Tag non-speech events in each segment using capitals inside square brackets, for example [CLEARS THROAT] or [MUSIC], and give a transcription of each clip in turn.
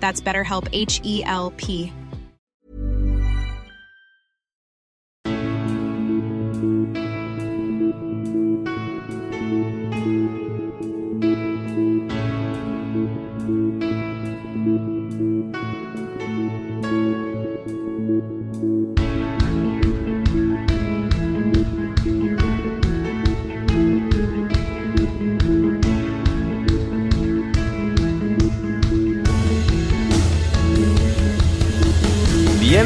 That's BetterHelp H E L P.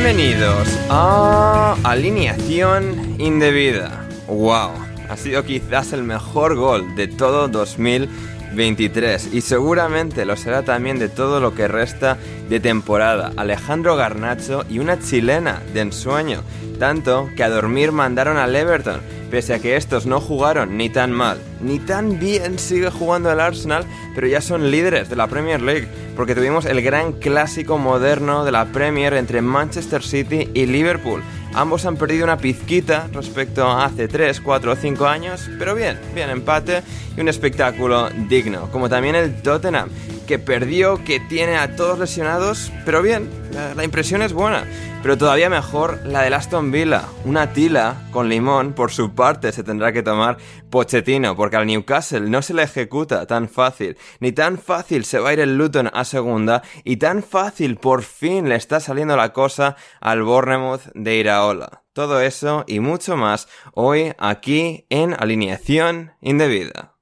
Bienvenidos a Alineación Indebida. ¡Wow! Ha sido quizás el mejor gol de todo 2023 y seguramente lo será también de todo lo que resta de temporada. Alejandro Garnacho y una chilena de ensueño, tanto que a dormir mandaron al Everton, pese a que estos no jugaron ni tan mal, ni tan bien sigue jugando el Arsenal, pero ya son líderes de la Premier League, porque tuvimos el gran clásico moderno de la Premier entre Manchester City y Liverpool. Ambos han perdido una pizquita respecto a hace 3, 4 o 5 años, pero bien, bien empate y un espectáculo digno, como también el Tottenham, que perdió, que tiene a todos lesionados, pero bien, la, impresión es buena. Pero todavía mejor la del Aston Villa, una tila con limón, por su parte se tendrá que tomar Pochettino, porque al Newcastle no se le ejecuta tan fácil, ni tan fácil se va a ir el Luton a segunda, y tan fácil por fin le está saliendo la cosa al Bournemouth de Iraola. Todo eso y mucho más hoy aquí en Alineación Indebida.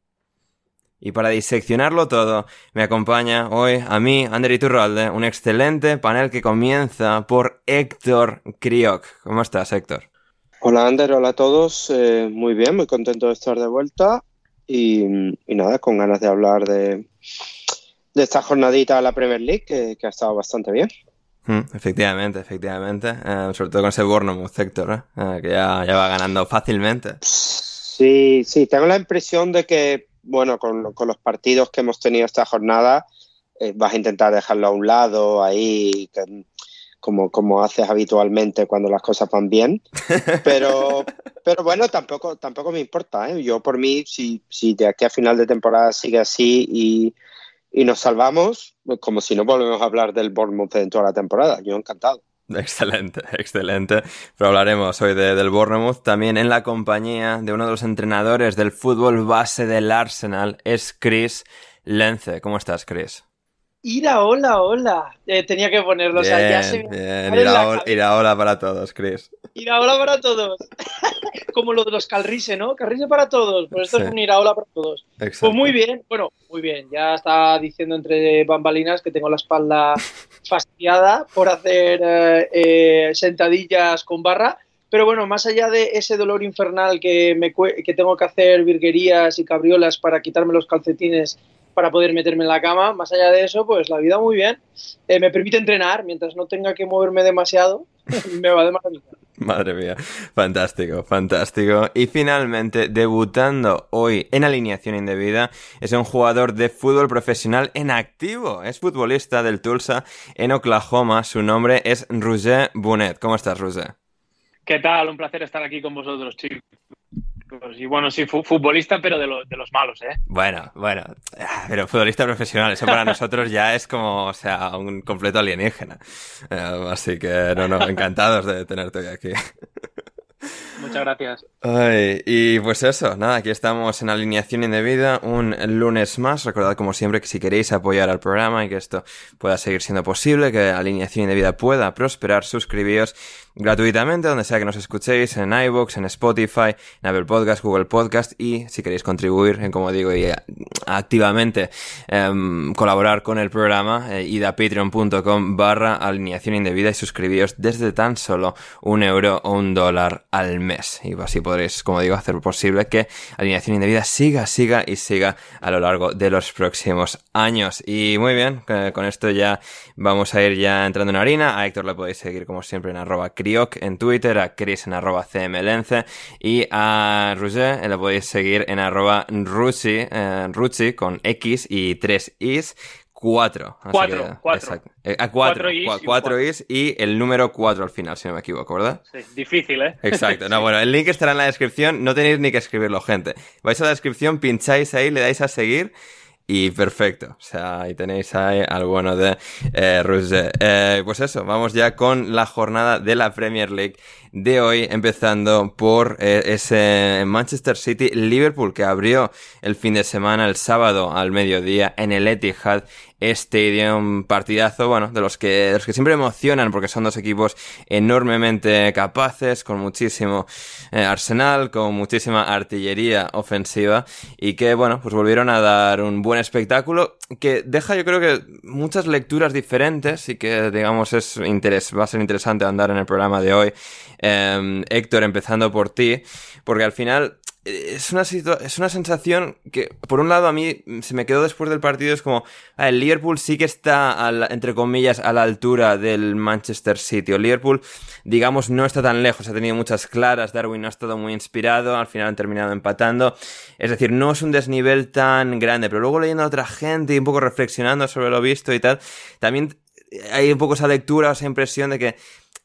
Y para diseccionarlo todo, me acompaña hoy a mí, Ander Iturralde, un excelente panel que comienza por Héctor Crioc. ¿Cómo estás, Héctor? Hola, Ander, hola a todos. Eh, muy bien, muy contento de estar de vuelta. Y, y nada, con ganas de hablar de, de, esta jornadita de la Premier League, que, que ha estado bastante bien. Mm, efectivamente, efectivamente. Eh, sobre todo con ese Bournemouth, Héctor, eh, que ya, ya va ganando fácilmente. Sí, sí, tengo la impresión de que bueno, con, con, los partidos que hemos tenido esta jornada, eh, vas a intentar dejarlo a un lado ahí, que, como, como haces habitualmente cuando las cosas van bien. [LAUGHS] Pero, pero bueno, tampoco, tampoco me importa. ¿eh? Yo por mí, si, si de aquí a final de temporada sigue así y, y nos salvamos, pues como si no volvemos a hablar del Bournemouth en toda la temporada. Yo encantado. [LAUGHS] Excelente, excelente. Pero hablaremos hoy de, del Bournemouth también en la compañía de uno de los entrenadores del fútbol base del Arsenal, es Chris Lence. ¿Cómo estás, Chris? Ira, hola, hola. Eh, tenía que ponerlo. Bien, o sea, ya se bien. Ira, hola, ira, hola para todos, Chris. Ira, hola para todos. [LAUGHS] Como lo de los Calrise, ¿no? Calrise para todos. Pues esto sí. es un ira, hola para todos. Exacto. Pues muy bien, bueno, muy bien. Ya está diciendo entre bambalinas que tengo la espalda [LAUGHS] fastidiada por hacer eh, eh, sentadillas con barra. Pero bueno, más allá de ese dolor infernal que, me, que tengo que hacer virguerías y cabriolas para quitarme los calcetines para poder meterme en la cama. Más allá de eso, pues la vida muy bien. Eh, me permite entrenar mientras no tenga que moverme demasiado. [LAUGHS] me va de maravilla. Madre mía, fantástico, fantástico. Y finalmente, debutando hoy en alineación indebida, es un jugador de fútbol profesional en activo. Es futbolista del Tulsa en Oklahoma. Su nombre es Roger Bunet. ¿Cómo estás, Roger? ¿Qué tal? Un placer estar aquí con vosotros, chicos. Y bueno, sí, futbolista, pero de, de, los malos, ¿eh? Bueno, bueno, pero futbolista profesional, eso para nosotros ya es como, o sea, un completo alienígena. Eh, así que, no, no, encantados de tenerte hoy aquí. Muchas gracias. y pues eso, nada, aquí estamos en alineación indebida, un lunes más. Recordad como siempre que si queréis apoyar al programa y que esto pueda seguir siendo posible, que alineación indebida pueda prosperar, suscribíos gratuitamente donde sea que nos escuchéis, en iVoox, en Spotify, en Apple Podcast, Google Podcast y si queréis contribuir, como digo, y eh, activamente em, colaborar con el programa, eh, id a patreon.com barra alineación indebida y suscribíos desde tan solo un euro o un dólar al mes. Y así podréis, como digo, hacer posible que alineación indebida siga, siga y siga a lo largo de los próximos años. Y muy bien, con esto ya vamos a ir ya entrando en harina. A Héctor le podéis seguir como siempre en arroba Crioc en Twitter, a Chris en arroba cmlence y a Roger le podéis seguir en arroba Ruchi, eh, con X y 3 is. 4. 4, 4. Eh, a 4, 4 is, y el número 4 al final, si no me equivoco, ¿verdad? Sí, difícil, ¿eh? Exacto. [LAUGHS] No, bueno, el link estará en la descripción, no tenéis ni que escribirlo, gente. Vais a la descripción, pincháis ahí, le dais a seguir y perfecto. O sea, ahí tenéis ahí al bueno de eh, eh, pues eso, vamos ya con la jornada de la Premier League de hoy, empezando por eh, ese Manchester City Liverpool que abrió el fin de semana, el sábado al mediodía en el Etihad Stadium, partidazo, bueno, de los que, los que siempre emocionan porque son dos equipos enormemente capaces, con muchísimo eh, arsenal, con muchísima artillería ofensiva y que, bueno, pues volvieron a dar un buen espectáculo que deja yo creo que muchas lecturas diferentes y que, digamos, es interés, va a ser interesante andar en el programa de hoy. Eh, Héctor, empezando por ti, porque al final es una, es una sensación que, por un lado, a mí se me quedó después del partido, es como, ah, el Liverpool sí que está, entre comillas, a la altura del Manchester City. O Liverpool, digamos, no está tan lejos, ha tenido muchas claras, Darwin no ha estado muy inspirado, al final han terminado empatando. Es decir, no es un desnivel tan grande, pero luego leyendo a otra gente y un poco reflexionando sobre lo visto y tal, también hay un poco esa lectura, esa impresión de que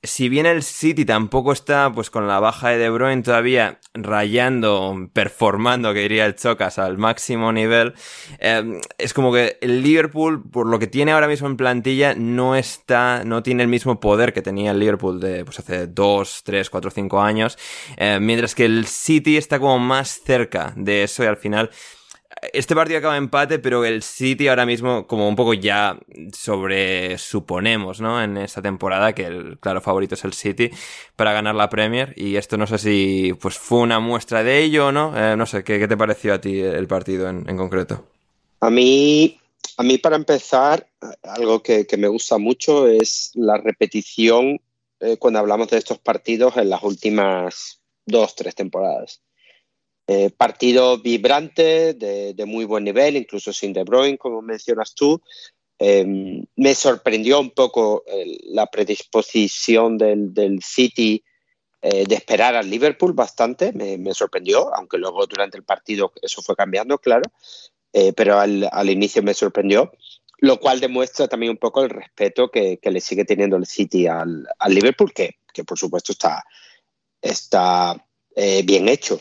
si bien el City tampoco está pues con la baja de De Bruyne todavía rayando, performando, que diría el Chocas, al máximo nivel, eh, es como que el Liverpool, por lo que tiene ahora mismo en plantilla, no está, no tiene el mismo poder que tenía el Liverpool de pues hace 2, 3, 4, 5 años, eh, mientras que el City está como más cerca de eso y al final este partido acaba empate, pero el City ahora mismo, como un poco ya sobre suponemos, ¿no? En esta temporada, que el claro favorito es el City para ganar la Premier. Y esto no sé si pues fue una muestra de ello o no. Eh, no sé, ¿qué, te pareció a ti el partido en, concreto? A mí, a mí, para empezar, algo que, me gusta mucho es la repetición eh, cuando hablamos de estos partidos en las últimas dos, tres temporadas. Eh, partido vibrante, de, muy buen nivel, incluso sin De Bruyne, como mencionas tú. Em, me sorprendió un poco la predisposición del, City eh, de esperar al Liverpool bastante, me, sorprendió, aunque luego durante el partido eso fue cambiando, claro, eh, pero al, inicio me sorprendió, lo cual demuestra también un poco el respeto que, le sigue teniendo el City al, Liverpool, que, por supuesto está bien hecho.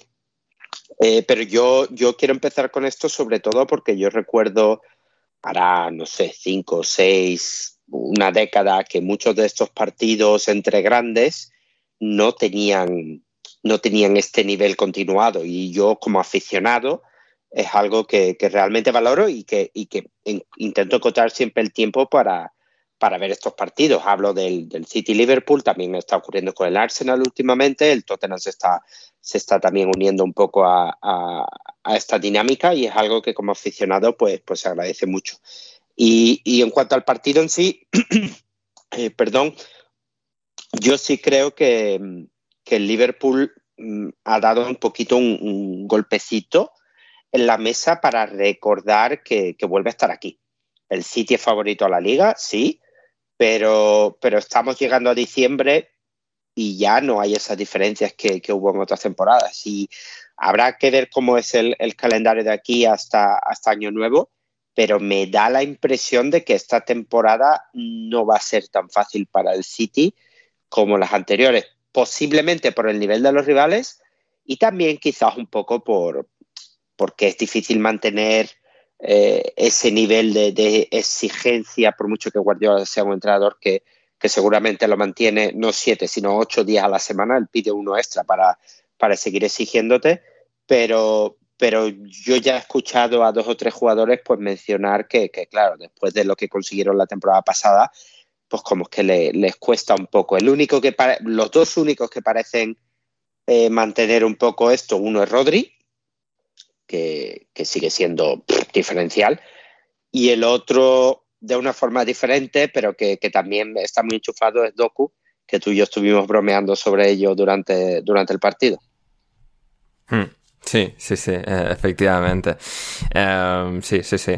Eh, pero yo, yo quiero empezar con esto sobre todo porque yo recuerdo, para, no sé, cinco, seis, una década, que muchos de estos partidos entre grandes no tenían, no tenían este nivel continuado. Y yo como aficionado es algo que, que realmente valoro y que, y que intento encontrar siempre el tiempo para, para ver estos partidos. Hablo del, del, City Liverpool, también está ocurriendo con el Arsenal últimamente, el Tottenham se está, se está también uniendo un poco a, a, esta dinámica y es algo que como aficionado pues, pues se agradece mucho. Y, y en cuanto al partido en sí, [CLEARS THROAT] eh, perdón, yo sí creo que, que el Liverpool mm, ha dado un poquito un, un, golpecito en la mesa para recordar que, que vuelve a estar aquí. El City es favorito a la liga, sí, pero, pero estamos llegando a diciembre y ya no hay esas diferencias que, hubo en otras temporadas. Y habrá que ver cómo es el, calendario de aquí hasta, hasta Año Nuevo, pero me da la impresión de que esta temporada no va a ser tan fácil para el City como las anteriores, posiblemente por el nivel de los rivales y también quizás un poco por porque es difícil mantener eh, ese nivel de, exigencia, por mucho que Guardiola sea un entrenador que, que seguramente lo mantiene no siete, sino ocho días a la semana, él pide uno extra para, para seguir exigiéndote, pero, pero yo ya he escuchado a dos o tres jugadores pues mencionar que, claro, después de lo que consiguieron la temporada pasada, pues como que les cuesta un poco. El único que los dos únicos que parecen eh, mantener un poco esto, uno es Rodri, que, que sigue siendo diferencial, y el otro de una forma diferente, pero que, también está muy enchufado, es Doku, que tú y yo estuvimos bromeando sobre ello durante, durante el partido. Hmm. Sí, sí, sí, eh, efectivamente. Em, sí, sí, sí.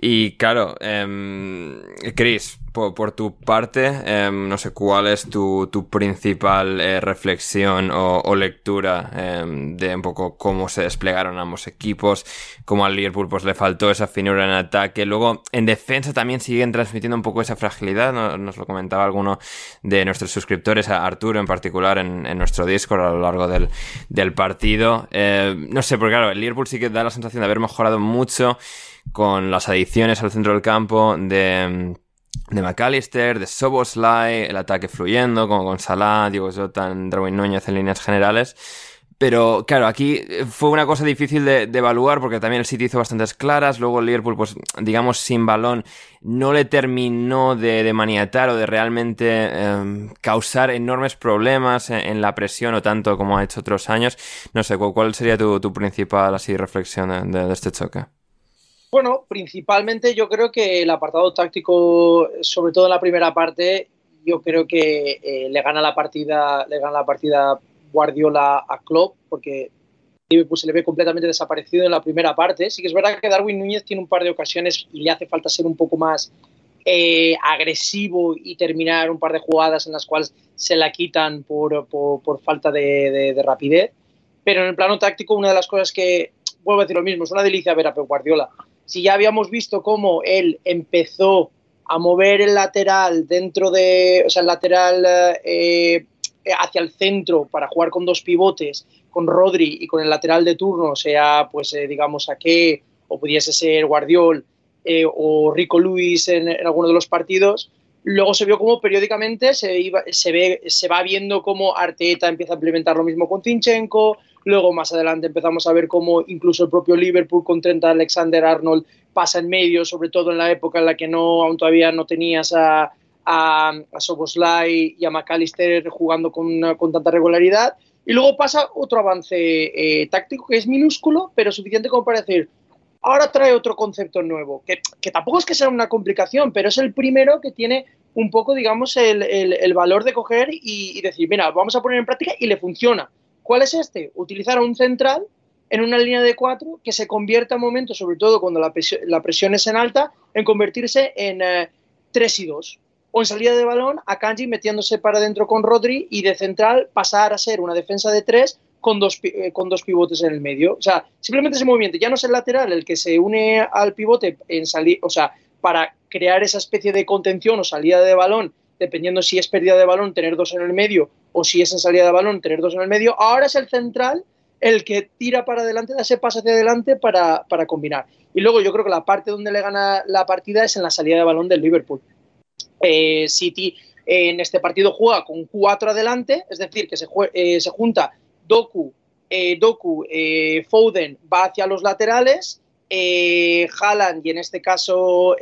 Y claro, eh, Chris, por, tu parte, em, no sé cuál es tu, principal eh, reflexión o, lectura em, de un poco cómo se desplegaron ambos equipos, cómo al Liverpool pues, le faltó esa finura en ataque. Luego, en defensa también siguen transmitiendo un poco esa fragilidad, nos lo comentaba alguno de nuestros suscriptores, a Arturo en particular, en, nuestro Discord a lo largo del, del partido. Eh, no sé, porque claro, el Liverpool sí que da la sensación de haber mejorado mucho con las adiciones al centro del campo de de McAllister, de Soboslai, el ataque fluyendo, como con Salah, Diego Jota, Darwin Núñez en líneas generales. Pero claro, aquí fue una cosa difícil de, evaluar porque también el City hizo bastantes claras. Luego el Liverpool, pues digamos, sin balón, no le terminó de, maniatar o de realmente em, causar enormes problemas en, la presión o tanto como ha hecho otros años. No sé, ¿cuál, sería tu, principal así reflexión de este choque? Bueno, principalmente yo creo que el apartado táctico, sobre todo en la primera parte, yo creo que eh, le gana la partida, le gana la partida Guardiola a Klopp, porque Liverpool se le ve completamente desaparecido en la primera parte. Sí que es verdad que Darwin Núñez tiene un par de ocasiones y le hace falta ser un poco más eh, agresivo y terminar un par de jugadas en las cuales se la quitan por, falta de, de, rapidez. Pero en el plano táctico, una de las cosas que, vuelvo a decir lo mismo, es una delicia ver a Pep Guardiola si ya habíamos visto cómo él empezó a mover el lateral dentro de, o sea, lateral eh, hacia el centro para jugar con dos pivotes, con Rodri y con el lateral de turno, sea pues eh, digamos a qué, o pudiese ser Guardiol eh, o Rico Luis en, alguno de los partidos, luego se vio como periódicamente se, iba, se, ve, se va viendo cómo Arteta empieza a implementar lo mismo con Zinchenko, Luego más adelante empezamos a ver cómo incluso el propio Liverpool con 30 Alexander Arnold pasa en medio, sobre todo en la época en la que no aún todavía no tenías a, a, a Soboslai y a McAllister jugando con, con tanta regularidad. Y luego pasa otro avance eh, táctico que es minúsculo, pero suficiente como para decir, ahora trae otro concepto nuevo, que, que, tampoco es que sea una complicación, pero es el primero que tiene un poco, digamos, el, el, el valor de coger y, y, decir, mira, vamos a poner en práctica y le funciona. ¿Cuál es este? Utilizar a un central en una línea de cuatro que se convierta en momento, sobre todo cuando la presión, es en alta, en convertirse en 3 eh, y 2. O en salida de balón, a Kanji metiéndose para adentro con Rodri y de central pasar a ser una defensa de 3 con dos, eh, con dos pivotes en el medio. O sea, simplemente ese movimiento, ya no es el lateral el que se une al pivote en salir, o sea, para crear esa especie de contención o salida de balón dependiendo si es pérdida de balón, tener dos en el medio, o si es en salida de balón, tener dos en el medio. Ahora es el central el que tira para adelante, da ese paso hacia adelante para, combinar. Y luego yo creo que la parte donde le gana la partida es en la salida de balón del Liverpool. Eh, City en este partido juega con cuatro adelante, es decir, que se, eh, se junta Doku, eh, Doku Foden va hacia los laterales, Haaland y en este caso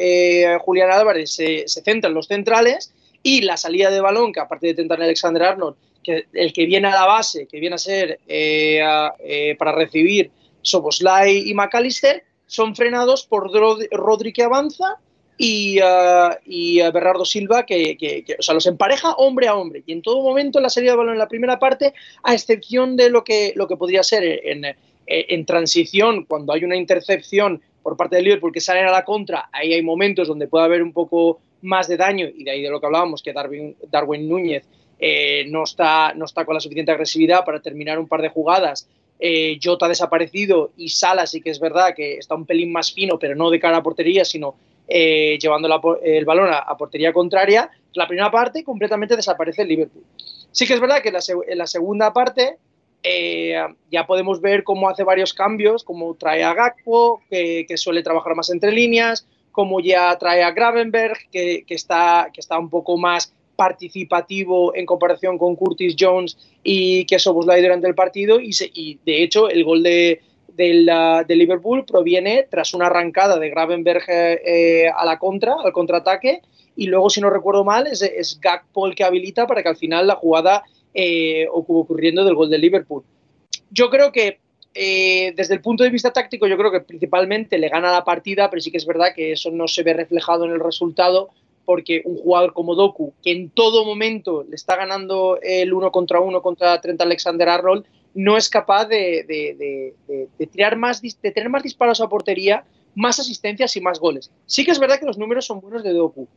Julián Álvarez se, se centran los centrales y la salida de balón, que aparte de tentar Alexander Arnold, que el que viene a la base, que viene a ser eh, eh, para recibir Soboslai y McAllister, son frenados por Rodri que avanza y, uh, y Bernardo Silva que, que, o sea, los empareja hombre a hombre. Y en todo momento la salida de balón en la primera parte, a excepción de lo que, lo que podría ser en, en transición, cuando hay una intercepción por parte del Liverpool que salen a la contra, ahí hay momentos donde puede haber un poco más de daño, y de ahí de lo que hablábamos, que Darwin, Darwin Núñez eh, no, está, no está con la suficiente agresividad para terminar un par de jugadas. Eh, Jota ha desaparecido y Sala sí que es verdad que está un pelín más fino, pero no de cara a portería, sino eh, llevando el balón a, portería contraria. La primera parte completamente desaparece el Liverpool. Sí que es verdad que en la, segunda parte eh, ya podemos ver cómo hace varios cambios, como trae a Gakpo, que, suele trabajar más entre líneas, como ya trae a Gravenberg, que, está, que está un poco más participativo en comparación con Curtis Jones y que Soboslai durante el partido y, de hecho el gol de, del, Liverpool proviene tras una arrancada de Gravenberg eh, a la contra, al contraataque, y luego, si no recuerdo mal, es, es Gakpo el que habilita para que al final la jugada eh, ocurriendo del gol del Liverpool. Yo creo que eh, desde el punto de vista táctico, yo creo que principalmente le gana la partida, pero sí que es verdad que eso no se ve reflejado en el resultado, porque un jugador como Doku, que en todo momento le está ganando el uno contra uno contra Trent Alexander Arnold, no es capaz de, tirar más, de tener más disparos a portería, más asistencias y más goles. Sí que es verdad que los números son buenos de Doku,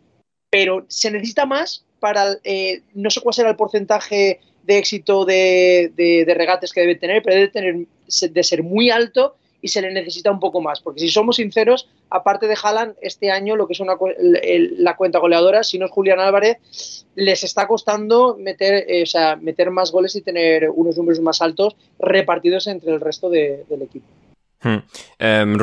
pero se necesita más para, eh, no sé cuál será el porcentaje de éxito de, regates que debe tener, pero debe tener de ser muy alto y se le necesita un poco más. Porque si somos sinceros, aparte de Haaland, este año lo que es una, la cuenta goleadora, si no es Julián Álvarez, les está costando meter, eh, meter más goles y tener unos números más altos repartidos entre el resto del equipo. Hmm. Em,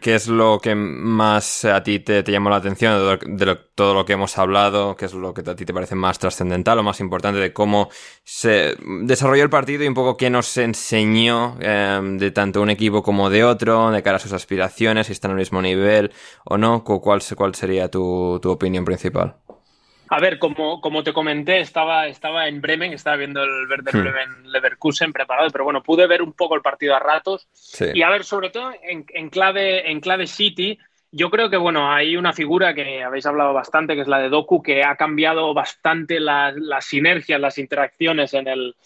¿qué es lo que más a ti te, llamó la atención de, todo lo que hemos hablado? ¿Qué es lo que a ti te parece más trascendental o más importante de cómo se desarrolló el partido y un poco qué nos enseñó em, de tanto un equipo como de otro, de cara a sus aspiraciones, si están al mismo nivel o no? ¿Cuál, cuál sería tu opinión principal? A ver, como, como te comenté, estaba, estaba en Bremen, estaba viendo el Werder hmm. Bremen Leverkusen preparado, pero bueno, pude ver un poco el partido a ratos. Y a ver, sobre todo en, en, clave, en clave City, yo creo que bueno, hay una figura que habéis hablado bastante, que es la de Doku, que ha cambiado bastante las sinergias, las interacciones en el,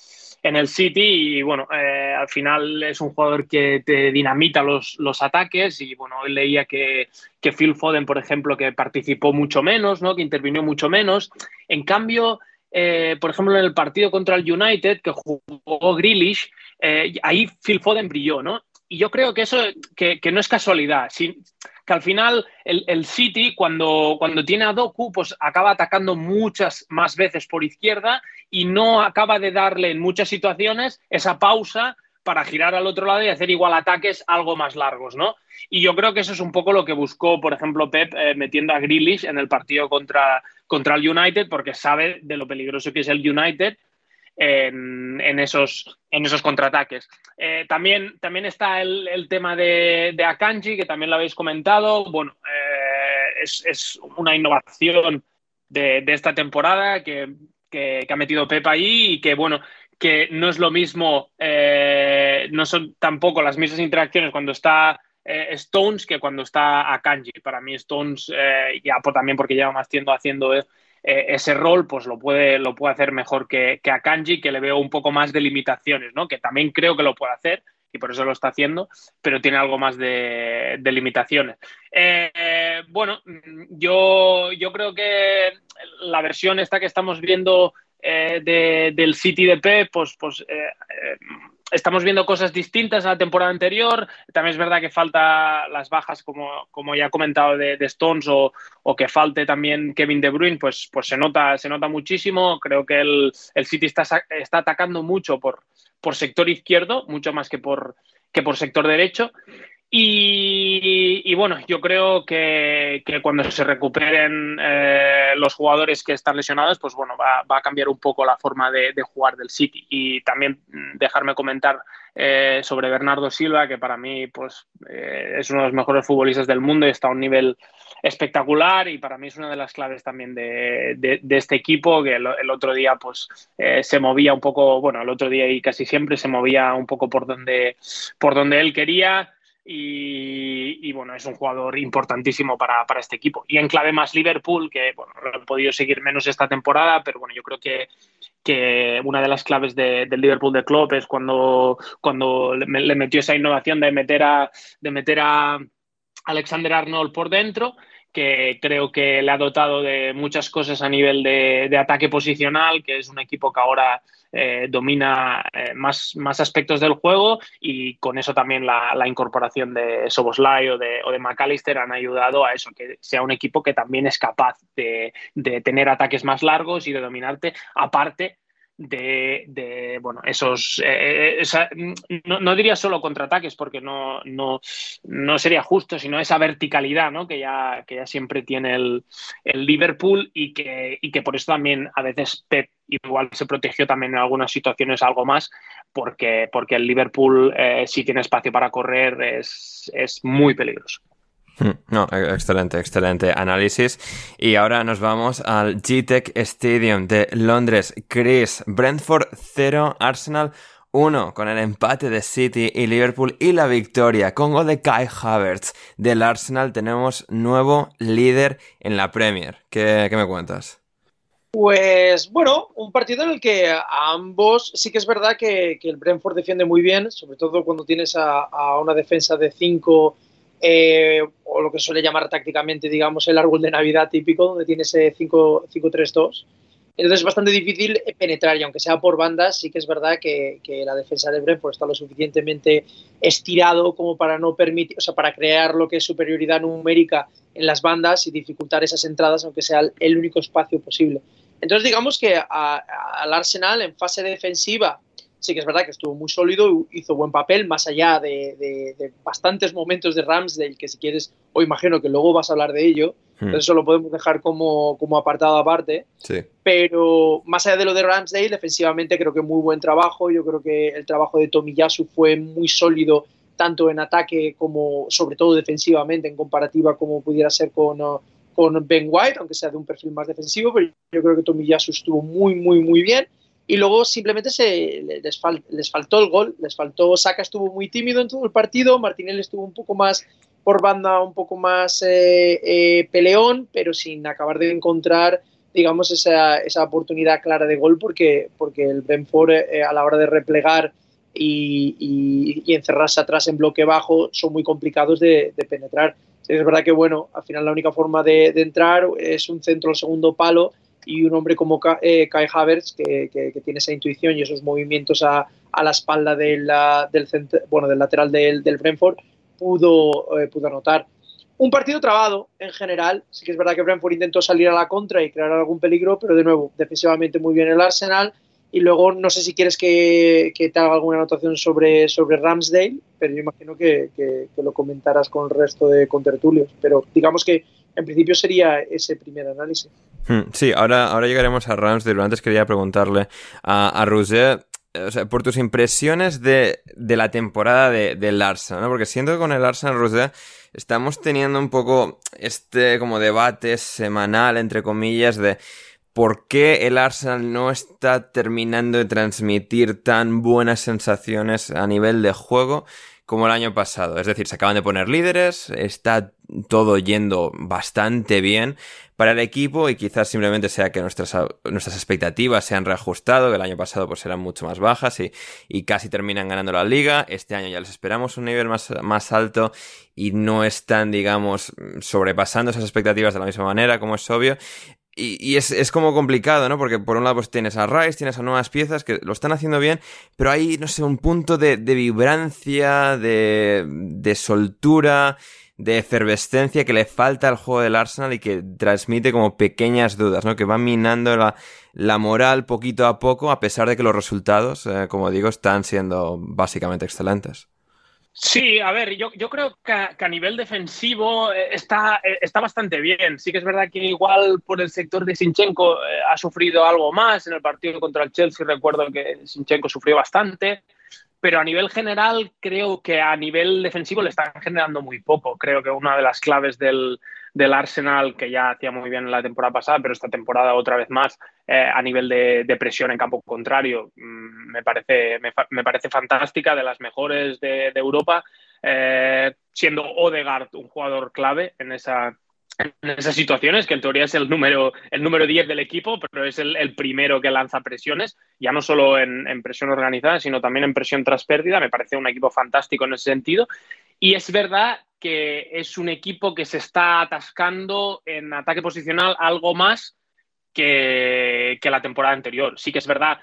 en el City y bueno, eh, al final es un jugador que te dinamita los, los ataques y bueno, hoy leía que, que, Phil Foden, por ejemplo, que participó mucho menos, ¿no? que intervino mucho menos. En cambio, eh, por ejemplo, en el partido contra el United, que jugó Grealish, eh, ahí Phil Foden brilló, ¿no? Y yo creo que eso que, que no es casualidad. Si, que al final el, City, cuando, cuando tiene a Doku, pues acaba atacando muchas más veces por izquierda y no acaba de darle en muchas situaciones esa pausa para girar al otro lado y hacer igual ataques algo más largos, ¿no? Y yo creo que eso es un poco lo que buscó, por ejemplo, Pep eh, metiendo a Grealish en el partido contra, contra el United, porque sabe de lo peligroso que es el United en, esos, en esos contraataques. Eh, también, también está el, tema de, de, Akanji, que también lo habéis comentado. Bueno, eh, es, una innovación de, esta temporada que, ha metido Pepa ahí y que, bueno, que no es lo mismo, eh, no son tampoco las mismas interacciones cuando está Stones que cuando está Akanji. Para mí Stones, ya también porque lleva más tiempo haciendo eh, ese rol pues lo puede, lo puede hacer mejor que, que a Kanji, que le veo un poco más de limitaciones, ¿no? que también creo que lo puede hacer y por eso lo está haciendo, pero tiene algo más de, limitaciones. Eh, bueno, yo, yo creo que la versión esta que estamos viendo eh, del City de pues, pues estamos viendo cosas distintas a la temporada anterior. También es verdad que falta las bajas, como, como ya he comentado, de, Stones o, que falte también Kevin De Bruyne, pues, pues se, nota, se nota muchísimo. Creo que el, el City está, está atacando mucho por, por sector izquierdo, mucho más que por, que por sector derecho. Y, bueno, yo creo que, cuando se recuperen eh, los jugadores que están lesionados, pues bueno, va, a cambiar un poco la forma de, jugar del City. Y también mm, dejarme comentar eh, sobre Bernardo Silva, que para mí pues, eh, es uno de los mejores futbolistas del mundo y está a un nivel espectacular y para mí es una de las claves también de, este equipo, que el, otro día pues se movía un poco, bueno, el otro día y casi siempre se movía un poco por donde, por donde él quería y, bueno, es un jugador importantísimo para, este equipo. Y en clave más Liverpool, que bueno, lo he podido seguir menos esta temporada, pero bueno, yo creo que, que una de las claves del Liverpool de Klopp es cuando, cuando le, metió esa innovación de meter a, de meter a Alexander Arnold por dentro que creo que le ha dotado de muchas cosas a nivel de, ataque posicional, que es un equipo que ahora eh, domina eh, más, más, aspectos del juego y con eso también la, incorporación de Soboslai o de, o de, McAllister han ayudado a eso, que sea un equipo que también es capaz de tener ataques más largos y de dominarte, aparte de, bueno, esos, eh, eh, no, diría solo contraataques porque no, no, no, sería justo, sino esa verticalidad ¿no? que, ya, que ya siempre tiene el, Liverpool y que, y que por eso también a veces Pep igual se protegió también en algunas situaciones algo más porque, porque el Liverpool eh, si tiene espacio para correr es, es muy peligroso. Hmm, no, e-, excelente, excelente análisis. Y ahora nos vamos al GTEC Stadium de Londres. Chris, Brentford 0, Arsenal 1, con el empate de City y Liverpool y la victoria con gol de Kai Havertz del Arsenal. Tenemos nuevo líder en la Premier. ¿Qué, me cuentas? Pues bueno, un partido en el que ambos sí que es verdad que, el Brentford defiende muy bien, sobre todo cuando tienes a, una defensa de 5 eh, o lo que suele llamar tácticamente, digamos, el árbol de Navidad típico, donde tiene ese 5-3-2. Entonces es bastante difícil penetrar y aunque sea por bandas, sí que es verdad que, la defensa de Brentford está lo suficientemente estirado como para no permitir, o sea, para crear lo que es superioridad numérica en las bandas y dificultar esas entradas, aunque sea el único espacio posible. Entonces digamos que al Arsenal en fase defensiva sí que es verdad que estuvo muy sólido, hizo buen papel, más allá de, bastantes momentos de Ramsdale, que si quieres, o imagino que luego vas a hablar de ello, hmm. eso lo podemos dejar como, como apartado aparte. Sí. Pero más allá de lo de Ramsdale, defensivamente creo que muy buen trabajo, yo creo que el trabajo de Tomiyasu fue muy sólido, tanto en ataque como sobre todo defensivamente, en comparativa como pudiera ser con con Ben White, aunque sea de un perfil más defensivo, pero yo creo que Tomiyasu estuvo muy, muy, muy bien y luego simplemente se, les, les, faltó el gol, les faltó, Saka estuvo muy tímido en todo el partido, Martinelli estuvo un poco más por banda, un poco más eh, eh, peleón, pero sin acabar de encontrar, digamos, esa, esa oportunidad clara de gol, porque, porque el Brentford eh, a la hora de replegar y, y, encerrarse atrás en bloque bajo son muy complicados de, penetrar. Es verdad que, bueno, al final la única forma de, de entrar es un centro al segundo palo y un hombre como eh, Kai Havertz que, tiene esa intuición y esos movimientos a, la espalda del, bueno, del lateral del, del Brentford pudo, eh, pudo anotar. Un partido trabado en general, sí que es verdad que Brentford intentó salir a la contra y crear algún peligro, pero de nuevo, defensivamente muy bien el Arsenal. Y luego no sé si quieres que, te haga alguna anotación sobre, sobre Ramsdale, pero yo imagino que, que, lo comentarás con el resto de contertulios. Pero digamos que en principio sería ese primer análisis. Hmm, sí, ahora, ahora llegaremos a Rams, pero antes quería preguntarle a, a Roger, o sea, por tus impresiones de, de la temporada de, del Arsenal, ¿no? Porque siento que con el Arsenal, Roger, estamos teniendo un poco este como debate semanal, entre comillas, de por qué el Arsenal no está terminando de transmitir tan buenas sensaciones a nivel de juego como el año pasado. Es decir, se acaban de poner líderes, está todo yendo bastante bien para el equipo y quizás simplemente sea que nuestras, nuestras expectativas se han reajustado, que el año pasado pues eran mucho más bajas y, y casi terminan ganando la liga. Este año ya les esperamos un nivel más, más alto y no están, digamos, sobrepasando esas expectativas de la misma manera, como es obvio. Y, es, como complicado, ¿no? Porque por un lado pues tienes a Rice, tienes a nuevas piezas que lo están haciendo bien, pero hay, no sé, un punto de, vibrancia, de, de soltura, de efervescencia que le falta al juego del Arsenal y que transmite como pequeñas dudas, ¿no? Que va minando la, la moral poquito a poco, a pesar de que los resultados, eh, como digo, están siendo básicamente excelentes. Sí, a ver, yo, yo creo que a, nivel defensivo eh, está, eh, está bastante bien. Sí que es verdad que igual por el sector de Sinchenko eh, ha sufrido algo más. En el partido contra el Chelsea recuerdo que Sinchenko sufrió bastante pero a nivel general creo que a nivel defensivo le están generando muy poco. Creo que una de las claves del, del Arsenal, que ya hacía muy bien en la temporada pasada, pero esta temporada otra vez más, eh, a nivel de, presión en campo contrario, mm, me, parece, me, parece fantástica, de las mejores de, Europa, eh, siendo Odegaard un jugador clave en esa, en esas situaciones, que en teoría es el número, el número 10 del equipo, pero es el, primero que lanza presiones, ya no solo en, en, presión organizada, sino también en presión tras pérdida. Me parece un equipo fantástico en ese sentido. Y es verdad que es un equipo que se está atascando en ataque posicional algo más que, la temporada anterior. Sí que es verdad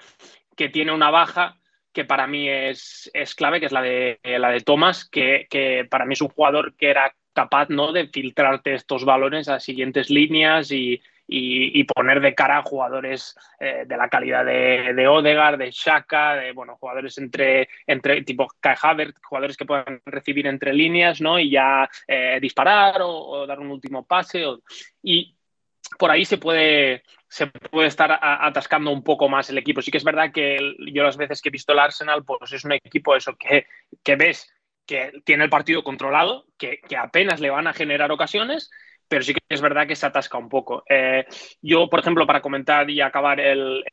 que tiene una baja que para mí es, clave, que es la de, la de Thomas, que, que, para mí es un jugador que era capaz ¿no? de filtrarte estos balones a siguientes líneas y, y, poner de cara a jugadores eh, de la calidad de, de Odegaard, de Shaka, de bueno, jugadores entre, entre tipo Kai Havertz, jugadores que puedan recibir entre líneas ¿no? y ya eh, disparar o, dar un último pase. y por ahí se puede, se puede estar atascando un poco más el equipo. Sí que es verdad que yo las veces que he visto el Arsenal, pues es un equipo eso que, que ves que tiene el partido controlado, que, que, apenas le van a generar ocasiones, pero sí que es verdad que se atasca un poco. Eh, yo, por ejemplo, para comentar y acabar el,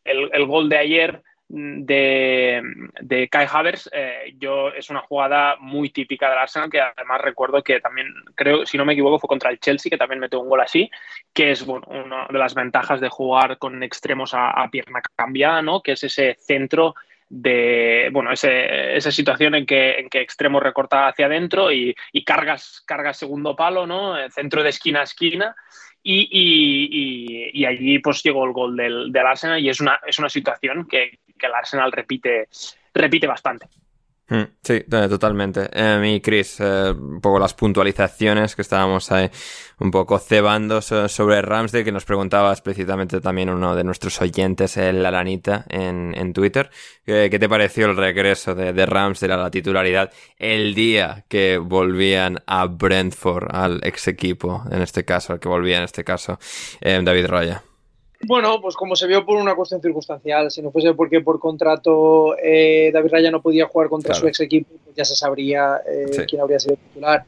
gol de ayer mm, de, Kai Havers, eh, yo es una jugada muy típica del Arsenal que además recuerdo que también creo, si no me equivoco, fue contra el Chelsea que también metió un gol así, que es una de las ventajas de jugar con extremos a, a pierna cambiada, ¿no? Que es ese centro de bueno, esa situación en que, en que extremo recorta hacia adentro y, cargas, cargas segundo palo, ¿no? Centro de esquina a esquina. Y, allí pues llegó el gol del, del, Arsenal y es una, es una situación que, que el Arsenal repite, repite bastante. Mm, sí, totalmente. Eh, y Chris, eh, un poco las puntualizaciones que estábamos ahí un poco cebando sobre Ramsdale, que nos preguntaba explícitamente también uno de nuestros oyentes, el Alanita, en, en Twitter. ¿Qué, te pareció el regreso de, de Ramsdale a la titularidad el día que volvían a Brentford, al ex equipo, en este caso, al que volvía en este caso, eh, David Raya? Bueno, pues como se vio por una cuestión circunstancial, si no fuese porque por contrato eh, David Raya no podía jugar contra su ex equipo, pues ya se sabría eh, quién habría sido titular.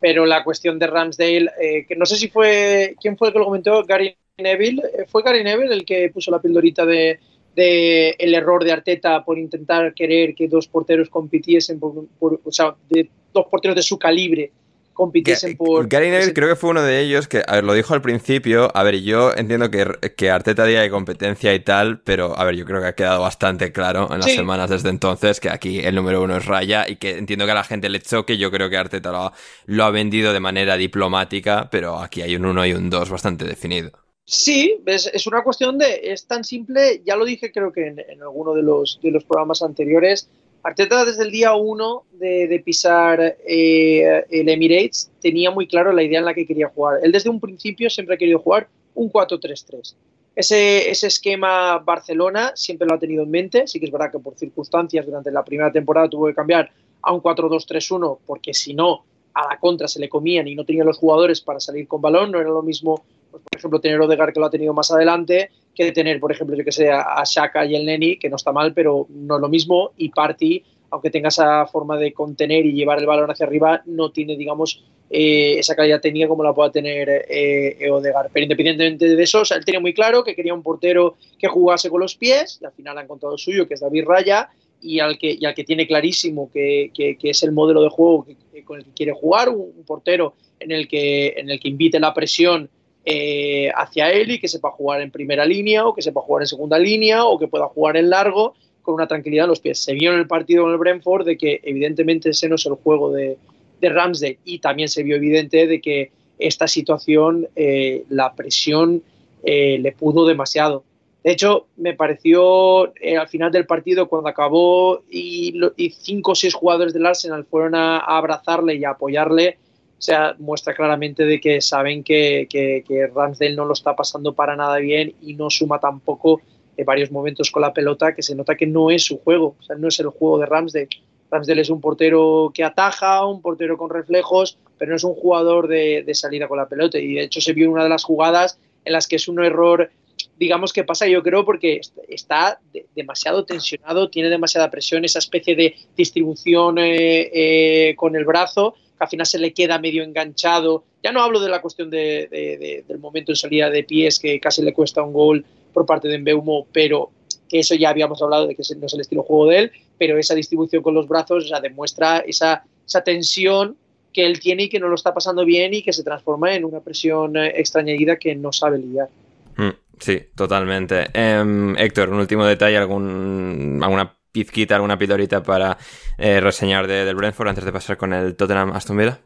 Pero la cuestión de Ramsdale, eh, que no sé si fue, ¿quién fue el que lo comentó? Gary Neville. ¿Fue Gary Neville el que puso la pildorita de, el error de Arteta por intentar querer que dos porteros compitiesen, o sea, de dos porteros de su calibre compitiesen por... Gary Neville creo que fue uno de ellos que, a ver, lo dijo al principio, a ver, yo entiendo que, que Arteta día de competencia y tal, pero a ver, yo creo que ha quedado bastante claro en las semanas desde entonces que aquí el número uno es Raya y que entiendo que a la gente le choque, yo creo que Arteta lo ha, lo ha vendido de manera diplomática, pero aquí hay un uno y un dos bastante definido. Sí, es, es, una cuestión de, es tan simple, ya lo dije creo que en, en alguno de los, de los programas anteriores, Arteta desde el día uno de, pisar eh, el Emirates tenía muy claro la idea en la que quería jugar. Él desde un principio siempre ha querido jugar un 4-3-3. Ese, ese, esquema Barcelona siempre lo ha tenido en mente. Sí que es verdad que por circunstancias durante la primera temporada tuvo que cambiar a un 4-2-3-1 porque si no a la contra se le comían y no tenía los jugadores para salir con balón. No era lo mismo, pues, por ejemplo, tener Odegar que lo ha tenido más adelante que tener, por ejemplo, yo que sé, a Shaka y el Neni, que no está mal, pero no es lo mismo, y Party, aunque tenga esa forma de contener y llevar el balón hacia arriba, no tiene, digamos, eh, esa calidad técnica como la pueda tener eh, Odegar. Pero independientemente de eso, él tenía muy claro que quería un portero que jugase con los pies, y al final ha encontrado el suyo, que es David Raya, y al que, y al que tiene clarísimo que, que, es el modelo de juego con el que quiere jugar, un, un portero en el que, en el que invite la presión eh, hacia él y que sepa jugar en primera línea o que sepa jugar en segunda línea o que pueda jugar en largo con una tranquilidad en los pies. Se vio en el partido con el Brentford de que evidentemente ese no es el juego de, de y también se vio evidente de que esta situación, eh, la presión eh, le pudo demasiado. De hecho, me pareció al final del partido, cuando acabó y, cinco o seis jugadores del Arsenal fueron a abrazarle y a apoyarle, sea, muestra claramente de que saben que, que, Ramsdale no lo está pasando para nada bien y no suma tampoco en varios momentos con la pelota, que se nota que no es su juego, o sea, no es el juego de Ramsdale. Ramsdale es un portero que ataja, un portero con reflejos, pero no es un jugador de, de salida con la pelota. Y de hecho se vio en una de las jugadas en las que es un error, digamos que pasa, yo creo, porque está demasiado tensionado, tiene demasiada presión, esa especie de distribución eh, eh, con el brazo al final se le queda medio enganchado. Ya no hablo de la cuestión de, del momento en salida de pies, que casi le cuesta un gol por parte de Mbeumo, pero que eso ya habíamos hablado de que no es el estilo de juego de él, pero esa distribución con los brazos ya demuestra esa, tensión que él tiene y que no lo está pasando bien y que se transforma en una presión eh, extrañida que no sabe lidiar. Mm, sí, totalmente. Em, Héctor, un último detalle, algún, alguna pizquita, alguna pildorita para eh, reseñar de, del Brentford antes de pasar con el Tottenham Aston Villa?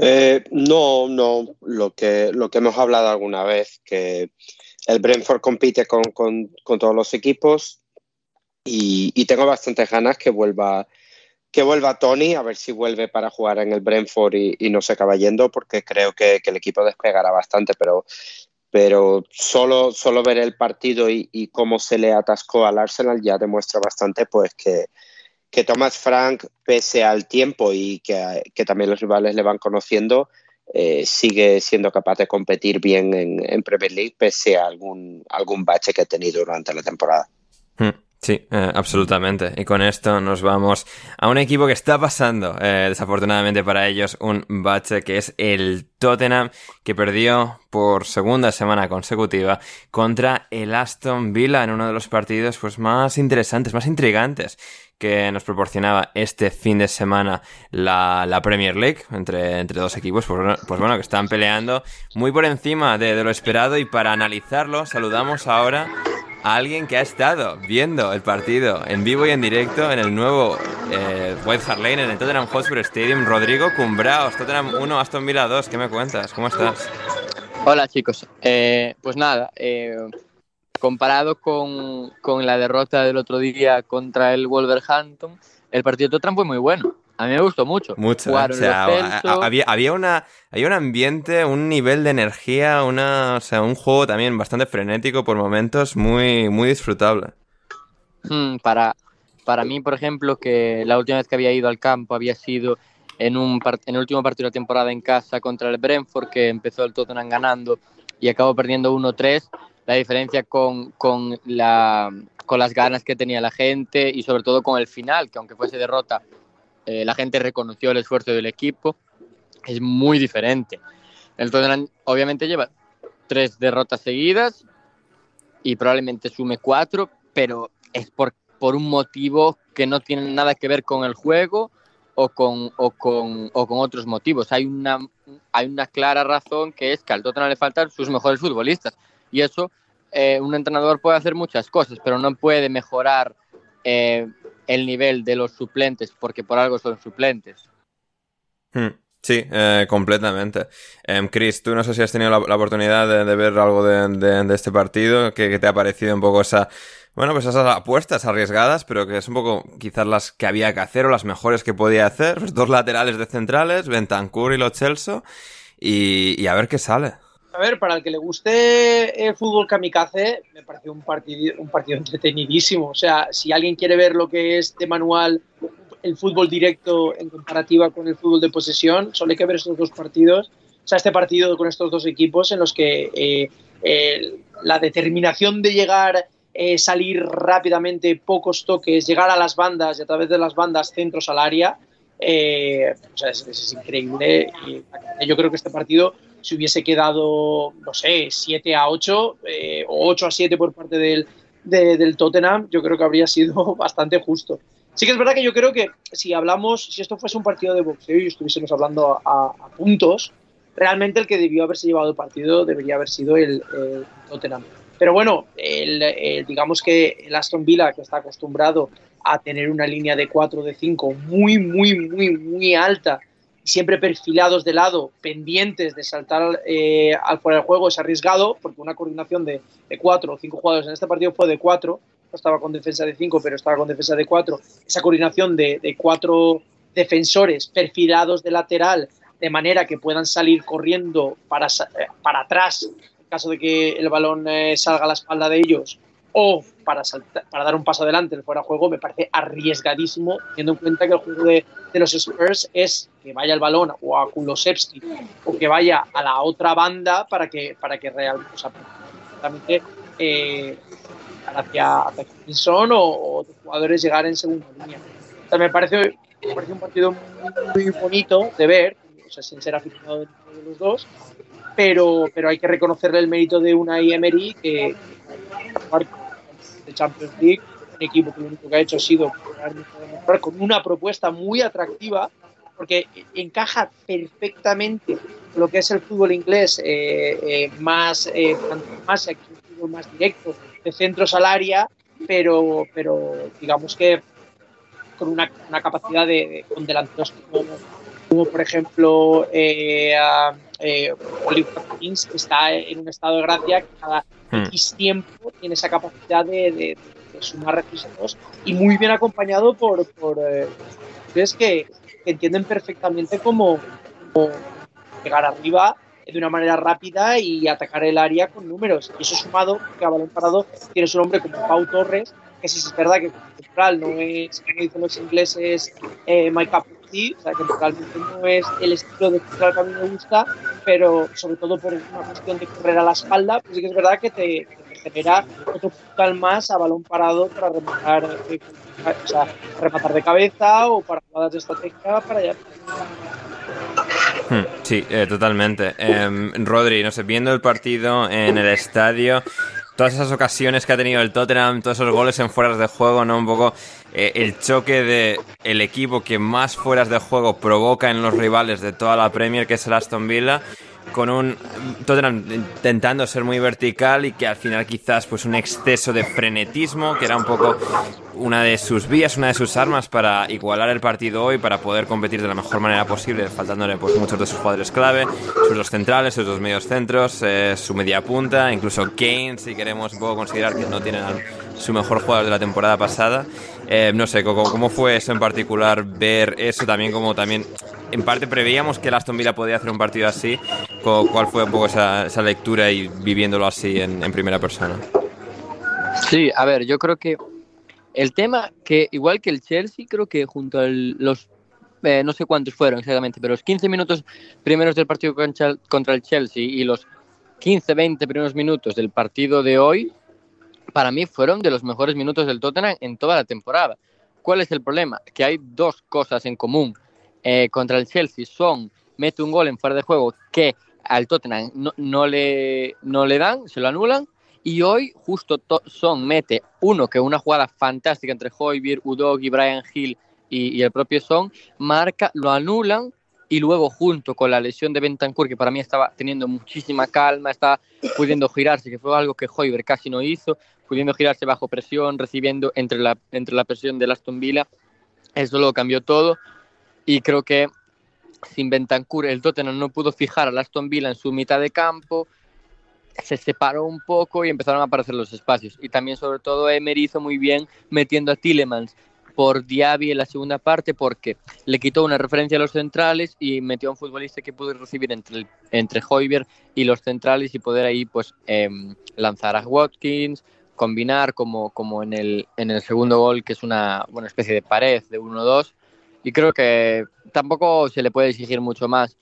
Eh, no, no. Lo que, lo que hemos hablado alguna vez, que el Brentford compite con, todos los equipos y, tengo bastantes ganas que vuelva, que vuelva Tony, a ver si vuelve para jugar en el Brentford y, no se acaba yendo, porque creo que, el equipo despegará bastante, pero, pero solo, solo ver el partido y, cómo se le atascó al Arsenal ya demuestra bastante pues que, que Thomas Frank, pese al tiempo y que, también los rivales le van conociendo, eh, sigue siendo capaz de competir bien en, Premier League pese a algún, algún bache que ha tenido durante la temporada. Hmm. Sí, eh, absolutamente. Y con esto nos vamos a un equipo que está pasando, eh, desafortunadamente para ellos, un bache que es el Tottenham, que perdió por segunda semana consecutiva contra el Aston Villa en uno de los partidos pues, más interesantes, más intrigantes que nos proporcionaba este fin de semana la, Premier League entre, entre dos equipos, pues, pues, bueno, que están peleando muy por encima de lo esperado y para analizarlo saludamos ahora alguien que ha estado viendo el partido en vivo y en directo en el nuevo eh, White Hart Lane en el Tottenham Hotspur Stadium. Rodrigo Cumbraos, Tottenham 1, Aston Villa 2. ¿Qué me cuentas? ¿Cómo estás? Hola chicos. Eh, pues nada, eh, comparado con, con, la derrota del otro día contra el Wolverhampton, el partido de Tottenham fue muy bueno. A mí me gustó mucho. Mucho. O sea, había, había, una, había un ambiente, un nivel de energía, una, o sea, un juego también bastante frenético por momentos, muy, muy disfrutable. Hmm, para, para mí, por ejemplo, que la última vez que había ido al campo había sido en, un en el último partido de la temporada en casa contra el Brentford, que empezó el Tottenham ganando y acabó perdiendo 1-3. La diferencia con, con, la, con las ganas que tenía la gente y sobre todo con el final, que aunque fuese derrota, eh, la gente reconoció el esfuerzo del equipo, es muy diferente. El Tottenham obviamente lleva tres derrotas seguidas y probablemente sume cuatro, pero es por, por un motivo que no tiene nada que ver con el juego o con, o con, o con otros motivos. Hay una, hay una clara razón que es que al Tottenham le faltan sus mejores futbolistas y eso eh, un entrenador puede hacer muchas cosas, pero no puede mejorar eh, el nivel de los suplentes, porque por algo son suplentes. Hmm, sí, eh, completamente. Em, Chris, tú no sé si has tenido la, oportunidad de, ver algo de, este partido, que, te ha parecido un poco esa, bueno, pues esas apuestas arriesgadas, pero que es un poco quizás las que había que hacer o las mejores que podía hacer. [LAUGHS] Dos laterales de centrales, Bentancur y Lo Celso, y a ver qué sale a ver, para el que le guste el fútbol kamikaze, me pareció un partido, un partido entretenidísimo. O sea, si alguien quiere ver lo que es de manual el fútbol directo en comparativa con el fútbol de posesión, solo hay que ver estos dos partidos. O sea, este partido con estos dos equipos en los que eh, la determinación de llegar, eh, salir rápidamente, pocos toques, llegar a las bandas y a través de las bandas centros al área, eh, o sea, es, es, increíble. Y yo creo que este partido si hubiese quedado, no sé, 7 a 8 eh, o 8 a 7 por parte del, del Tottenham, yo creo que habría sido [LAUGHS] bastante justo. Sí que es verdad que yo creo que si hablamos, si esto fuese un partido de boxeo y estuviésemos hablando a, puntos, realmente el que debió haberse llevado el partido debería haber sido el, Tottenham. Pero bueno, el, digamos que el Aston Villa, que está acostumbrado a tener una línea de 4 de 5 muy, muy, muy, muy alta siempre perfilados de lado, pendientes de saltar eh, al fuera del juego, es arriesgado, porque una coordinación de, cuatro o cinco jugadores en este partido fue de cuatro, no estaba con defensa de cinco, pero estaba con defensa de cuatro. Esa coordinación de, cuatro defensores perfilados de lateral, de manera que puedan salir corriendo para, eh, para atrás, en caso de que el balón eh, salga a la espalda de ellos, o para, para dar un paso adelante el fuera de juego me parece arriesgadísimo, teniendo en cuenta que el juego de, los Spurs es que vaya el balón o a Kulosevski o que vaya a la otra banda para que, para que realmente, eh, hacia, hacia o, o jugadores llegar en segunda línea. me, parece, me parece un partido muy, bonito de ver, o sea, sin ser aficionado de los dos, pero, pero hay que reconocerle el mérito de una Emery que, que de Champions League, un equipo que lo único que ha hecho ha sido con una propuesta muy atractiva, porque encaja perfectamente lo que es el fútbol inglés eh, eh, más, eh, más, más directo, de centro salaria, pero, pero digamos que con una, una capacidad de, con delanteros como como por ejemplo eh, eh, Oliver Kings está en un estado de gracia que cada hmm. X tiempo tiene esa capacidad de, sumar registros y muy bien acompañado por, por eh, que, entienden perfectamente cómo, llegar arriba de una manera rápida y atacar el área con números. Y eso sumado, que a balón parado tiene su nombre como Pau Torres, que si es verdad que no es, como dicen los ingleses, eh, My Cup o sea, que realmente no es el estilo de central que a mí me gusta, pero sobre todo por una cuestión de correr a la espalda, pues sí que es verdad que te, genera otro puntal más a balón parado para rematar, eh, o sea, rematar de cabeza o para jugadas de estrategia para allá. Hmm, sí, eh, totalmente. Em, Rodri, no sé, viendo el partido en el estadio, todas esas ocasiones que ha tenido el Tottenham, todos esos goles en fueras de juego, ¿no? Un poco eh, el choque de el equipo que más fueras de juego provoca en los rivales de toda la Premier, que es el Aston Villa con un Tottenham intentando ser muy vertical y que al final quizás pues un exceso de frenetismo que era un poco una de sus vías, una de sus armas para igualar el partido hoy, para poder competir de la mejor manera posible, faltándole pues muchos de sus jugadores clave, sus dos centrales, sus dos medios centros, eh, su media punta, incluso Kane, si queremos un considerar que no tiene su mejor jugador de la temporada pasada. Eh, no sé, ¿cómo, ¿cómo fue eso en particular? Ver eso también como también en parte preveíamos que el Aston Villa podía hacer un partido así. ¿Cuál fue un poco esa, lectura y viviéndolo así en, primera persona? Sí, a ver, yo creo que el tema que, igual que el Chelsea, creo que junto a los, eh, no sé cuántos fueron exactamente, pero los 15 minutos primeros del partido contra el Chelsea y los 15, 20 primeros minutos del partido de hoy, para mí fueron de los mejores minutos del Tottenham en toda la temporada. ¿Cuál es el problema? Que hay dos cosas en común. Eh, contra el Chelsea, Son mete un gol en fuera de juego que al Tottenham no, le, no le dan, se lo anulan. Y hoy justo Son mete uno que una jugada fantástica entre Hoybier, Udogi, Brian Hill y, el propio Son, marca, lo anulan y luego junto con la lesión de Bentancur, que para mí estaba teniendo muchísima calma, estaba pudiendo girarse, que fue algo que Hoiberg casi no hizo, pudiendo girarse bajo presión, recibiendo entre la, entre la presión de Aston Villa, eso lo cambió todo. Y creo que sin Bentancur el Tottenham no pudo fijar a Aston Villa en su mitad de campo, se separó un poco y empezaron a aparecer los espacios. Y también, sobre todo, Emery hizo muy bien metiendo a Tillemans por Diaby en la segunda parte porque le quitó una referencia a los centrales y metió a un futbolista que pudo recibir entre, entre Hoiberg y los centrales y poder ahí pues em, lanzar a Watkins, combinar como, como en, el, en el segundo gol que es una, una especie de pared de 1-2 y creo que tampoco se le puede exigir mucho más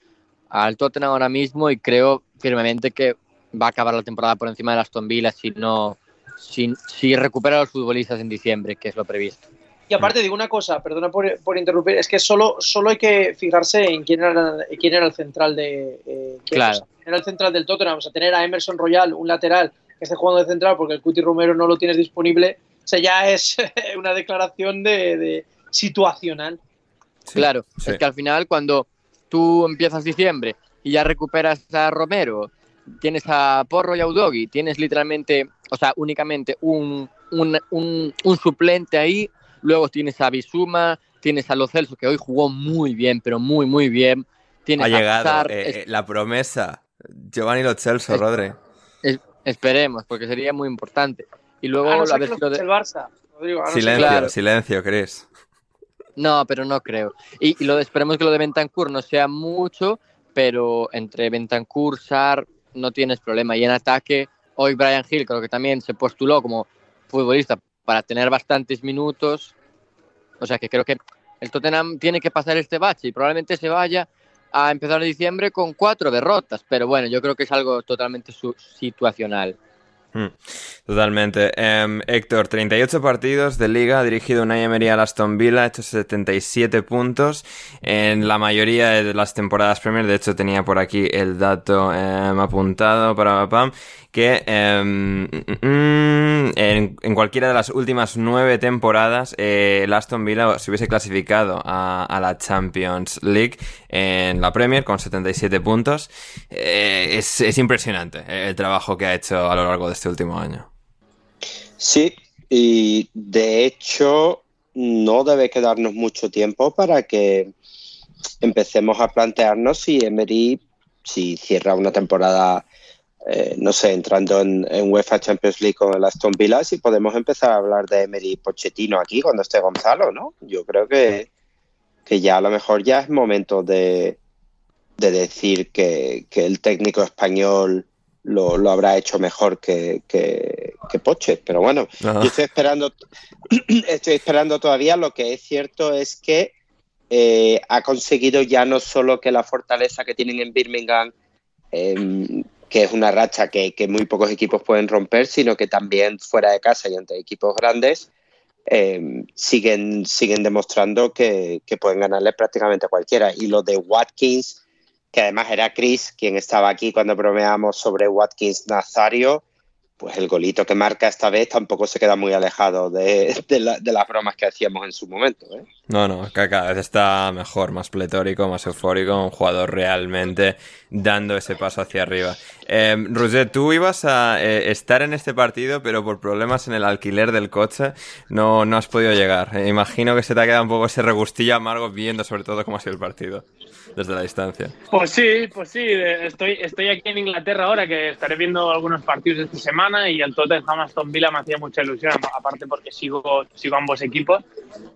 al Tottenham ahora mismo y creo firmemente que va a acabar la temporada por encima de Aston Villa si no si, si recupera a los futbolistas en diciembre, que es lo previsto. Y aparte digo una cosa, perdona por, por, interrumpir, es que solo, solo hay que fijarse en quién era, quién era el central de eh, claro. era el central del Tottenham, o sea, tener a Emerson Royal, un lateral que esté jugando de central porque el Cuti Romero no lo tienes disponible, o sea, ya es [LAUGHS] una declaración de, de situacional. Claro, es que al final cuando tú empiezas diciembre y ya recuperas a Romero, tienes a Porro y a Udogi, tienes literalmente, o sea, únicamente un, suplente ahí, luego tienes a Bisuma, tienes a Lo Celso, que hoy jugó muy bien, pero muy, muy bien. Tienes ha llegado eh, eh, la promesa, Giovanni Lo Celso, Rodri. esperemos, porque sería muy importante. Y luego ah, la versión de... Barça. silencio, silencio, Chris. No, pero no creo. Y, lo esperemos que lo de Bentancur no sea mucho, pero entre Bentancur, Sar, no tienes problema. Y en ataque, hoy Brian Hill creo que también se postuló como futbolista para tener bastantes minutos. O sea que creo que el Tottenham tiene que pasar este bache y probablemente se vaya a empezar en diciembre con cuatro derrotas. Pero bueno, yo creo que es algo totalmente situacional. Hmm. Totalmente. Em, Héctor, 38 partidos de liga, ha dirigido una Emery al Aston Villa, ha hecho 77 puntos en la mayoría de las temporadas Premier. De hecho, tenía por aquí el dato em, apuntado para Pam que em, mm, mm, en, cualquiera de las últimas nueve temporadas eh, el Aston Villa se hubiese clasificado a, la Champions League en la Premier con 77 puntos. Eh, es, es, impresionante el trabajo que ha hecho a lo largo de este último año. Sí, y de hecho no debe quedarnos mucho tiempo para que empecemos a plantearnos si Emery, si cierra una temporada, eh, no sé, entrando en, UEFA Champions League con el Aston Villa, si podemos empezar a hablar de Emery Pochettino aquí cuando esté Gonzalo, ¿no? Yo creo que, que ya a lo mejor ya es momento de, de decir que, que el técnico español lo, lo, habrá hecho mejor que, que, Poche. Pero bueno, yo estoy esperando, [CLEARS THROAT] estoy esperando todavía. Lo que es cierto es que eh, ha conseguido ya no solo que la fortaleza que tienen en Birmingham, em, que es una racha que, que, muy pocos equipos pueden romper, sino que también fuera de casa y ante equipos grandes, em, siguen, siguen demostrando que, que pueden ganarle prácticamente a cualquiera. Y lo de Watkins que además era Chris quien estaba aquí cuando bromeamos sobre Watkins Nazario, pues el golito que marca esta vez tampoco se queda muy alejado de, las bromas que hacíamos en su momento. ¿eh? No, no, cada vez está mejor, más pletórico, más eufórico, un jugador realmente dando ese paso hacia arriba. Eh, Roger, tú ibas a eh, estar en este partido, pero por problemas en el alquiler del coche no, no has podido llegar. Eh, imagino que se te ha quedado un poco ese regustillo amargo viendo sobre todo cómo ha sido el partido desde la distancia. Pues sí, pues sí, estoy, estoy aquí en Inglaterra ahora que estaré viendo algunos partidos esta semana y el Tottenham Aston Villa me hacía mucha ilusión, aparte porque sigo, sigo ambos equipos,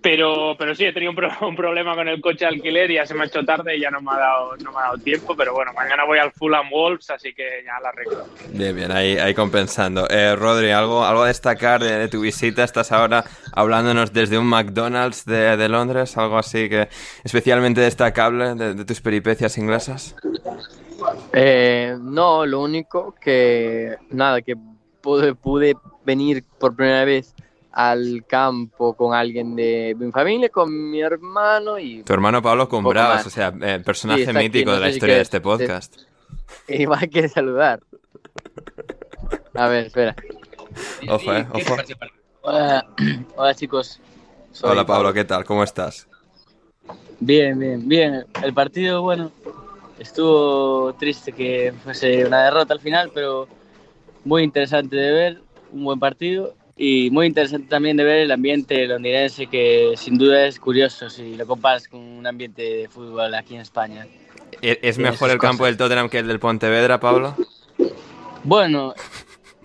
pero, pero sí, he tenido [LAUGHS] un, problema con el coche de alquiler y ya se me ha hecho tarde y ya no me ha dado, no me ha dado tiempo, pero bueno, mañana voy al Fulham Wolves, así que ya la arreglo. Bien, bien, ahí, ahí compensando. Eh, Rodri, ¿algo, ¿algo a destacar de, tu visita? Estás ahora hablándonos desde un McDonald's de, de Londres, algo así que especialmente destacable de tus peripecias inglesas? Eh, no, lo único que nada, que pude, pude venir por primera vez al campo con alguien de mi familia, con mi hermano y... Tu hermano Pablo Cumbravas, o sea, eh, personaje mítico de la historia de este podcast. Y a querer saludar. A ver, espera. Ojo, eh, ojo. Hola, [CLEARS THROAT] chicos. Hola Pablo, ¿qué tal? ¿Cómo estás? Bien, bien, bien. El partido, bueno, estuvo triste que fuese una derrota al final, pero muy interesante de ver, un buen partido y muy interesante también de ver el ambiente londinense que sin duda es curioso si lo comparas con un ambiente de fútbol aquí en España. ¿E-, ¿Es mejor el campo del Tottenham que el del Pontevedra, Pablo? Bueno,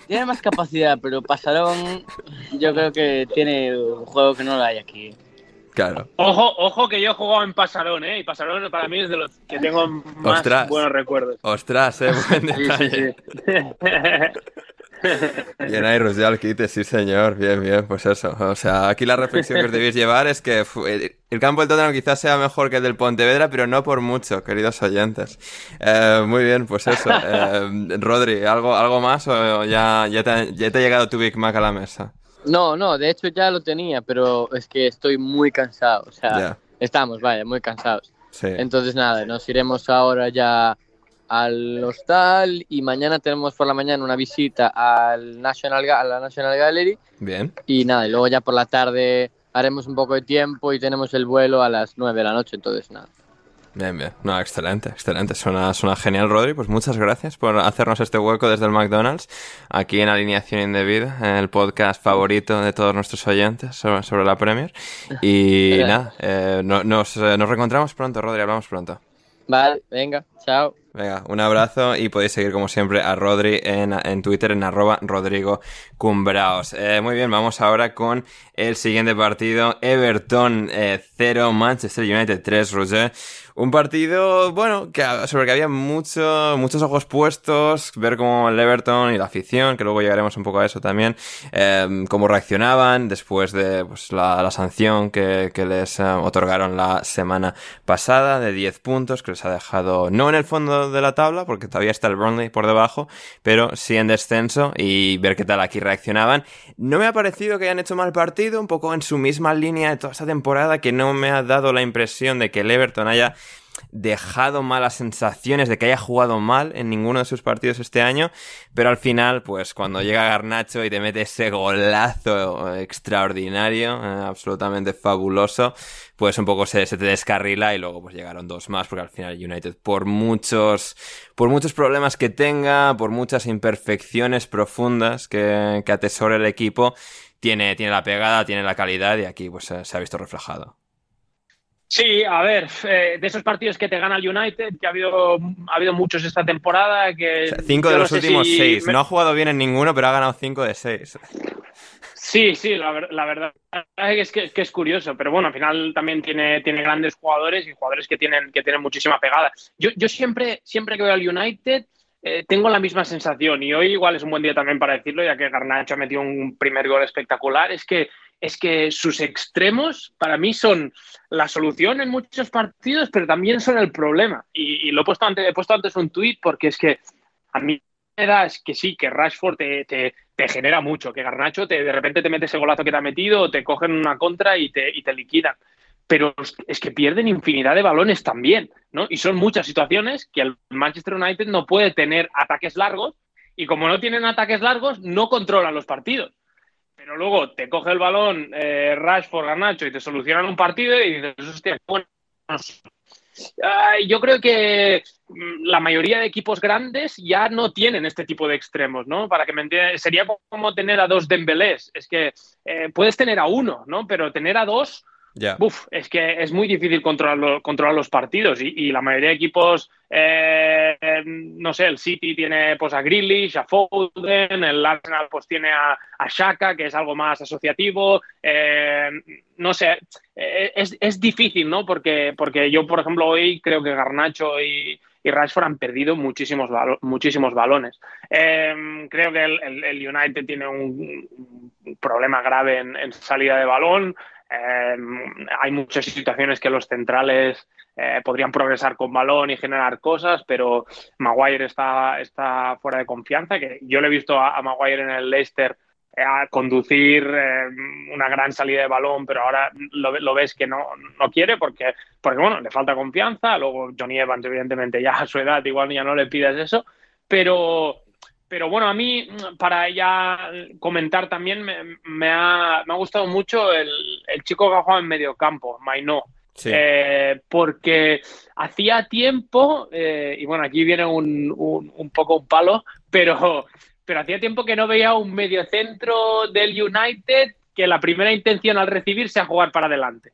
tiene más capacidad, pero Pasarón yo creo que tiene un juego que no lo hay aquí. Claro. Ojo, ojo que yo he jugado en Pasarón, ¿eh? Y Pasarón para mí es de los que tengo más buenos recuerdos. Ostras, ¿eh? [LAUGHS] Buen detalle. [LAUGHS] Bien ahí, Rosal Quite, sí señor, bien, bien, pues eso. O sea, aquí la reflexión que os debéis llevar es que el campo del Tottenham quizás sea mejor que el del Pontevedra, pero no por mucho, queridos oyentes. Eh, muy bien, pues eso. Eh, Rodri, ¿algo, ¿algo más o ya, ya, te, ya te ha llegado tu Big Mac a la mesa? No, no, de hecho ya lo tenía, pero es que estoy muy cansado. O sea, estamos, vaya, muy cansados. Entonces, nada, nos iremos ahora ya al hostal y mañana tenemos por la mañana una visita al National, a la National Gallery. Bien. Y nada, y luego ya por la tarde haremos un poco de tiempo y tenemos el vuelo a las 9 de la noche, entonces nada. Bien, bien. No, excelente, excelente. Suena, suena genial, Rodri. Pues muchas gracias por hacernos este hueco desde el McDonald's, aquí en Alineación Indebida, el podcast favorito de todos nuestros oyentes sobre, la Premier. [LAUGHS] Y nada, eh, nos, eh, nos reencontramos pronto, Rodri, hablamos pronto. Vale, venga, chao. Venga, un abrazo y podéis seguir como siempre a Rodri en, en Twitter en arroba Rodrigo Cumbraos. Eh, muy bien, vamos ahora con el siguiente partido. Everton 0, Manchester United 3, Roger. Un partido, bueno, que, sobre el que había mucho, muchos ojos puestos, ver cómo el Everton y la afición, que luego llegaremos un poco a eso también, eh, cómo reaccionaban después de pues, la, sanción que, que les eh, otorgaron la semana pasada de 10 puntos, que les ha dejado no en el fondo de la tabla, porque todavía está el Burnley por debajo, pero sí en descenso y ver qué tal aquí reaccionaban. No me ha parecido que hayan hecho mal partido, un poco en su misma línea de toda esta temporada, que no me ha dado la impresión de que el Everton haya dejado malas sensaciones de que haya jugado mal en ninguno de sus partidos este año, pero al final, pues cuando llega Garnacho y te mete ese golazo extraordinario, eh, absolutamente fabuloso, pues un poco se, te descarrila y luego pues llegaron dos más, porque al final United, por muchos, por muchos problemas que tenga, por muchas imperfecciones profundas que, que atesora el equipo, tiene, tiene la pegada, tiene la calidad y aquí pues se ha visto reflejado. Sí, a ver, eh, de esos partidos que te gana el United, que ha habido, ha habido muchos esta temporada, que... cinco de los últimos seis. No ha jugado bien en ninguno, pero ha ganado cinco de seis. Sí, sí, la, verdad es que, es curioso, pero bueno, al final también tiene, tiene grandes jugadores y jugadores que tienen, que tienen muchísima pegada. Yo, yo siempre, siempre que veo al United eh, tengo la misma sensación y hoy igual es un buen día también para decirlo, ya que Garnacho ha metido un primer gol espectacular, es que es que sus extremos para mí son la solución en muchos partidos, pero también son el problema. Y, lo he puesto, antes, he puesto antes un tuit porque es que a mí me da es que sí, que Rashford te, te, genera mucho, que Garnacho te, de repente te mete ese golazo que te ha metido, te cogen una contra y te, y te liquidan. Pero es que pierden infinidad de balones también, ¿no? Y son muchas situaciones que el Manchester United no puede tener ataques largos y como no tienen ataques largos, no controlan los partidos pero luego te coge el balón eh, Rashford, Garnacho y te solucionan un partido y dices, hostia, bueno. yo creo que mm, la mayoría de equipos grandes ya no tienen este tipo de extremos, ¿no? Para que me entiendan, sería como tener a dos Dembélés. Es que eh, puedes tener a uno, ¿no? Pero tener a dos es que es muy difícil controlar, controlar los partidos y, la mayoría de equipos, eh, no sé, el City tiene pues, a Grealish, a Foden, el Arsenal pues tiene a, Shaka, que es algo más asociativo, eh, no sé, eh, es, difícil, ¿no? Porque, porque yo, por ejemplo, hoy creo que Garnacho y, Rashford han perdido muchísimos, muchísimos balones. creo que el, United tiene un, problema grave en salida de balón. Em, hay muchas situaciones que los centrales eh, podrían progresar con balón y generar cosas, pero Maguire está, está fuera de confianza. Que yo le he visto a, Maguire en el Leicester eh, a conducir em, una gran salida de balón, pero ahora lo, ves que no, no, quiere porque, porque, bueno, le falta confianza. Luego Johnny Evans, evidentemente, ya a su edad igual ya no le pides eso, pero pero bueno, a mí, para ya comentar también, me, ha, gustado mucho el, chico que ha jugado en medio campo, Mainó. Eh, porque hacía tiempo, eh, y bueno, aquí viene un, poco un palo, pero, pero hacía tiempo que no veía un mediocentro del United que la primera intención al recibir sea jugar para adelante.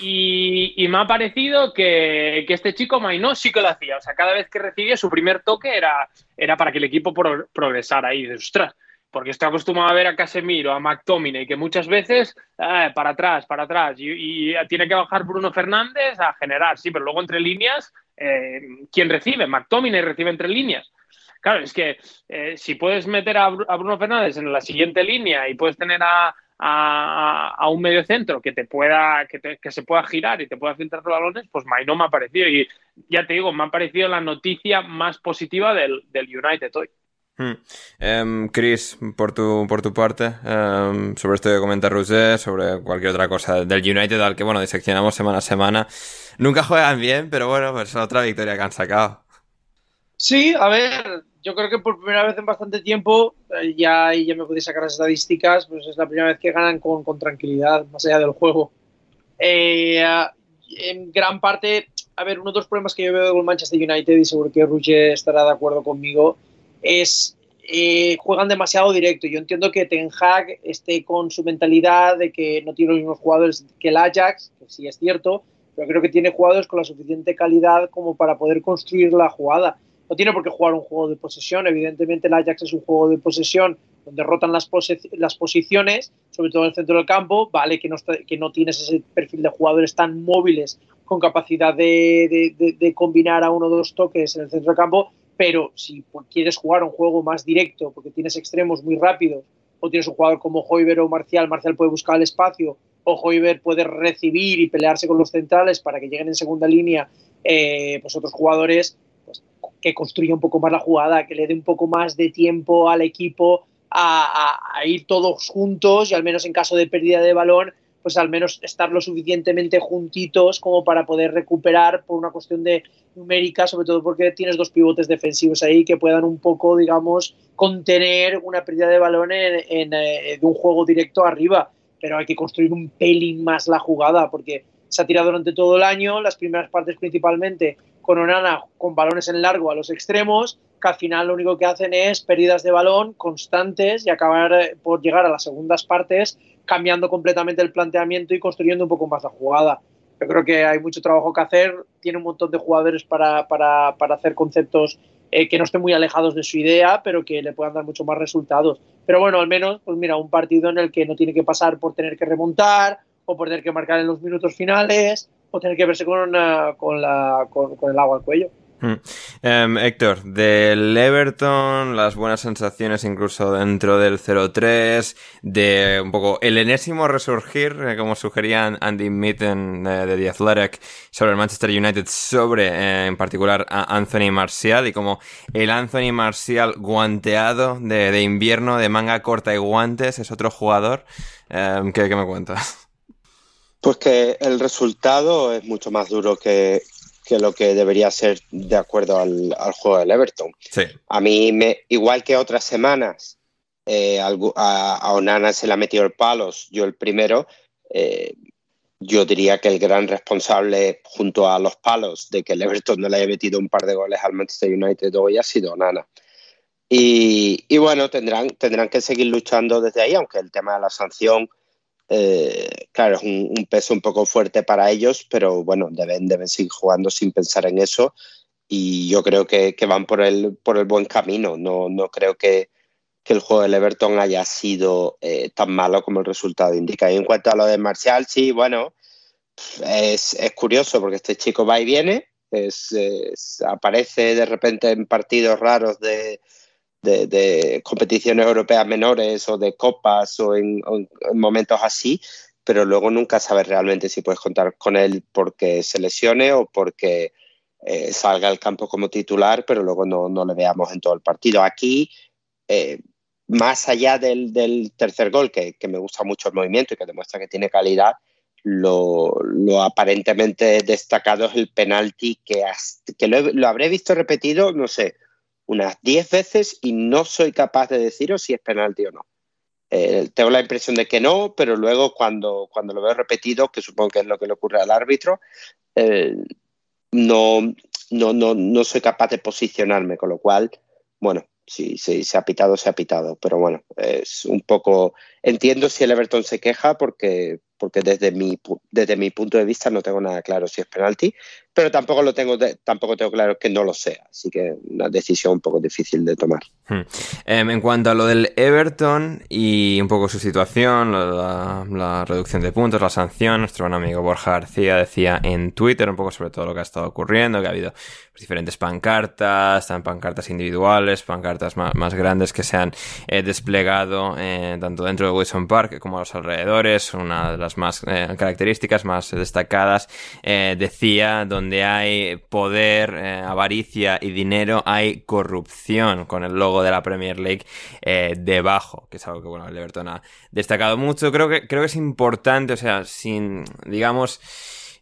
Y, me ha parecido que, este chico Mainó sí que lo hacía. O sea, cada vez que recibía su primer toque era, era para que el equipo progresara. Y dices, ostras, porque estoy acostumbrado a ver a Casemiro, a McTominay, que muchas veces eh, para atrás, para atrás. Y, tiene que bajar Bruno Fernández a generar, sí, pero luego entre líneas, eh, ¿quién recibe? McTominay recibe entre líneas. Claro, es que eh, si puedes meter a, Bruno Fernández en la siguiente línea y puedes tener a, a, un medio centro que te pueda, que, se pueda girar y te pueda filtrar los balones, pues no me ha parecido. Y ya te digo, me ha parecido la noticia más positiva del, United hoy. Hmm. Em, Chris, por tu, por tu parte, em, sobre esto que comenta Roger, sobre cualquier otra cosa del United al que, bueno, diseccionamos semana a semana. Nunca juegan bien, pero bueno, pues otra victoria que han sacado. Sí, a ver, yo creo que por primera vez en bastante tiempo, eh, ya, ya me podéis sacar las estadísticas, pues es la primera vez que ganan con, tranquilidad, más allá del juego. Eh, en gran parte, a ver, uno de los problemas que yo veo con Manchester United, y seguro que Ruge estará de acuerdo conmigo, es eh, juegan demasiado directo. Yo entiendo que Ten Hag esté con su mentalidad de que no tiene los mismos jugadores que el Ajax, que sí es cierto, pero creo que tiene jugadores con la suficiente calidad como para poder construir la jugada no tiene por qué jugar un juego de posesión. Evidentemente, el Ajax es un juego de posesión donde rotan las, las posiciones, sobre todo en el centro del campo. Vale que no, que no tienes ese perfil de jugadores tan móviles con capacidad de, de, combinar a uno o dos toques en el centro del campo, pero si quieres jugar un juego más directo porque tienes extremos muy rápidos o tienes un jugador como Hoiber o Marcial, Marcial puede buscar el espacio o Hoiber puede recibir y pelearse con los centrales para que lleguen en segunda línea eh, pues otros jugadores, que construya un poco más la jugada, que le dé un poco más de tiempo al equipo a, ir todos juntos y al menos en caso de pérdida de balón, pues al menos estar lo suficientemente juntitos como para poder recuperar por una cuestión de numérica, sobre todo porque tienes dos pivotes defensivos ahí que puedan un poco, digamos, contener una pérdida de balón en, eh, de un juego directo arriba. Pero hay que construir un pelín más la jugada porque se ha tirado durante todo el año, las primeras partes principalmente con Onana con balones en largo a los extremos, que al final lo único que hacen es pérdidas de balón constantes y acabar eh, por llegar a las segundas partes cambiando completamente el planteamiento y construyendo un poco más la jugada. yo creo que hay mucho trabajo que hacer, tiene un montón de jugadores para, para, para hacer conceptos eh, que no estén muy alejados de su idea, pero que le puedan dar mucho más resultados. Pero bueno, al menos, pues mira, un partido en el que no tiene que pasar por tener que remontar o por tener que marcar en los minutos finales o tener que verse con, con, la, con el agua al cuello. Hmm. Em, Héctor, del Everton, las buenas sensaciones incluso dentro del 0-3, de un poco el enésimo resurgir, eh, como sugerían Andy Mitten eh, de The Athletic sobre el Manchester United, sobre eh, en particular a Anthony Martial y como el Anthony Martial guanteado de, invierno, de manga corta y guantes, es otro jugador. Em, ¿qué, ¿Qué me cuentas? Pues que el resultado es mucho más duro que, que lo que debería ser de acuerdo al, juego del Everton. A mí, me, igual que otras semanas, eh, a, Onana se le ha metido el palos, yo el primero, eh, yo diría que el gran responsable junto a los palos de que el Everton no le haya metido un par de goles al Manchester United hoy ha sido Onana. Y, y bueno, tendrán, tendrán que seguir luchando desde ahí, aunque el tema de la sanción eh, claro, es un, peso un poco fuerte para ellos, pero bueno, deben, deben seguir jugando sin pensar en eso y yo creo que, van por el, por el buen camino. No, no creo que, el juego del Everton haya sido eh, tan malo como el resultado indica. Y en cuanto a lo de Marcial, sí, bueno, es, curioso porque este chico va y viene, aparece de repente en partidos raros de, de, competiciones europeas menores o de copas o en, momentos así, pero luego nunca sabes realmente si puedes contar con él porque se lesione o porque eh, salga al campo como titular, pero luego no, no le veamos en todo el partido. Aquí, eh, más allá del, tercer gol, que, que, me gusta mucho el movimiento y que demuestra que tiene calidad, lo, aparentemente destacado es el penalti que, que lo, lo habré visto repetido, no sé, unas 10 veces y no soy capaz de deciros si es penalti o no. Eh, tengo la impresión de que no, pero luego cuando, cuando lo veo repetido, que supongo que es lo que le ocurre al árbitro, eh, no, no, no, no soy capaz de posicionarme, con lo cual, bueno, si, si se ha pitado, se ha pitado, pero bueno, es un poco... Entiendo si el Everton se queja porque, porque desde mi, desde mi punto de vista no tengo nada claro si es penalti, pero tampoco lo tengo tampoco tengo claro que no lo sea, así que una decisión un poco difícil de tomar. Hmm. Em, en cuanto a lo del Everton y un poco su situación, la, reducción de puntos, la sanción, nuestro buen amigo Borja García decía en Twitter un poco sobre todo lo que ha estado ocurriendo, que ha habido pues, diferentes pancartas, pancartas individuales, pancartas más, grandes que se han eh, desplegado eh, tanto dentro de Wilson Park como a los alrededores, una de las más eh, características más destacadas, eh, decía, donde hay poder, eh, avaricia y dinero, hay corrupción, con el logo de la Premier League debajo, que es algo que, bueno, el Everton ha destacado mucho. Creo que, creo que es importante, o sea, sin, digamos,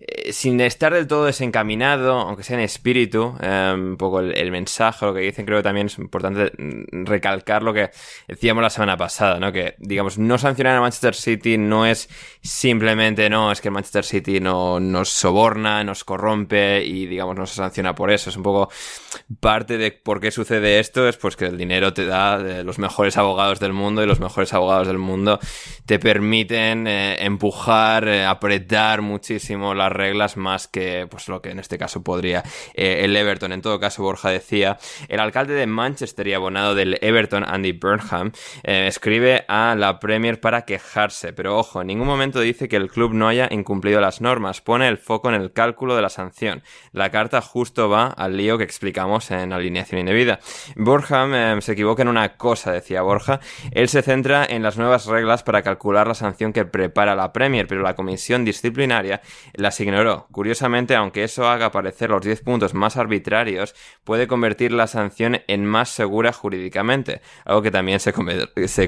eh, sin estar del todo desencaminado, aunque sea en espíritu, em, un poco el, mensaje, lo que dicen, creo que también es importante mm, recalcar lo que decíamos la semana pasada, ¿no? Que, digamos, no sancionar a Manchester City no es simplemente, no, es que Manchester City no nos soborna, nos corrompe y, digamos, no se sanciona por eso. Es un poco parte de por qué sucede esto, es pues que el dinero te da de los mejores abogados del mundo y los mejores abogados del mundo te permiten eh, empujar, eh, apretar muchísimo la reglas más que pues lo que en este caso podría eh, el Everton. En todo caso, Borja decía, el alcalde de Manchester y abonado del Everton, Andy Burnham, eh, escribe a la Premier para quejarse, pero ojo, en ningún momento dice que el club no haya incumplido las normas, pone el foco en el cálculo de la sanción. La carta justo va al lío que explicamos en alineación indebida. Burnham eh, se equivoca en una cosa, decía Borja, él se centra en las nuevas reglas para calcular la sanción que prepara la Premier, pero la comisión disciplinaria ignoró. Curiosamente, aunque eso haga parecer los 10 puntos más arbitrarios, puede convertir la sanción en más segura jurídicamente, algo que también se,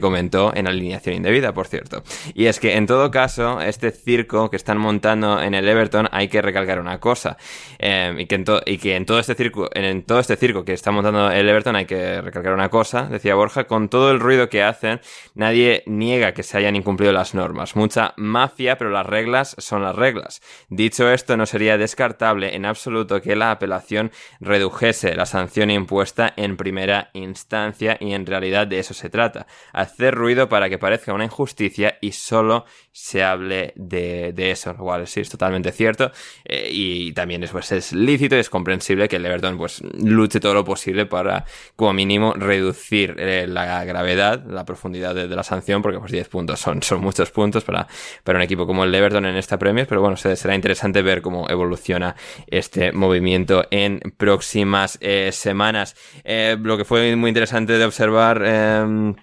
comentó en alineación indebida, por cierto. Y es que en todo caso, este circo que están montando en el Everton hay que recalcar una cosa, em, y, que en y, que en todo este circo, en todo este circo que está montando el Everton hay que recalcar una cosa, decía Borja, con todo el ruido que hacen, nadie niega que se hayan incumplido las normas. Mucha mafia, pero las reglas son las reglas Dicho esto, no sería descartable en absoluto que la apelación redujese la sanción impuesta en primera instancia y en realidad de eso se trata, hacer ruido para que parezca una injusticia y solo se hable de, eso, lo cual sí es totalmente cierto eh, y también es, pues, es lícito y es comprensible que el Everton pues luche todo lo posible para como mínimo reducir eh, la gravedad, la profundidad de, la sanción porque pues 10 puntos son, son muchos puntos para, para un equipo como el Everton en esta Premier, pero bueno, será interesante ver cómo evoluciona este movimiento en próximas eh, semanas. lo que fue muy interesante de observar em,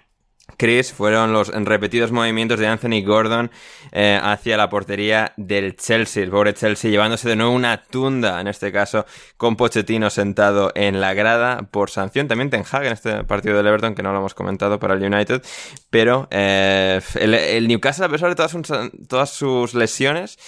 Chris fueron los repetidos movimientos de Anthony Gordon eh, hacia la portería del Chelsea, el pobre Chelsea llevándose de nuevo una tunda, en este caso con Pochettino sentado en la grada por sanción, también Ten Hag en este partido del Everton que no lo hemos comentado para el United, pero eh, el, Newcastle a pesar de todas, todas sus lesiones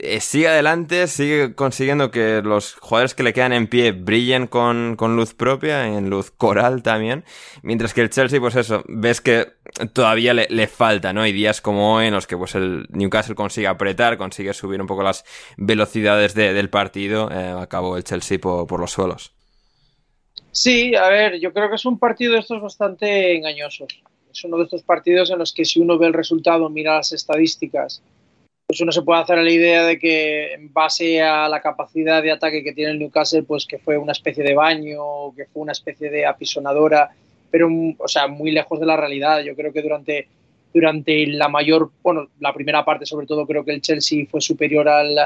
eh, sigue adelante, sigue consiguiendo que los jugadores que le quedan en pie brillen con, luz propia, en luz coral también, mientras que el Chelsea, pues eso, ves que todavía le, falta, ¿no? Hay días como hoy en los que pues el Newcastle consigue apretar, consigue subir un poco las velocidades del partido, eh, acabó el Chelsea por, por los suelos. Sí, a ver, yo creo que es un partido de estos bastante engañosos. Es uno de estos partidos en los que si uno ve el resultado, mira las estadísticas pues uno se puede hacer la idea de que en base a la capacidad de ataque que tiene el Newcastle, pues que fue una especie de baño, que fue una especie de apisonadora, pero o sea, muy lejos de la realidad. Yo creo que durante, durante la mayor, bueno, la primera parte sobre todo, creo que el Chelsea fue superior al,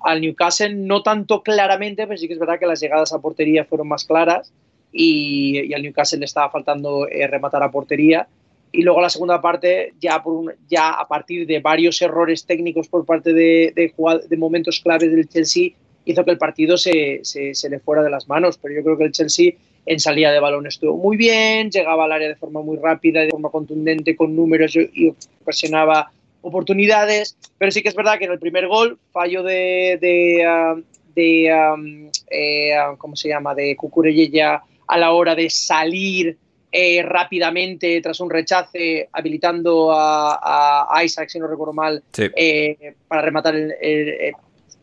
al Newcastle, no tanto claramente, pero sí que es verdad que las llegadas a portería fueron más claras y, al Newcastle le estaba faltando eh, rematar a portería y luego la segunda parte, ya, por ya a partir de varios errores técnicos por parte de, de, de momentos claves del Chelsea, hizo que el partido se, se, le fuera de las manos. Pero yo creo que el Chelsea en salida de balón estuvo muy bien, llegaba al área de forma muy rápida, de forma contundente, con números y, ocasionaba oportunidades. Pero sí que es verdad que en el primer gol, fallo de, de, um, de um, eh, um, ¿cómo se llama?, de Cucurella a la hora de salir eh, rápidamente tras un rechace, habilitando a, Isaac, si no recuerdo mal, eh, para rematar eh,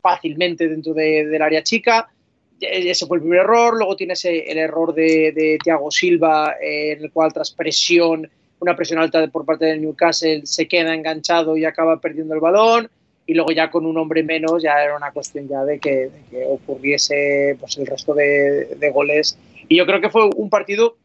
fácilmente dentro del área chica. Ese fue el primer error. Luego tienes el error de, de Thiago Silva, en el cual tras presión, una presión alta por parte del Newcastle, se queda enganchado y acaba perdiendo el balón. Y luego ya con un hombre menos ya era una cuestión ya de que, ocurriese pues, el resto de, de goles. Y yo creo que fue un partido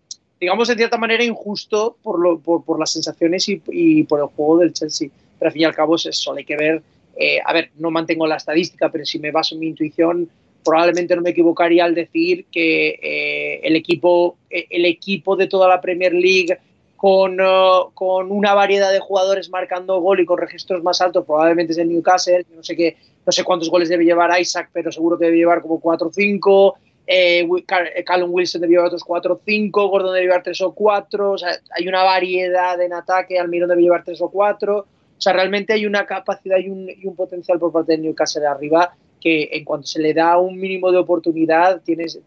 digamos, en cierta manera injusto por, lo, por, por las sensaciones y, por el juego del Chelsea. Pero al fin y al cabo es eso, hay que ver. Eh, a ver, no mantengo la estadística, pero si me baso en mi intuición, probablemente no me equivocaría al decir que eh, el, equipo, eh, el equipo de toda la Premier League con, uh, con, una variedad de jugadores marcando gol y con registros más altos, probablemente es el Newcastle. No sé, qué, no sé cuántos goles debe llevar Isaac, pero seguro que debe llevar como 4 o 5 eh, eh, Callum Wilson debe llevar otros 4 o 5, Gordon debe llevar 3 o 4, o sea, hay una variedad en ataque, Almirón debe llevar 3 o 4, o sea, realmente hay una capacidad y un, potencial por parte del Newcastle de arriba que en cuanto se le da un mínimo de oportunidad tienes,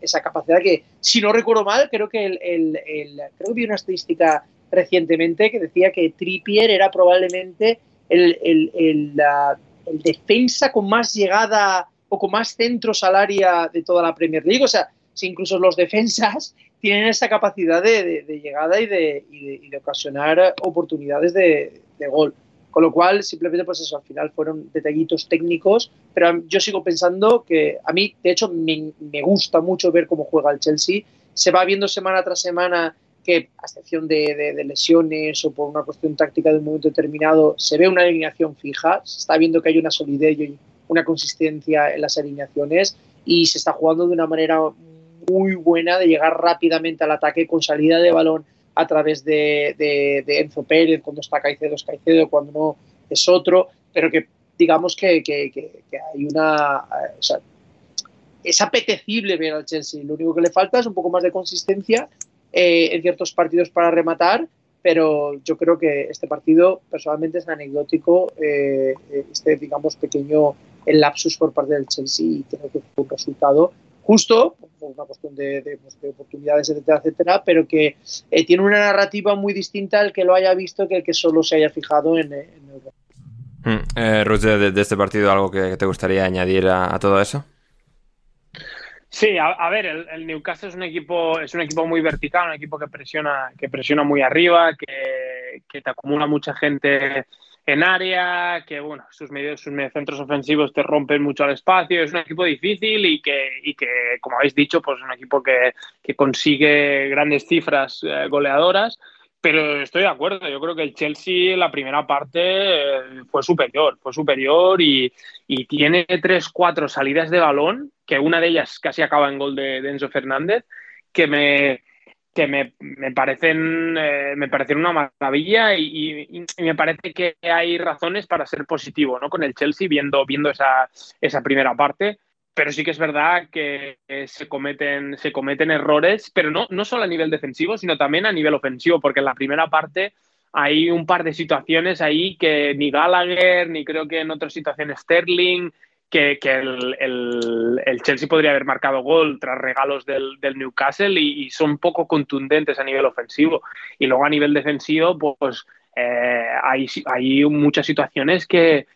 esa capacidad que, si no recuerdo mal, creo que, el, el, el, creo que vi una estadística recientemente que decía que Trippier era probablemente el, el defensa con más llegada poco más centros al área de toda la Premier League. O sea, si incluso los defensas [LAUGHS] tienen esa capacidad de, llegada y de, de, ocasionar oportunidades de, gol. Con lo cual, simplemente, pues eso, al final fueron detallitos técnicos, pero yo sigo pensando que a mí, de hecho, me, me gusta mucho ver cómo juega el Chelsea. Se va viendo semana tras semana que, a excepción de, lesiones o por una cuestión táctica de un momento determinado, se ve una alineación fija, se está viendo que hay una solidez y una consistencia en las alineaciones y se está jugando de una manera muy buena de llegar rápidamente al ataque con salida de balón a través de, de, Enzo Pérez, cuando está Caicedo es Caicedo, cuando no es otro, pero que digamos que, que, que, hay una... O sea, es apetecible ver al Chelsea, lo único que le falta es un poco más de consistencia eh, en ciertos partidos para rematar, pero yo creo que este partido personalmente es anecdótico, eh, este digamos pequeño el lapsus por parte del Chelsea y creo que fue un resultado justo, por una cuestión de, pues, oportunidades, etcétera, etcétera, pero que eh, tiene una narrativa muy distinta al que lo haya visto que el que solo se haya fijado en, el Mm, eh, de, este partido, ¿algo que, te gustaría añadir a, todo eso? Sí, a, ver, el, Newcastle es un equipo, es un equipo muy vertical, un equipo que presiona, que presiona muy arriba, que, que te acumula mucha gente en área, que bueno, sus medios, sus centros ofensivos te rompen mucho al espacio, es un equipo difícil y que, y que como habéis dicho, pues es un equipo que, que consigue grandes cifras eh, goleadoras, pero estoy de acuerdo, yo creo que el Chelsea la primera parte eh, fue superior, fue superior y, y, tiene tres, cuatro salidas de balón, que una de ellas casi acaba en gol de, de Enzo Fernández, que me, que me, me parecen eh, me parecen una maravilla y, me parece que hay razones para ser positivo ¿no? con el Chelsea viendo, viendo esa, esa primera parte pero sí que es verdad que se cometen, se cometen errores, pero no, no solo a nivel defensivo, sino también a nivel ofensivo, porque en la primera parte hay un par de situaciones ahí que ni Gallagher, ni creo que en otras situaciones Sterling, que, el, Chelsea podría haber marcado gol tras regalos del, Newcastle y, son poco contundentes a nivel ofensivo. Y luego a nivel defensivo, pues eh, hay, hay muchas situaciones que,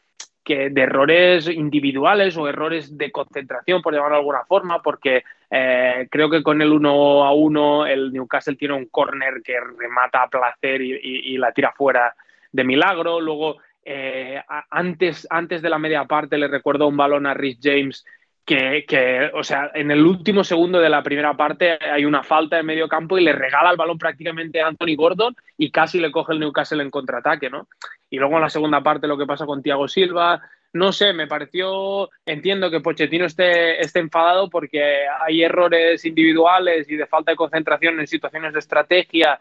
que de errores individuales o errores de concentración, por llamarlo de alguna forma, porque eh, creo que con el 1 a 1 el Newcastle tiene un córner que remata a placer y, y, la tira fuera de milagro. Luego eh, antes, antes de la media parte le recuerdo un balón a Rhys James que, o sea, en el último segundo de la primera parte hay una falta en medio campo y le regala el balón prácticamente a Anthony Gordon y casi le coge el Newcastle en contraataque, ¿no? Y luego en la segunda parte lo que pasa con Thiago Silva, no sé, me pareció, entiendo que Pochettino esté, esté enfadado porque hay errores individuales y de falta de concentración en situaciones de estrategia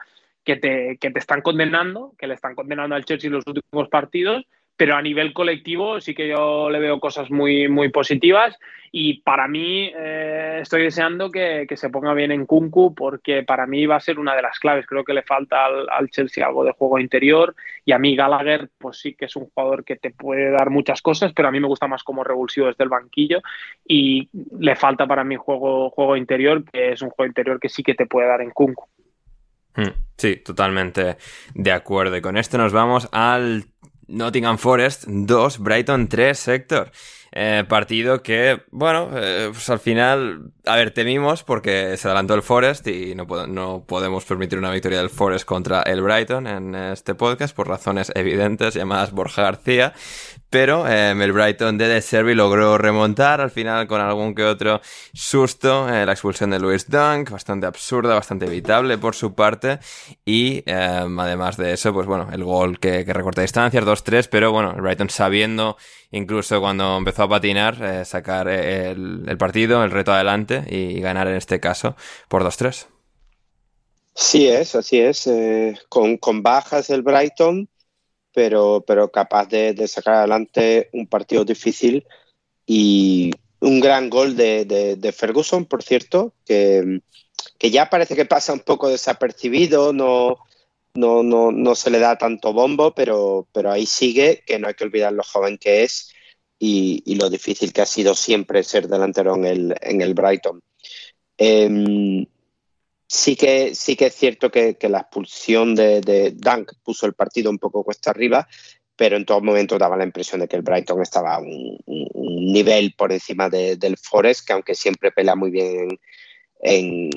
que te, que te están condenando, que le están condenando al Chelsea en los últimos partidos, pero a nivel colectivo sí que yo le veo cosas muy, muy positivas y para mí eh, estoy deseando que, que, se ponga bien en Kunku porque para mí va a ser una de las claves. Creo que le falta al, al, Chelsea algo de juego interior y a mí Gallagher pues sí que es un jugador que te puede dar muchas cosas, pero a mí me gusta más como revulsivo desde el banquillo y le falta para mí juego, juego interior, que es un juego interior que sí que te puede dar en Kunku. Hmm, sí, totalmente de acuerdo. Y con esto nos vamos al Nottingham Forest 2, Brighton 3, Héctor. Eh, partido que, bueno, eh, pues al final, a ver, temimos porque se adelantó el Forest y no, no podemos permitir una victoria del Forest contra el Brighton en este podcast por razones evidentes llamadas Borja García. Pero eh, el Brighton de De Servi logró remontar al final con algún que otro susto. la expulsión de Luis Dunk, bastante absurda, bastante evitable por su parte. Y además de eso, pues bueno, el gol que, que recorta distancias, 2-3. Pero bueno, el Brighton sabiendo incluso cuando empezó a patinar, eh, sacar eh, el, partido, el reto adelante y, ganar en este caso por 2-3. Sí es, así es. Eh, con, bajas el Brighton, pero, pero capaz de, sacar adelante un partido difícil y un gran gol de, Ferguson, por cierto, que, que, ya parece que pasa un poco desapercibido, no, no, no, no se le da tanto bombo, pero, pero ahí sigue, que no hay que olvidar lo joven que es y, lo difícil que ha sido siempre ser delantero en el, en el Brighton. Em, sí, que, sí que es cierto que, la expulsión de, de, Dunk puso el partido un poco cuesta arriba, pero en todo momento daba la impresión de que el Brighton estaba a un, nivel por encima del Forest, que aunque siempre pela muy bien en,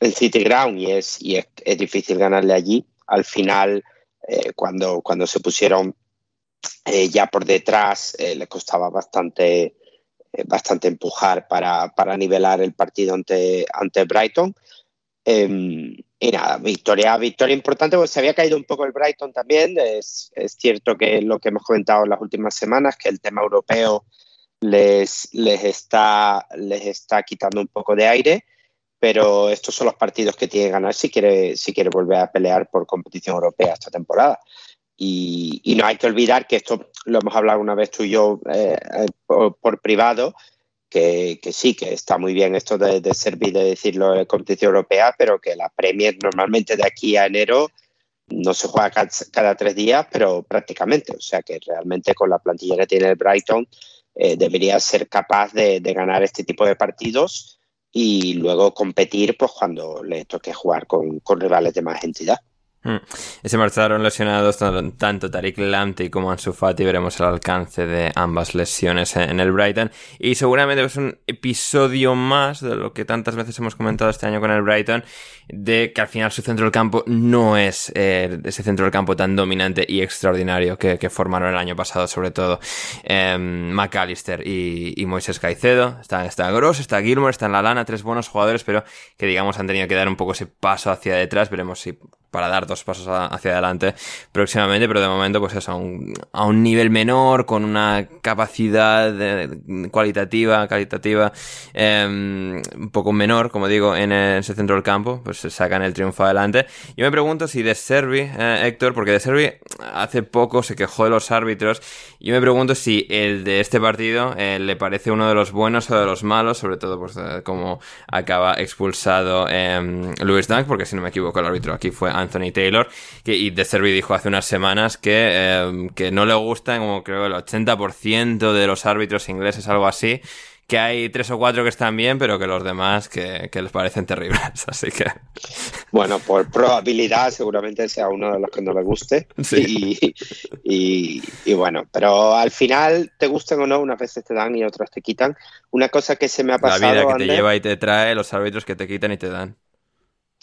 en City Ground y, es, y es, es difícil ganarle allí, al final, eh, cuando, cuando se pusieron eh, ya por detrás, eh, le costaba bastante, bastante empujar para, nivelar el partido ante, ante Brighton. Em, y nada, victoria, victoria importante, porque se había caído un poco el Brighton también. Es, es, cierto que lo que hemos comentado en las últimas semanas, que el tema europeo les, les, está, les está quitando un poco de aire pero estos son los partidos que tiene que ganar si quiere, si quiere volver a pelear por competición europea esta temporada. Y, no hay que olvidar que esto lo hemos hablado una vez tú y yo eh, eh, por, privado, que, sí, que está muy bien esto de, servir de decirlo de competición europea, pero que la Premier normalmente de aquí a enero no se juega cada, tres días, pero prácticamente. O sea que realmente con la plantilla que tiene el Brighton eh, debería ser capaz de ganar este tipo de partidos y luego competir pues cuando le toque jugar con, rivales de más entidad. Hmm. se marcharon lesionados tanto Tariq Lamptey como Ansu Fati. Veremos el alcance de ambas lesiones en el Brighton. Y seguramente es un episodio más de lo que tantas veces hemos comentado este año con el Brighton, de que al final su centro del campo no es eh, ese centro del campo tan dominante y extraordinario que, formaron el año pasado, sobre todo em, McAllister y, y, Moises Caicedo. Está, está Gross, está Gilmore, está en la lana, tres buenos jugadores, pero que digamos han tenido que dar un poco ese paso hacia detrás. Veremos si para dar dos pasos hacia adelante próximamente, pero de momento pues es a un, a un nivel menor, con una capacidad cualitativa, calitativa em, un poco menor, como digo, en ese centro del campo, pues se sacan el triunfo adelante. Yo me pregunto si De Servi, eh, Héctor, porque De Servi hace poco se quejó de los árbitros, yo me pregunto si el de este partido eh, le parece uno de los buenos o de los malos, sobre todo pues como acaba expulsado eh, Luis Dunk, porque si no me equivoco el árbitro aquí fue Anthony Taylor, que, y De Servi dijo hace unas semanas que, eh, que no le gustan como creo el 80% de los árbitros ingleses, algo así, que hay tres o cuatro que están bien, pero que los demás que, les parecen terribles. [LAUGHS] Así que. Bueno, por probabilidad seguramente sea uno de los que no le guste. Y, bueno, pero al final, te gusten o no, unas veces te dan y otras te quitan. Una cosa que se me ha pasado. La vida que te lleva y te trae, los árbitros que te quitan y te dan.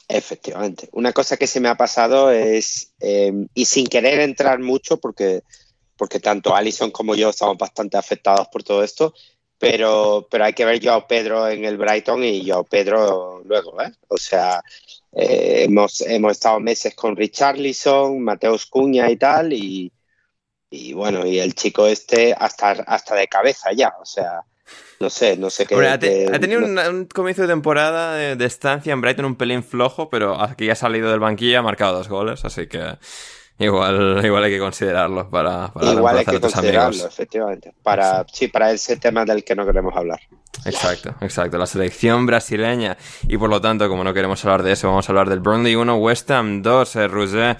Efectivamente. Una cosa que se me ha pasado es, eh, y sin querer entrar mucho, porque, porque tanto Alison como yo estamos bastante afectados por todo esto, pero, pero hay que ver yo a Pedro en el Brighton y yo a Pedro luego, ¿eh? O sea, eh, hemos, hemos estado meses con Richarlison, Mateus Cuña y tal, y, y bueno, y el chico este hasta, hasta de cabeza ya, o sea, no sé, no sé qué. ha, tenido un, comienzo de temporada de, estancia en Brighton un pelín flojo, pero aquí ha salido del banquillo y ha marcado dos goles, así que igual, igual hay que considerarlo para, para Igual hay que considerarlo, efectivamente. Para, sí, para ese tema del que no queremos hablar. Exacto, exacto. La selección brasileña. Y por lo tanto, como no queremos hablar de eso, vamos a hablar del Burnley 1, West Ham 2, eh,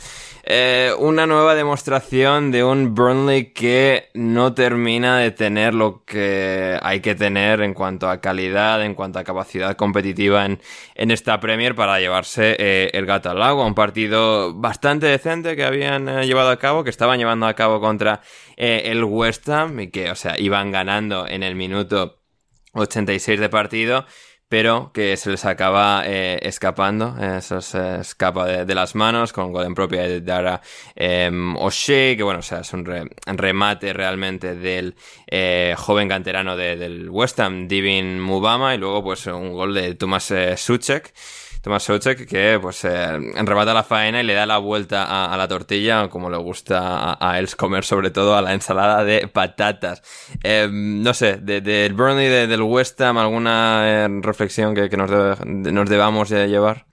eh, una nueva demostración de un Burnley que no termina de tener lo que hay que tener en cuanto a calidad, en cuanto a capacidad competitiva en, en esta Premier para llevarse eh, el gato al agua. Un partido bastante decente que habían eh, llevado a cabo, que estaban llevando a cabo contra el West Ham y que, o sea, iban ganando en el minuto 86 de partido, pero que se les acaba eh, escapando, eso se escapa de, las manos con gol en propia de Dara eh, O'Shea, que bueno, o sea, es un remate realmente del eh, joven canterano del West Ham, Divin Mubama, y luego pues un gol de Thomas eh, Suchek. Tomás Sochek que pues eh, la faena y le da la vuelta a, la tortilla como le gusta a, él comer sobre todo a la ensalada de patatas. Em, no sé, del de, Burnley del West Ham, ¿alguna eh, reflexión que, nos, nos debamos llevar?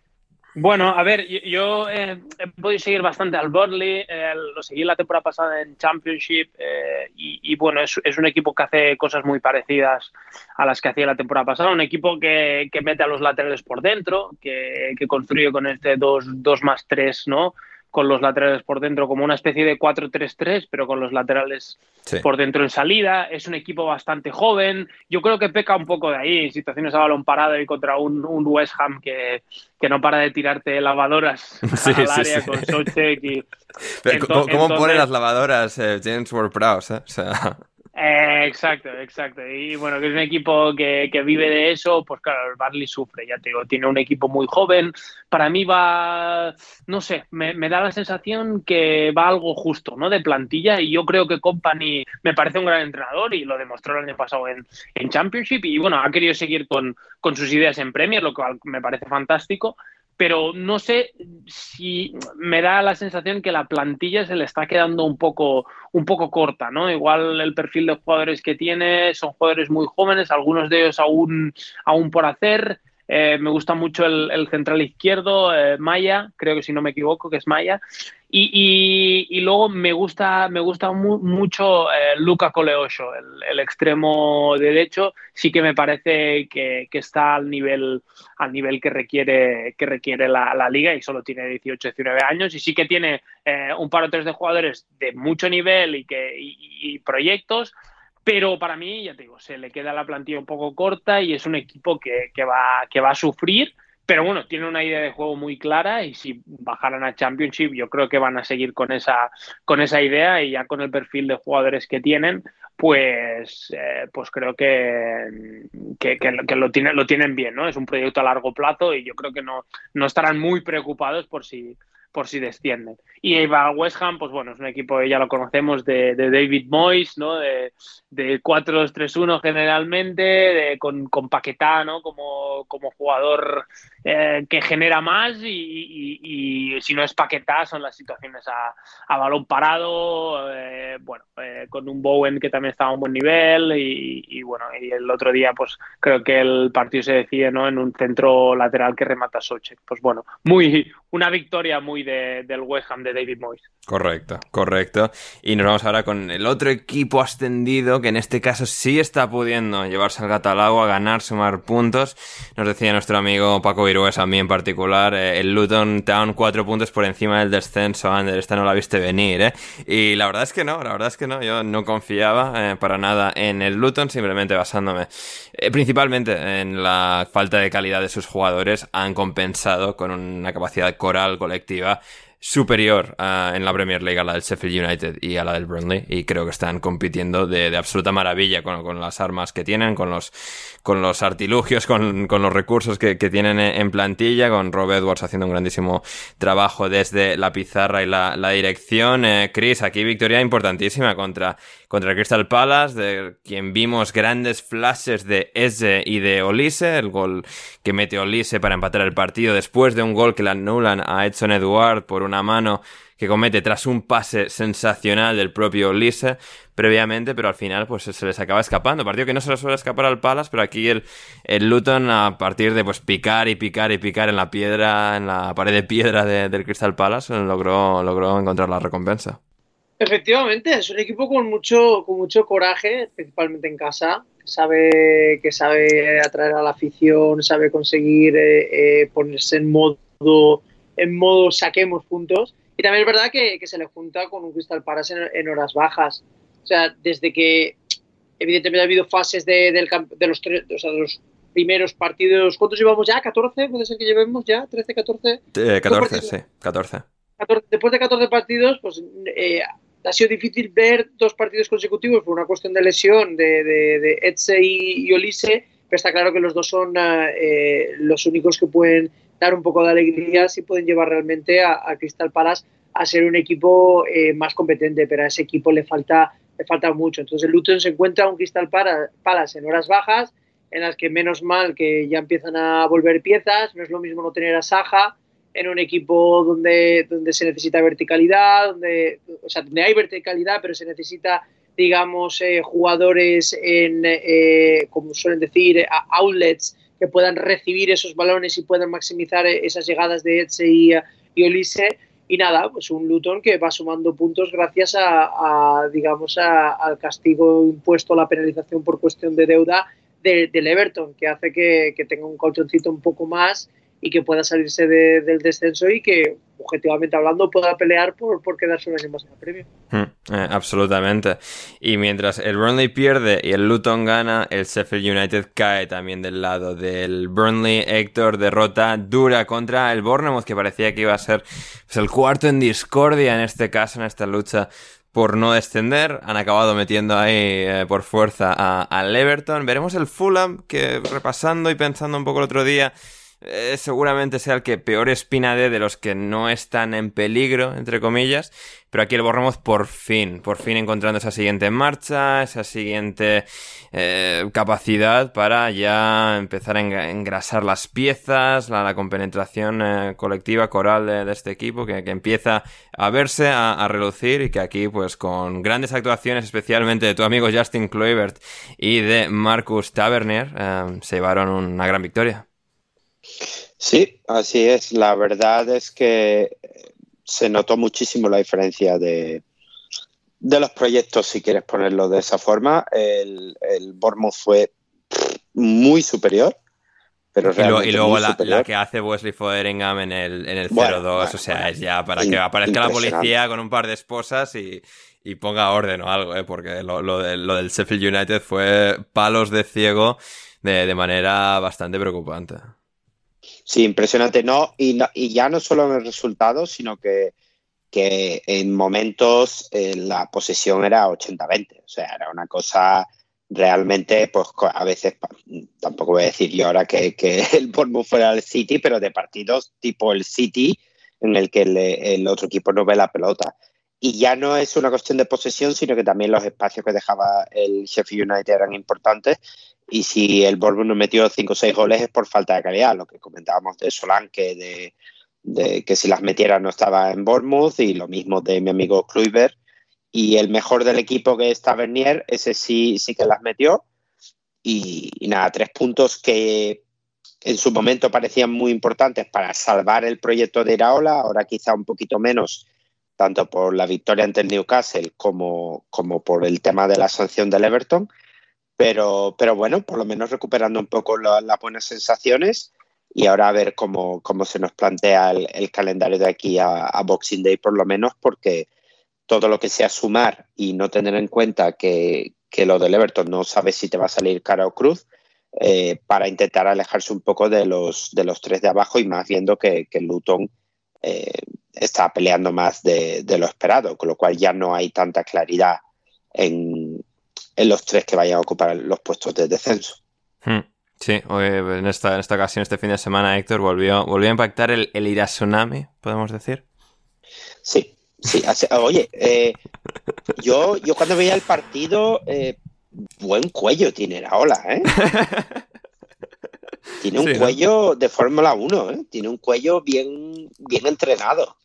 Bueno, a ver, yo, eh, he podido seguir bastante al Burnley, eh, lo seguí la temporada pasada en Championship eh, y, bueno, es, un equipo que hace cosas muy parecidas a las que hacía la temporada pasada, un equipo que, mete a los laterales por dentro, que, que construye con este 2 más 3, ¿no? Con los laterales por dentro como una especie de 4-3-3, pero con los laterales por dentro en salida. Es un equipo bastante joven. Yo creo que peca un poco de ahí, en situaciones a balón parado y contra un, West Ham que, que, no para de tirarte lavadoras [LAUGHS] al área con Sochek. Y, ¿Cómo, ponen las lavadoras eh, James Ward-Prowse? Eh? O sea... Eh, exacto, exacto. Y bueno, que es un equipo que, vive de eso, pues claro, el Barley sufre, ya te digo, tiene un equipo muy joven. Para mí va, no sé, me, da la sensación que va algo justo, ¿no? De plantilla y yo creo que Company me parece un gran entrenador y lo demostró el año pasado en, en Championship y bueno, ha querido seguir con, con sus ideas en Premier, lo cual me parece fantástico pero no sé si me da la sensación que la plantilla se le está quedando un poco, un poco corta, ¿no? Igual el perfil de jugadores que tiene son jugadores muy jóvenes, algunos de ellos aún, aún por hacer. Eh, me gusta mucho el, central izquierdo, eh, Maya, creo que si no me equivoco, que es Maya. Y, luego me gusta, me gusta mucho eh, Luca Coleoso, el, extremo derecho, sí que me parece que, está al nivel, al nivel que requiere, que requiere la, liga y solo tiene 18, 19 años. Y sí que tiene un par o tres de jugadores de mucho nivel y, que, y proyectos, pero para mí, ya te digo, se le queda la plantilla un poco corta y es un equipo que, va, que va a sufrir, pero bueno, tiene una idea de juego muy clara y si bajaran a Championship yo creo que van a seguir con esa, con esa idea y ya con el perfil de jugadores que tienen, pues, eh, pues creo que, que, lo, tiene, lo tienen bien, ¿no? Es un proyecto a largo plazo y yo creo que no, no estarán muy preocupados por si, por si descienden. Y va West Ham, pues bueno, es un equipo, ya lo conocemos, de, David Moyes, ¿no? De, de 4-2-3-1 generalmente, con, con Paquetá, ¿no? Como, como jugador eh, que genera más y, si no es Paquetá son las situaciones a, balón parado, eh, bueno, eh, con un Bowen que también estaba a un buen nivel y, bueno, y el otro día pues creo que el partido se decide, ¿no? En un centro lateral que remata Soche. Pues bueno, muy, una victoria muy del West Ham de David Moyes. Correcto, correcto. Y nos vamos ahora con el otro equipo ascendido que en este caso sí está pudiendo llevarse al gato al agua, ganar, sumar puntos. Nos decía nuestro amigo Paco Viruesa a mí en particular, eh, el Luton Town cuatro puntos por encima del descenso, Ander, esta no la viste venir, ¿eh? Y la verdad es que no, la verdad es que no, yo no confiaba eh, para nada en el Luton, simplemente basándome eh, principalmente en la falta de calidad de sus jugadores, han compensado con una capacidad coral colectiva superior en la Premier League a la del Sheffield United y a la del Burnley y creo que están compitiendo de, absoluta maravilla con, con, las armas que tienen, con los, con los artilugios, con, con los recursos que, que, tienen en plantilla, con Rob Edwards haciendo un grandísimo trabajo desde la pizarra y la, la dirección. Eh, Chris, aquí victoria importantísima contra, contra el Crystal Palace, de quien vimos grandes flashes de Eze y de Olise, el gol que mete Olise para empatar el partido después de un gol que le anulan a Edson Edward por una mano que comete tras un pase sensacional del propio Lise previamente, pero al final pues se les acaba escapando. Partido que no se les suele escapar al Palace, pero aquí el, el Luton a partir de pues picar y picar y picar en la piedra, en la pared de piedra del Crystal Palace, logró, logró encontrar la recompensa. Efectivamente, es un equipo con mucho, con mucho coraje, principalmente en casa, que sabe, que sabe atraer a la afición, sabe conseguir eh, eh, ponerse en modo, en modo saquemos puntos y también es verdad que, se le junta con un Crystal Palace en, horas bajas. O sea, desde que evidentemente ha habido fases de, del, de, los, tres, o sea, de los primeros partidos. ¿Cuántos llevamos ya? ¿14? ¿Puede ser que llevemos ya? ¿13, 14? 14, sí, 14. Después de 14 partidos, pues eh, ha sido difícil ver dos partidos consecutivos por una cuestión de lesión de, de, y, Olise, pero está claro que los dos son eh, los únicos que pueden dar un poco de alegría si pueden llevar realmente a, Crystal Palace a ser un equipo eh, más competente, pero a ese equipo le falta, le falta mucho. Entonces Luton se encuentra un Crystal Palace en horas bajas, en las que menos mal que ya empiezan a volver piezas, no es lo mismo no tener a Saja en un equipo donde, donde se necesita verticalidad, donde, o sea, donde hay verticalidad, pero se necesita digamos, eh, jugadores en, eh, como suelen decir, outlets que puedan recibir esos balones y puedan maximizar esas llegadas de Etze y, y Olise. Y nada, pues un Luton que va sumando puntos gracias a, digamos, al castigo impuesto, la penalización por cuestión de deuda del Everton, que hace que, que tenga un colchoncito un poco más y que pueda salirse del descenso y que, objetivamente hablando, pueda pelear por, quedarse un año más en la Premier. Hmm, eh, absolutamente. Y mientras el Burnley pierde y el Luton gana, el Sheffield United cae también del lado del Burnley. Héctor derrota dura contra el Bournemouth, que parecía que iba a ser pues, el cuarto en discordia en este caso, en esta lucha por no descender. Han acabado metiendo ahí eh, por fuerza al Everton. Veremos el Fulham, que repasando y pensando un poco el otro día eh, seguramente sea el que peor espina de los que no están en peligro, entre comillas. Pero aquí el Bournemouth por fin, por fin encontrando esa siguiente marcha, esa siguiente eh, capacidad para ya empezar a engrasar las piezas, la, compenetración eh, colectiva, coral de, este equipo, que, empieza a verse, a, relucir y que aquí pues con grandes actuaciones, especialmente de tu amigo Justin Kluivert y de Marcus Tavernier, se llevaron una gran victoria. Sí, así es. La verdad es que se notó muchísimo la diferencia de, de los proyectos, si quieres ponerlo de esa forma. El, el Bournemouth fue muy superior. Pero y, luego la, que hace Wesley Foderingham en el, en el 0-2, o sea, es ya para que aparezca la policía con un par de esposas y, y ponga orden o algo, ¿eh? porque lo, lo, lo, del Sheffield United fue palos de ciego de, de manera bastante preocupante. Sí, impresionante. No, y, ya no solo en el resultado, sino que, en momentos eh, la posesión era 80-20. O sea, era una cosa realmente, pues a veces, tampoco voy a decir yo ahora que, [LAUGHS] el Bournemouth fuera el City, pero de partidos tipo el City, en el que el, otro equipo no ve la pelota. Y ya no es una cuestión de posesión, sino que también los espacios que dejaba el Sheffield United eran importantes. Y si el Bournemouth no metió 5 o 6 goles es por falta de calidad, lo que comentábamos de Solán, que, de, que si las metiera no estaba en Bournemouth, y lo mismo de mi amigo Kluivert y el mejor del equipo que está Bernier, ese sí, sí que las metió. Y, nada, tres puntos que en su momento parecían muy importantes para salvar el proyecto de Iraola, ahora quizá un poquito menos, tanto por la victoria ante el Newcastle como, como por el tema de la sanción del Everton. Pero, pero bueno, por lo menos recuperando un poco las buenas sensaciones y ahora a ver cómo, cómo se nos plantea el, calendario de aquí a, Boxing Day, por lo menos, porque todo lo que sea sumar y no tener en cuenta que, lo del Everton no sabes si te va a salir cara o cruz, eh, para intentar alejarse un poco de los, de los tres de abajo y más viendo que, que Luton eh, está peleando más de, lo esperado, con lo cual ya no hay tanta claridad en, los tres que vayan a ocupar los puestos de descenso. Hmm. Sí, en esta, en esta ocasión, este fin de semana, Héctor volvió, volvió a impactar el, el Irasunami, podemos decir. Sí, Sí, oye, eh, yo, yo cuando veía el partido, eh, buen cuello tiene la ola, ¿eh? [LAUGHS] Tiene un cuello de Fórmula 1, ¿eh? Tiene un cuello bien, bien entrenado.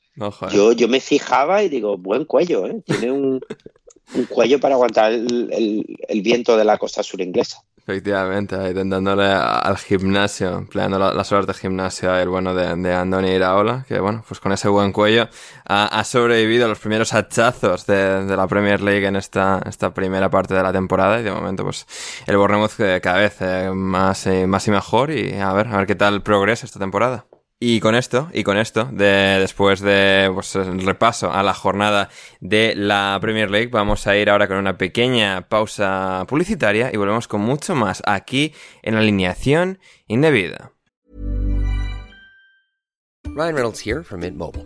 yo, yo me fijaba y digo, buen cuello, ¿eh? Tiene un, cuello para aguantar el, viento de la costa sur inglesa. Efectivamente, ahí intentándole al gimnasio, empleando las horas de gimnasio el bueno de, de Andoni Iraola, que bueno, pues con ese buen cuello ha, sobrevivido a los primeros hachazos de, la Premier League en esta, esta primera parte de la temporada y de momento pues el Bournemouth cada vez eh, más, y, más y mejor y a ver, a ver qué tal progresa esta temporada. Y con esto, y con esto, de, después de pues, repaso a la jornada de la Premier League, vamos a ir ahora con una pequeña pausa publicitaria y volvemos con mucho más aquí en Alineación Indebida. Ryan Reynolds here from Mint Mobile.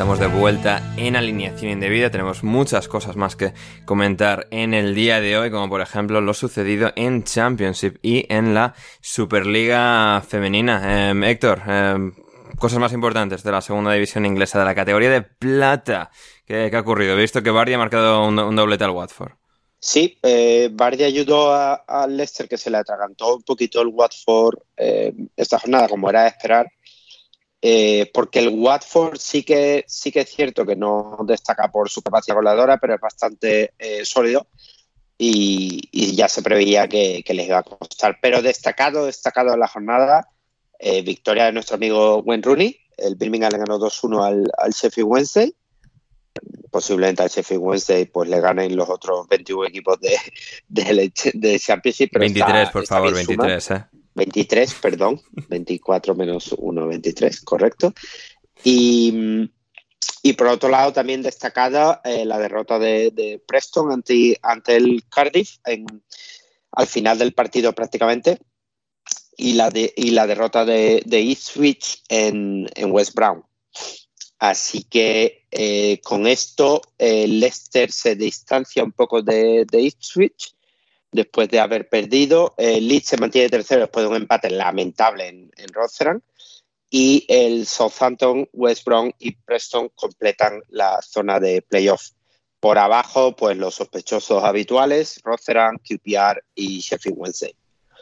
Estamos de vuelta en alineación indebida. Tenemos muchas cosas más que comentar en el día de hoy, como por ejemplo lo sucedido en Championship y en la Superliga Femenina. Em, Héctor, em, cosas más importantes de la segunda división inglesa, de la categoría de plata. ¿Qué, ha ocurrido? He visto que Bardi ha marcado un, doblete al Watford. Sí, eh, Bardi ayudó al Leicester que se le atragantó un poquito el Watford eh, esta jornada, como era de esperar eh, porque el Watford sí que, sí que es cierto que no destaca por su capacidad goleadora, pero es bastante eh, sólido y, ya se preveía que, les iba a costar. Pero destacado, destacado en la jornada, eh, victoria de nuestro amigo Wayne Rooney. El Birmingham le ganó 2-1 al, Sheffield Wednesday. Posiblemente al Sheffield Wednesday pues le ganen los otros 21 equipos de, de, Championship. 23, por favor, 23, ¿eh? 23, perdón, 24 menos 1, 23, correcto. Y, y por otro lado, también destacada eh, la derrota de, Preston ante, ante el Cardiff en, al final del partido prácticamente y la, de, y la derrota de, de Ipswich en, en West Brown. Así que eh, con esto eh, Leicester se distancia un poco de, de Ipswich después de haber perdido. Eh, Leeds se mantiene tercero después de un empate lamentable en, en Rotherham. Y el Southampton, West Brom y Preston completan la zona de playoff. Por abajo, pues los sospechosos habituales, Rotherham, QPR y Sheffield Wednesday.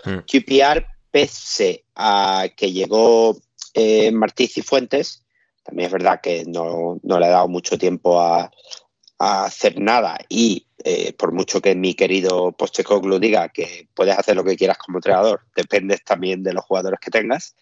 Hmm. QPR, pese a que llegó eh, Martí Cifuentes, también es verdad que no, no le ha dado mucho tiempo a, a hacer nada y eh, por mucho que mi querido Postecoglou diga que puedes hacer lo que quieras como entrenador, dependes también de los jugadores que tengas,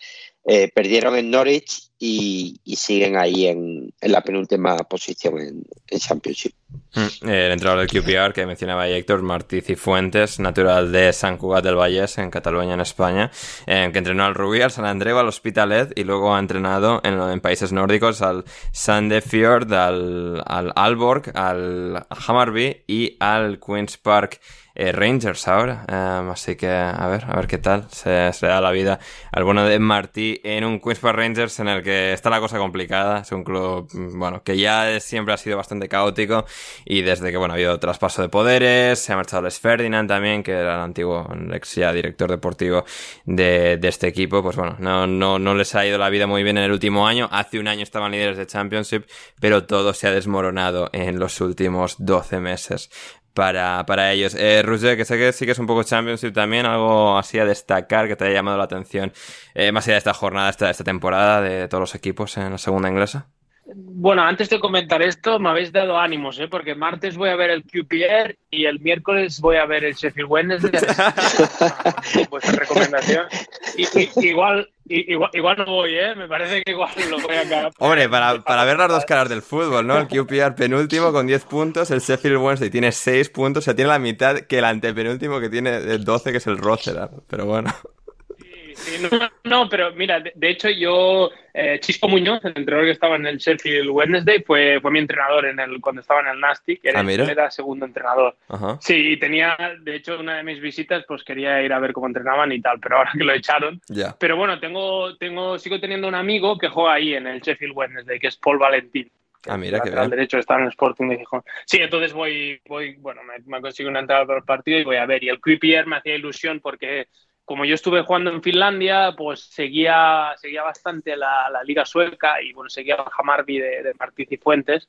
eh, perdieron en Norwich y, siguen ahí en, la penúltima posición en, en Championship. Mm, el entrenador del QPR que mencionaba Héctor, Martí Cifuentes, natural de Sant Cugat del Vallès, en Cataluña, en España, que entrenó al Rubí, al San Andreu, al Hospitalet y luego ha entrenado en, en países nórdicos al Sandefjord, al, al Alborg, al Hammarby y al Queen's Park eh, Rangers ahora. Um, así que a ver, a ver qué tal se, se, da la vida al bueno de Martí en un Park Rangers en el que está la cosa complicada. Es un club, bueno, que ya siempre ha sido bastante caótico y desde que, bueno, ha habido traspaso de poderes, se ha marchado Les Ferdinand también, que era el antiguo ex director deportivo de, de este equipo, pues bueno, no, no, no les ha ido la vida muy bien en el último año. Hace un año estaban líderes de Championship, pero todo se ha desmoronado en los últimos 12 meses para, para ellos. Eh, Roger, que sé que sí que es un poco Championship también, algo así a destacar que te haya llamado la atención, eh, más allá de esta jornada, esta, esta temporada de todos los equipos en la segunda inglesa. Bueno, antes de comentar esto, me habéis dado ánimos, ¿eh? porque martes voy a ver el QPR y el miércoles voy a ver el Sheffield Wednesday. [LAUGHS] Vuestra recomendación. Igual, igual, igual, no voy, ¿eh? Me parece que igual lo voy a acabar. Hombre, para, para ver las dos caras del fútbol, ¿no? El QPR penúltimo con 10 puntos, el Sheffield Wednesday tiene 6 puntos, o sea, tiene la mitad que el antepenúltimo que tiene 12, que es el Rotherham. Pero bueno. Sí, no, no, pero mira, de, de hecho yo, eh, Chisco Muñoz, el entrenador que estaba en el Sheffield Wednesday, fue, fue mi entrenador en el, cuando estaba en el Nastic, era, ah, era segundo entrenador. Ajá. Sí, y tenía, de hecho, una de mis visitas, pues quería ir a ver cómo entrenaban y tal, pero ahora que lo echaron. Yeah. Pero bueno, tengo, tengo, sigo teniendo un amigo que juega ahí en el Sheffield Wednesday, que es Paul Valentín. Ah, mira, que al derecho está en el Sporting de Gijón. Sí, entonces voy, voy bueno, me, me consigo una entrada para el partido y voy a ver. Y el QPR me hacía ilusión porque como yo estuve jugando en Finlandia, pues seguía, seguía bastante la, la liga sueca y bueno, seguía el Hammarby de, de Martí Cifuentes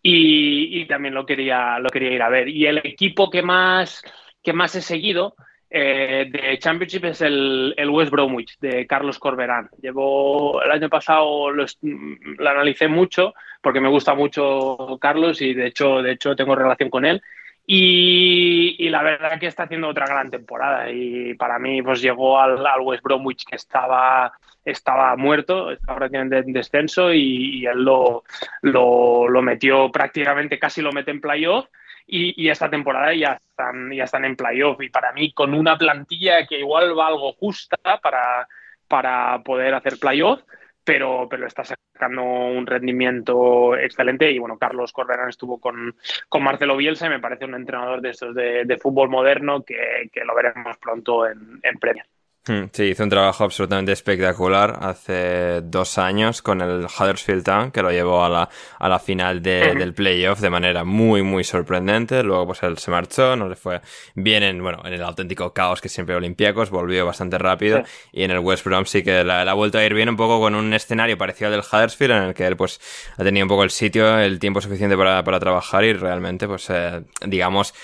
y, y, también lo quería, lo quería ir a ver. Y el equipo que más, que más he seguido eh, de Championship es el, el, West Bromwich de Carlos Corberán. Llevo el año pasado lo, lo analicé mucho porque me gusta mucho Carlos y de hecho, de hecho tengo relación con él. Y, y, la verdad que está haciendo otra gran temporada. Y para mí pues llegó al, al West Bromwich que estaba, estaba muerto, estaba prácticamente en descenso y, y él lo, lo, lo, metió prácticamente, casi lo mete en playoff. Y, y, esta temporada ya están, ya están en playoff. Y para mí con una plantilla que igual va algo justa para, para poder hacer playoff pero, pero está sacando un rendimiento excelente. Y bueno, Carlos Corberán estuvo con, con Marcelo Bielsa y me parece un entrenador de estos de, de fútbol moderno que, que, lo veremos pronto en, en Premier. Hmm, Sí, hizo un trabajo absolutamente espectacular hace dos años con el Huddersfield Town, que lo llevó a la, a la final de, del playoff de manera muy, muy sorprendente. Luego, pues él se marchó, no le fue bien en, bueno, en el auténtico caos que siempre Olympiacos, volvió bastante rápido. Sí. Y en el West Brom sí que la, la, ha vuelto a ir bien un poco con un escenario parecido al del Huddersfield, en el que él, pues, ha tenido un poco el sitio, el tiempo suficiente para, para trabajar y realmente, pues, eh, digamos,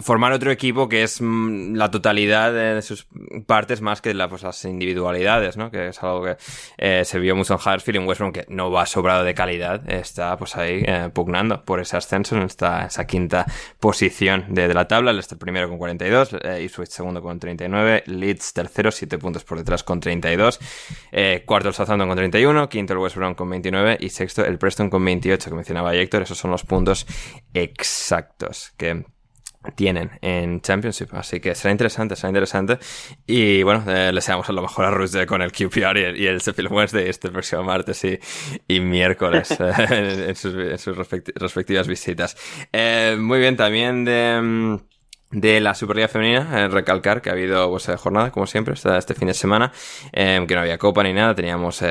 formar otro equipo que es mmm, la totalidad de sus partes más que pues, las individualidades, ¿no? Que es algo que eh, se vio mucho en Huddersfield y en West que no va sobrado de calidad, está pues ahí eh, pugnando por ese ascenso en esta, esa quinta posición de, la tabla. El está primero con 42, eh, Ipswich segundo con 39, Leeds tercero, 7 puntos por detrás con 32, eh, cuarto el Southampton con 31, quinto el West Brom con 29 y sexto el Preston con 28 que mencionaba Héctor. Esos son los puntos exactos que tienen en Championship. Así que será interesante, será interesante. Y bueno, eh, le deseamos a lo mejor a Rush con el QPR y el, y el Sheffield Wednesday este próximo martes y, y miércoles [LAUGHS] eh, en, en, sus, en, sus, respectivas visitas. Eh, muy bien, también de... de la Superliga Femenina, eh, recalcar que ha habido pues, eh, jornada, como siempre, este, fin de semana, eh, que no había copa ni nada, teníamos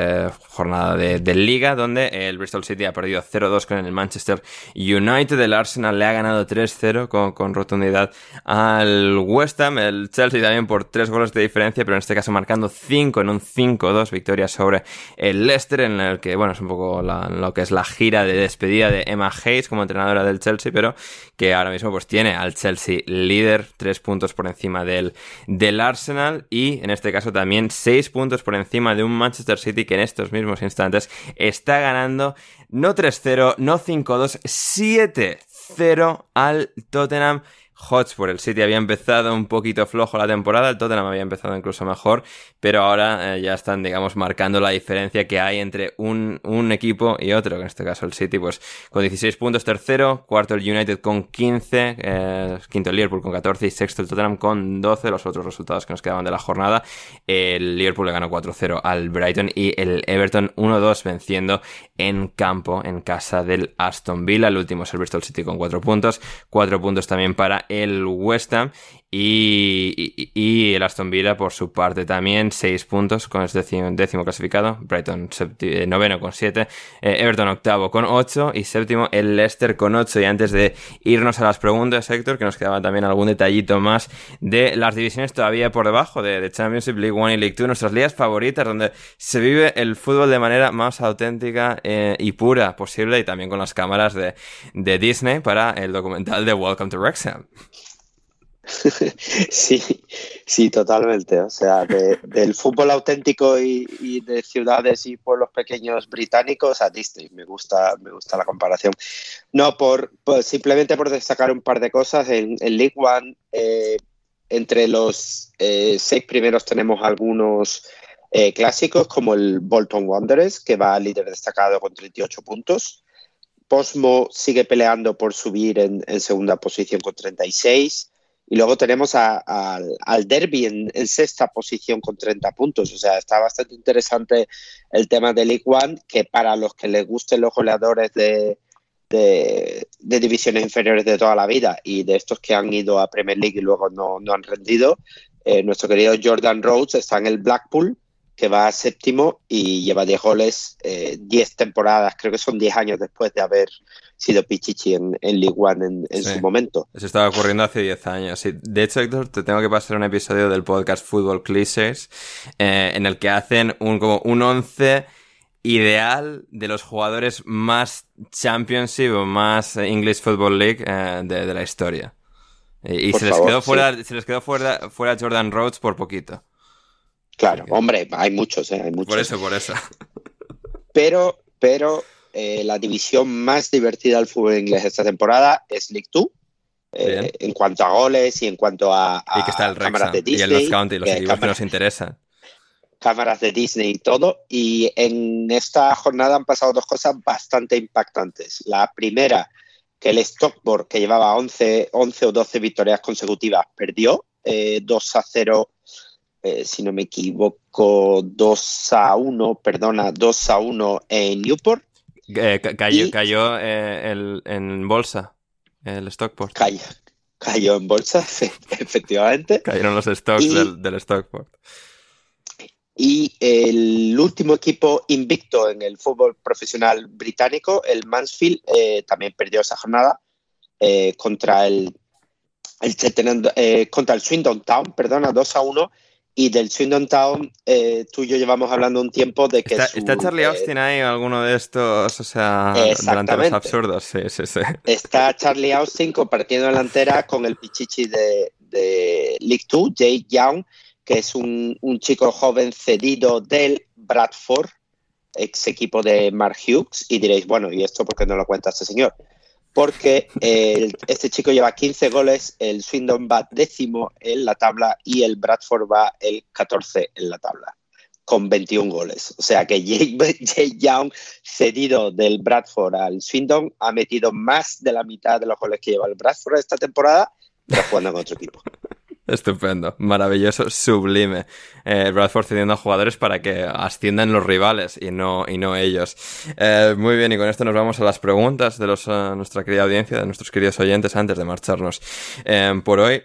jornada de, liga, donde el Bristol City ha perdido 0-2 con el Manchester United, el Arsenal le ha ganado 3-0 con, con, rotundidad al West Ham, el Chelsea también por 3 goles de diferencia, pero en este caso marcando 5 en un 5-2, victoria sobre el Leicester, en el que, bueno, es un poco lo que es la gira de despedida de Emma Hayes como entrenadora del Chelsea, pero que ahora mismo pues tiene al Chelsea líder, tres puntos por encima del, del Arsenal y en este caso también seis puntos por encima de un Manchester City que en estos mismos instantes está ganando no 3-0, no 5-2, 7-0 al Tottenham Hotspur. El City había empezado un poquito flojo la temporada, el Tottenham había empezado incluso mejor, pero ahora eh, ya están, digamos, marcando la diferencia que hay entre un, un, equipo y otro, en este caso el City, pues con 16 puntos tercero, cuarto el United con 15, eh, quinto el Liverpool con 14 y sexto el Tottenham con 12, los otros resultados que nos quedaban de la jornada. El Liverpool le ganó 4-0 al Brighton y el Everton 1-2 venciendo en campo, en casa del Aston Villa. El último es el Bristol City con 4 puntos, 4 puntos también para el West Ham y, el Aston Villa por su parte también 6 puntos con el décimo, clasificado, Brighton eh, noveno con 7, eh, Everton octavo con 8 y séptimo el Leicester con 8 y antes de irnos a las preguntas Héctor que nos quedaba también algún detallito más de las divisiones todavía por debajo de, Championship, League 1 y League 2, nuestras ligas favoritas donde se vive el fútbol de manera más auténtica eh, y pura posible y también con las cámaras de, de Disney para el documental de Welcome to Wrexham. [LAUGHS] Sí, sí, totalmente. O sea, del fútbol auténtico y, de ciudades y pueblos pequeños británicos a Disney. Me gusta, me gusta la comparación. No, por, simplemente por destacar un par de cosas. En, League One, eh, entre los eh, seis primeros tenemos algunos eh, clásicos, como el Bolton Wanderers, que va líder destacado con 38 puntos. Posmo sigue peleando por subir en, en segunda posición con 36. Y luego tenemos al Derby en, sexta posición con 30 puntos. O sea, está bastante interesante el tema de League One, que para los que les gusten los goleadores de, de, divisiones inferiores de toda la vida y de estos que han ido a Premier League y luego no, no han rendido, eh, nuestro querido Jordan Rhodes está en el Blackpool que va a séptimo y lleva 10 goles, 10 eh, temporadas, creo que son 10 años después de haber sido Pichichi en, en League One en, su momento. Eso estaba ocurriendo hace 10 años. De hecho, Héctor, te tengo que pasar un episodio del podcast Football Clichés eh, en el que hacen un, como un 11 ideal de los jugadores más Championship o más English Football League eh, de, la historia. Y, se, les quedó fuera, se les quedó fuera, fuera Jordan Rhodes por poquito. Claro, hombre, hay muchos, ¿eh? hay muchos. Por eso, por eso. Pero, pero eh, la división más divertida del fútbol inglés esta temporada es League 2. Eh, en cuanto a goles y en cuanto a, y que está el cámaras de Disney. Y el Los County, los equipos que nos interesan. Cámaras de Disney y todo. Y en esta jornada han pasado dos cosas bastante impactantes. La primera, que el Stockport, que llevaba 11, 11 o 12 victorias consecutivas, perdió 2 a 0 eh, si no me equivoco, 2 a 1, perdona, 2 a 1 en Newport. Eh, cayó, cayó eh, el, en bolsa, el Stockport. Cayó, cayó en bolsa, [LAUGHS] efectivamente. Cayeron los stocks del, del, Stockport. Y el último equipo invicto en el fútbol profesional británico, el Mansfield, también perdió esa jornada contra el, el contra el Swindon Town, perdona, 2 a 1 y del Swindon Town, eh, tú y yo llevamos hablando un tiempo de que. ¿Está, ¿está Charlie eh, Austin ahí, alguno de estos, o sea, delanteros absurdos? Sí, sí, sí. Está Charlie Austin compartiendo delantera con el pichichi de, de League 2, Jake Young, que es un, un, chico joven cedido del Bradford, ex equipo de Mark Hughes. Y diréis, bueno, ¿y esto por qué no lo cuenta este señor? Porque este chico lleva 15 goles, el Swindon va décimo en la tabla y el Bradford va el 14 en la tabla, con 21 goles. O sea que Jake, [LAUGHS] Young, cedido del Bradford al Swindon, ha metido más de la mitad de los goles que lleva el Bradford esta temporada, jugando con otro equipo. Estupendo, maravilloso, sublime. Eh, Bradford cediendo a jugadores para que asciendan los rivales y no, y no ellos. Eh, muy bien, y con esto nos vamos a las preguntas de los, uh, nuestra querida audiencia, de nuestros queridos oyentes, antes de marcharnos eh, por hoy.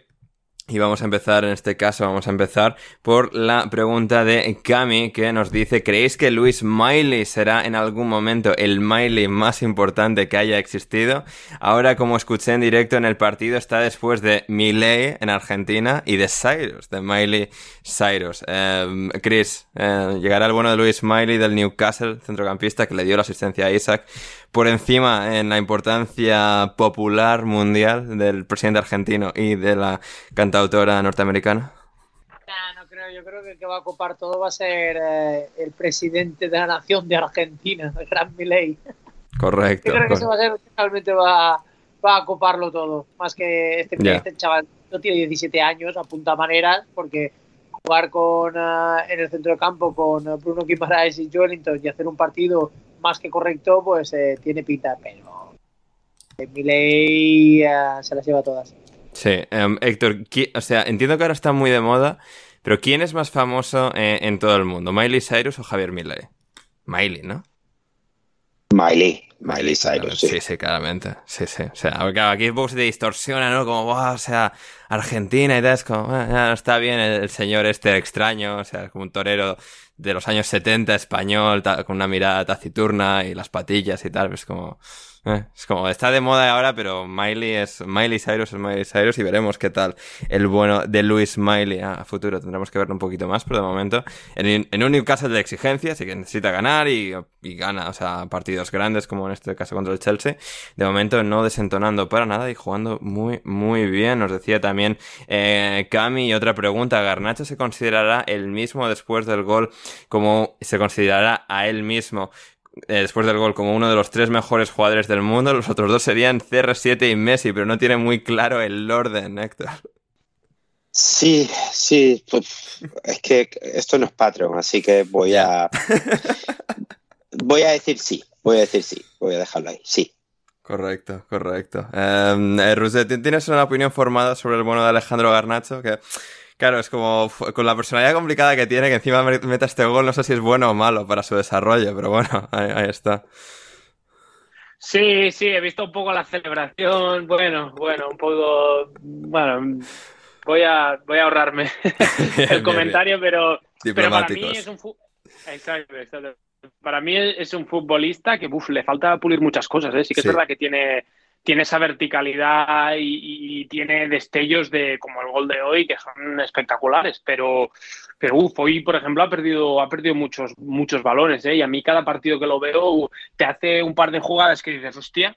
Y vamos a empezar, en este caso, vamos a empezar por la pregunta de Cami, que nos dice, ¿creéis que Luis Miley será en algún momento el Miley más importante que haya existido? Ahora, como escuché en directo en el partido, está después de Miley en Argentina y de Cyrus, de Miley Cyrus. Eh, Chris, eh, ¿llegará el bueno de Luis Miley del Newcastle, centrocampista, que le dio la asistencia a Isaac, por encima en la importancia popular mundial del presidente argentino y de la cantautora norteamericana? no creo. Yo creo que el que va a ocupar todo va a ser eh, el presidente de la nación de Argentina, el gran Milei. Correcto. Yo creo que ese va a ser el que realmente va, va a coparlo todo. Más que este, este chaval no tiene 17 años, apunta maneras, porque jugar con, eh, en el centro de campo con Bruno Guimaraes y Joelinton y hacer un partido más que correcto, pues eh, tiene pinta, pero Miley se las lleva todas. Sí, em, Héctor, o sea, entiendo que ahora está muy de moda, pero ¿quién es más famoso eh, en todo el mundo? ¿Miley Cyrus o Javier Milei? Miley, ¿no? Miley, Miley Cyrus, sí. Sí, sí, claramente. Sí, sí. O sea, aquí Vox se distorsiona, ¿no? Como, o sea, Argentina y tal, es como, ah, está bien el, señor este extraño, o sea, como un torero de los años 70 español, con una mirada taciturna y las patillas y tal, pues como... Eh, es como, está de moda ahora, pero Miley es Miley Cyrus es Miley Cyrus y veremos qué tal el bueno de Luis Miley a futuro. Tendremos que verlo un poquito más, pero de momento en, en un Newcastle de exigencia, así que necesita ganar y, y, gana, o sea, partidos grandes como en este caso contra el Chelsea. De momento no desentonando para nada y jugando muy, muy bien. Nos decía también eh, Cami y otra pregunta, ¿Garnacho se considerará el mismo después del gol como se considerará a él mismo eh, después del gol como uno de los tres mejores jugadores del mundo. Los otros dos serían CR7 y Messi, pero no tiene muy claro el orden, Héctor. Sí, sí. Pues, es que esto no es Patreon, así que voy a. voy a decir sí. Voy a decir sí. Voy a dejarlo ahí. Sí. Correcto, correcto. Um, ¿tienes una opinión formada sobre el bueno de Alejandro Garnacho? Que Claro, es como con la personalidad complicada que tiene, que encima meta este gol, no sé si es bueno o malo para su desarrollo, pero bueno, [LAUGHS] ahí, está. Sí, sí, he visto un poco la celebración, bueno, bueno, un poco, bueno, voy a, voy a ahorrarme [LAUGHS] [LAUGHS] el comentario, pero, pero para mí es un exacto, exacto. Para mí es un futbolista que uf, le falta pulir muchas cosas, ¿eh? sí que es verdad que tiene tiene esa verticalidad y, tiene destellos de como el gol de hoy que son espectaculares, pero, pero hoy por ejemplo ha perdido, ha perdido muchos, muchos balones, ¿eh? y a mí cada partido que lo veo te hace un par de jugadas que dices, hostia,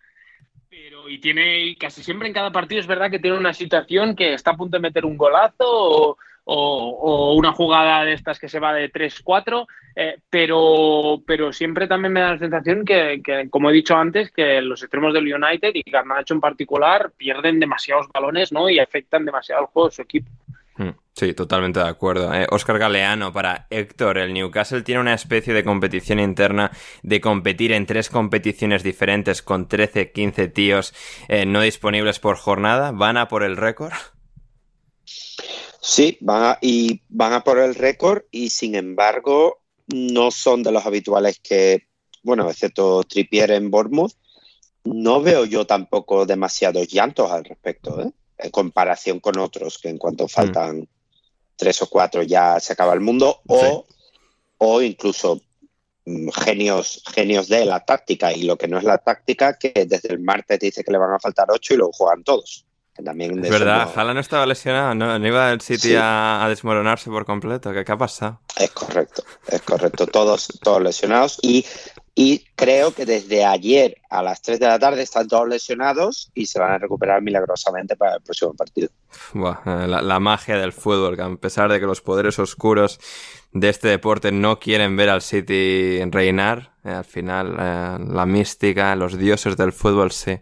pero y tiene casi siempre en cada partido es verdad que tiene una situación que está a punto de meter un golazo o, o, una jugada de estas que se va de 3-4, eh, pero, pero siempre también me da la sensación que, como he dicho antes, que los extremos del United y Garnacho en particular pierden demasiados balones ¿no? y afectan demasiado al juego de su equipo. Hmm, sí, totalmente de acuerdo. Oscar eh, Galeano, para Héctor, el Newcastle tiene una especie de competición interna de competir en tres competiciones diferentes con 13, 15 tíos eh, no disponibles por jornada. ¿Van a por el récord? Sí, van a, y van a por el récord y sin embargo no son de los habituales que, bueno, excepto Trippier en Bournemouth, no veo yo tampoco demasiados llantos al respecto, ¿eh? en comparación con otros que en cuanto mm. faltan tres o cuatro ya se acaba el mundo o, o incluso mm, genios, genios de la táctica y lo que no es la táctica que desde el martes dice que le van a faltar ocho y lo juegan todos es verdad, no... no estaba lesionado, ¿no? iba el City a, desmoronarse por completo. ¿Qué, ha pasado? Es correcto, es correcto. Todos, todos lesionados y, y creo que desde ayer a las 3 de la tarde están todos lesionados y se van a recuperar milagrosamente para el próximo partido. La, magia del fútbol, que a pesar de que los poderes oscuros de este deporte no quieren ver al City reinar, eh, al final eh, la mística, los dioses del fútbol sí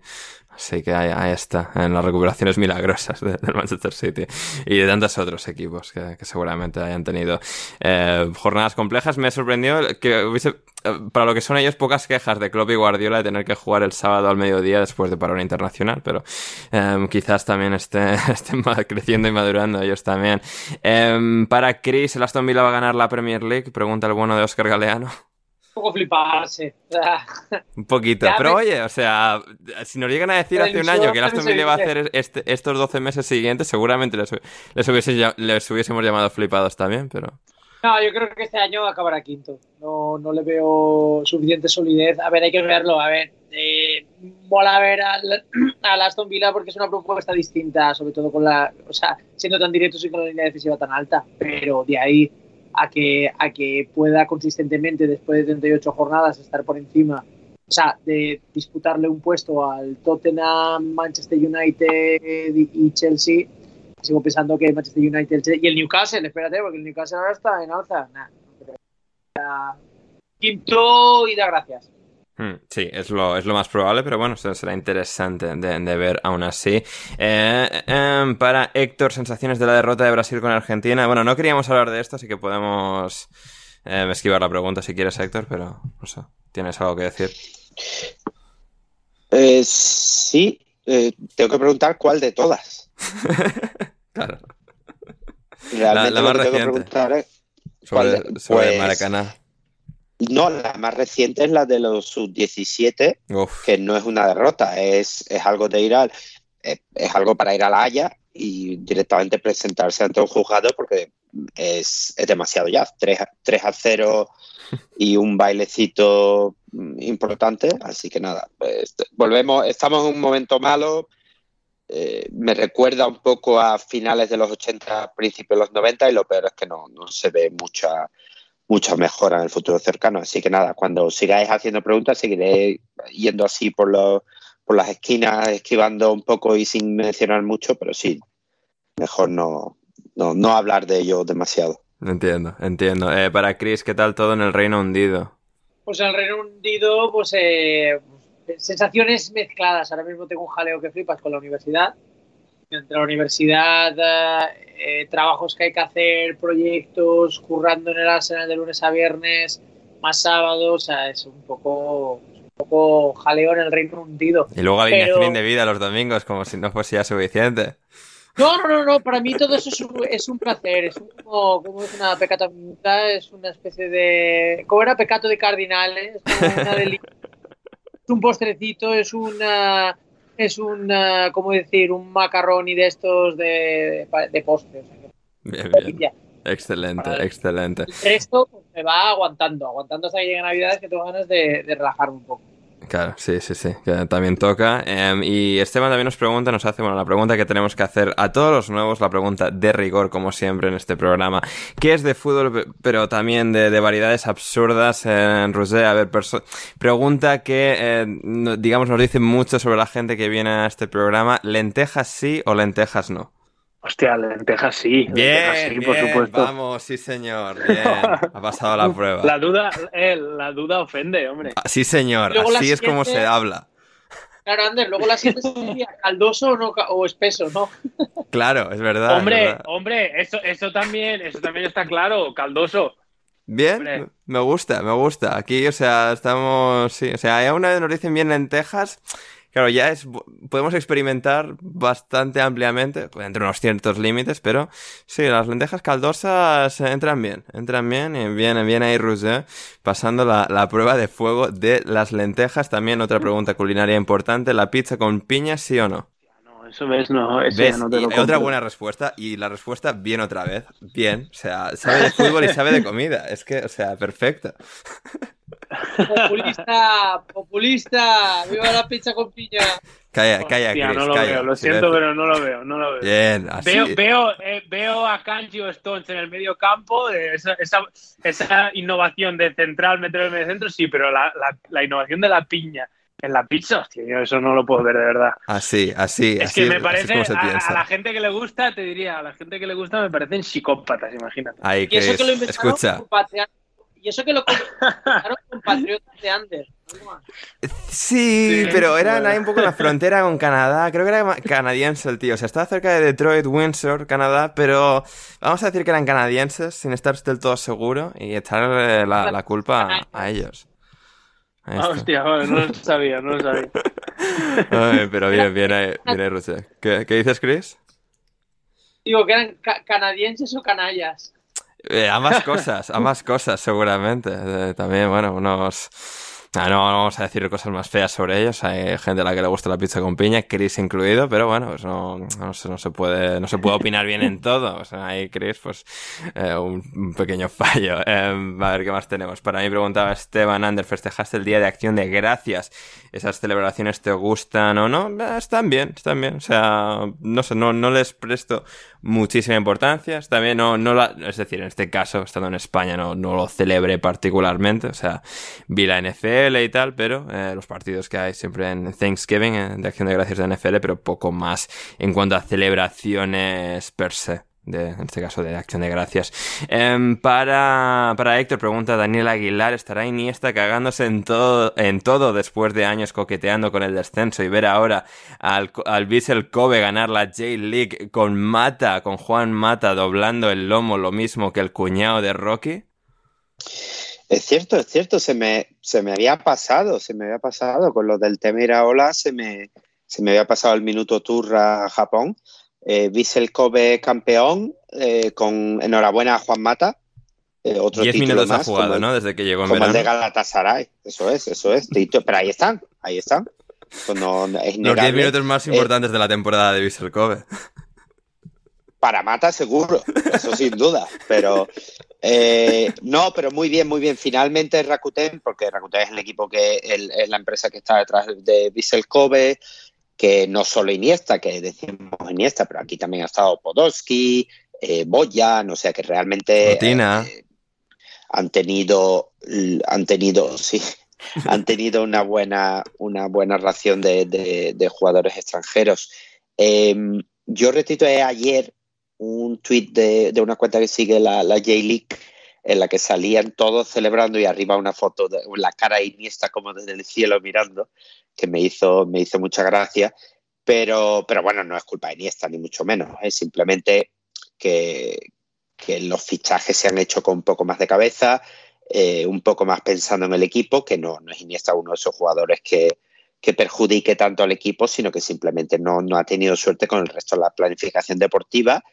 Así que ahí, está, en las recuperaciones milagrosas del Manchester City y de tantos otros equipos que, seguramente hayan tenido eh, jornadas complejas. Me sorprendió que hubiese, eh, para lo que son ellos, pocas quejas de Klopp y Guardiola de tener que jugar el sábado al mediodía después de parón internacional, pero eh, quizás también [LAUGHS] estén esté creciendo y madurando ellos también. para Chris, ¿el Aston Villa va a ganar la Premier League? Pregunta el bueno de Oscar Galeano. Poco fliparse. Un poquito. Pero oye, o sea, si nos llegan a decir hace un año que el Aston Villa va a hacer este, estos 12 meses siguientes, seguramente les, les, hubiésemos llamado flipados también, pero... No, yo creo que este año acabará quinto. No, no le veo suficiente solidez. A ver, hay que verlo. A ver, eh, mola ver al, [CLEARS THROAT] al, Aston Villa porque es una propuesta distinta, sobre todo con la, o sea, siendo tan directos y con la línea defensiva tan alta. Pero de ahí a que, a que pueda consistentemente, después de 38 jornadas, estar por encima, o sea, de disputarle un puesto al Tottenham, Manchester United y Chelsea, sigo pensando que Manchester United y el Newcastle, espérate, porque el Newcastle ahora está en alza. Nah, quinto y da gracias. Hmm, sí, es lo, es lo más probable, pero bueno, será interesante de, ver aún así. Eh, em, para Héctor, sensaciones de la derrota de Brasil con Argentina. Bueno, no queríamos hablar de esto, así que podemos em, esquivar la pregunta si quieres, Héctor, pero no sé, ¿tienes algo que decir? Eh, sí, eh, tengo que preguntar cuál de todas. claro. la, más reciente. sobre, pues, Maracaná. No, la más reciente es la de los sub-17, que no es una derrota, es, es algo de ir al, es, algo para ir a la Haya y directamente presentarse ante un juzgado porque es, es demasiado ya. 3, 3 a 0 [LAUGHS] y un bailecito importante, así que nada, pues, volvemos, estamos en un momento malo, eh, me recuerda un poco a finales de los 80, principios de los 90 y lo peor es que no, no se ve mucha mucha mejora en el futuro cercano. Así que nada, cuando sigáis haciendo preguntas, seguiré yendo así por, los, por las esquinas, esquivando un poco y sin mencionar mucho, pero sí, mejor no, no, hablar de ello demasiado. Entiendo, entiendo. Eh, para Chris, ¿qué tal todo en el Reino Hundido? Pues en el Reino Hundido, pues eh, sensaciones mezcladas. Ahora mismo tengo un jaleo que flipas con la universidad entre la universidad, eh, trabajos que hay que hacer, proyectos, currando en el Arsenal de lunes a viernes, más sábados, o sea, es un poco, un poco jaleo en el Reino Hundido. Y luego alineación Pero... indebida los domingos, como si no fuese ya suficiente. No, no, no, no, para mí todo eso es un, es un placer, es como, como, es una pecata es una especie de... ¿Cómo era? Pecato de cardinales, es una [LAUGHS] es un postrecito, es una es un, uh, ¿cómo decir? Un macarroni de estos de, de postre. bien, bien. Excelente, excelente. El resto pues, me va aguantando, aguantando hasta que lleguen Navidades que tengo ganas de, de relajarme un poco. Claro, sí, sí, sí, que también toca. Em, y Esteban también nos pregunta, nos hace, bueno, la pregunta que tenemos que hacer a todos los nuevos, la pregunta de rigor, como siempre en este programa, ¿qué es de fútbol, pero también de, variedades absurdas en? A ver, pregunta que, eh, digamos, nos dice mucho sobre la gente que viene a este programa, ¿lentejas sí o lentejas no? Hostia, lentejas sí. Bien, sí, por supuesto. Vamos, sí, señor. Bien. Ha pasado la [LAUGHS] prueba. La duda, eh, la duda ofende, hombre. Ah, sí, señor. Así es como se habla. Claro, Ander, luego la siguiente sería [LAUGHS] caldoso o, no, o espeso, ¿no? [LAUGHS] Claro, es verdad. Hombre, hombre, eso, eso también, eso también está claro, caldoso. Bien, me gusta, me gusta. Aquí, o sea, estamos, sí, o sea, hay una vez nos dicen bien lentejas, Claro, ya es, podemos experimentar bastante ampliamente, pues, entre unos ciertos límites, pero sí, las lentejas caldosas entran bien, entran bien y viene, viene ahí Rousset pasando la, la, prueba de fuego de las lentejas. También otra pregunta culinaria importante, ¿la pizza con piña sí o no? No, eso ves, no, eso ¿Ves? no te lo otra buena respuesta y la respuesta bien otra vez, bien, o sea, sabe de fútbol y sabe de comida, es que, o sea, perfecto. [LAUGHS] Populista, populista, viva la pizza con piña. Calla, calla, Hostia, no lo calla, veo, lo siento, pero no lo veo, no lo veo. Bien, así. Veo, veo, eh, veo a Kanji o Stones en el medio campo, esa, esa, esa, innovación de central, meter en el medio centro, sí, pero la, la, la, innovación de la piña en la pizza, hostia, yo eso no lo puedo ver de verdad. Así, así. Es así, que me parece, a, a, la gente que le gusta, te diría, a la gente que le gusta me parecen psicópatas, imagínate. Ahí, que, es, que lo escucha. Y eso que lo compatraron compatriotas de Ander. Sí, sí, pero era ahí un poco en la frontera con Canadá. Creo que era canadiense el tío. O sea, estaba cerca de Detroit, Windsor, Canadá, pero vamos a decir que eran canadienses sin estar del todo seguro y echar la, la culpa a ellos. Ah, hostia, vale, no lo sabía, no lo sabía. [LAUGHS] Ay, pero bien, bien ahí, bien ahí ¿Qué, ¿Qué, dices, Chris? Digo, que eran ca canadienses o canallas. Eh, ambas cosas, ambas cosas, seguramente. Eh, también, bueno, unos Ah, no vamos a decir cosas más feas sobre ellos. Hay gente a la que le gusta la pizza con piña, Chris incluido, pero bueno, pues no, no, se, no, se, puede, no se puede opinar bien en todo. O sea, ahí Chris, pues eh, un, pequeño fallo. Eh, a ver qué más tenemos. Para mí preguntaba Esteban Ander, ¿festejaste el Día de Acción de Gracias? ¿Esas celebraciones te gustan o no? Eh, están bien, están bien. O sea, no sé, no, no les presto muchísima importancia. También no, no la, es decir, en este caso, estando en España, no, no lo celebré particularmente. O sea, vi la NFL y tal, pero eh, los partidos que hay siempre en Thanksgiving, eh, de acción de gracias de NFL, pero poco más en cuanto a celebraciones per se de, en este caso de Acción de Gracias. Em, para, para Héctor, pregunta Daniel Aguilar, ¿estará Iniesta cagándose en todo, en todo después de años coqueteando con el descenso y ver ahora al, al Bissell Kobe ganar la J-League con Mata, con Juan Mata doblando el lomo, lo mismo que el cuñado de Rocky? Es cierto, es cierto, se me, se me había pasado, se me había pasado con lo del Temira se me, se me había pasado el minuto tour a Japón eh, Kobe campeón, eh, con enhorabuena a Juan Mata. Eh, otro 10 minutos ha jugado, ¿no? Desde que llegó en como verano. el de Galatasaray, eso es, eso es. Pero ahí están, ahí están. Los 10 minutos más importantes de la temporada de Vissel Kobe. Para Mata seguro, eso sin duda. Pero eh, no, pero muy bien, muy bien. Finalmente Rakuten, porque Rakuten es el equipo que es la empresa que está detrás de Vissel Kobe, que no solo Iniesta, que decimos Iniesta, pero aquí también ha estado Podolski, eh, Boya, o sea que realmente eh, han tenido, han tenido, [LAUGHS] sí, han tenido una buena, una buena ración de, jugadores extranjeros. Em, yo retuiteé ayer un tweet de, una cuenta que sigue la, la J-League en la que salían todos celebrando y arriba una foto de la cara Iniesta como desde el cielo mirando que me hizo, me hizo mucha gracia. Pero, pero bueno, no es culpa de Iniesta, ni mucho menos. Es simplemente que, los fichajes se han hecho con un poco más de cabeza, eh, un poco más pensando en el equipo, que no, no es Iniesta uno de esos jugadores que, perjudique tanto al equipo, sino que simplemente no, ha tenido suerte con el resto de la planificación deportiva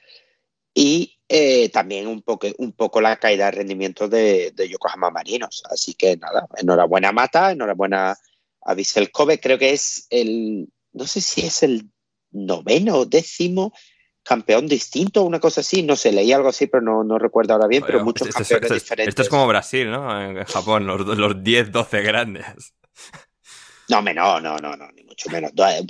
y eh, también un poco, un poco la caída de rendimiento de, de Yokohama Marinos. Así que nada, enhorabuena Mata, enhorabuena a Vissel Kobe, creo que es el, no sé si es el noveno o décimo campeón distinto, una cosa así, no sé, leí algo así, pero no, no recuerdo ahora bien, pero muchos campeones diferentes. Esto es como Brasil, ¿no? En Japón, los, los 10, 12 grandes. No, no, no, no, no, ni mucho menos. Eh,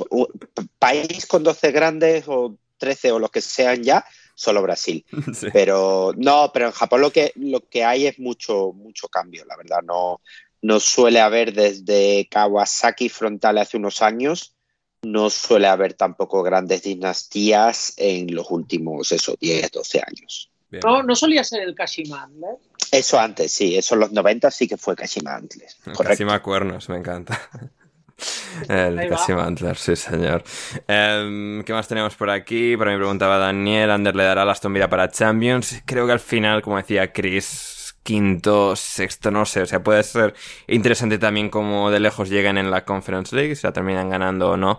país con 12 grandes o 13 o los que sean ya, solo Brasil. [LAUGHS] Pero no, pero en Japón lo que, lo que hay es mucho, mucho cambio, la verdad. No, no suele haber desde Kawasaki frontal hace unos años, no suele haber tampoco grandes dinastías en los últimos, eso, 10, 12 años. No, no solía ser el Kashima Antlers. Eso antes, sí, eso en los 90 sí que fue Kashima Antlers. Kashima Cuernos, me encanta. [LAUGHS] [LAUGHS] El Kashima Antlers, sí, señor. Em, ¿Qué más tenemos por aquí? Por mí preguntaba Daniel, Ander le dará la Aston para Champions. Creo que al final, como decía Chris, quinto, sexto, no sé. O sea, puede ser interesante también como de lejos llegan en la Conference League, si la terminan ganando o no.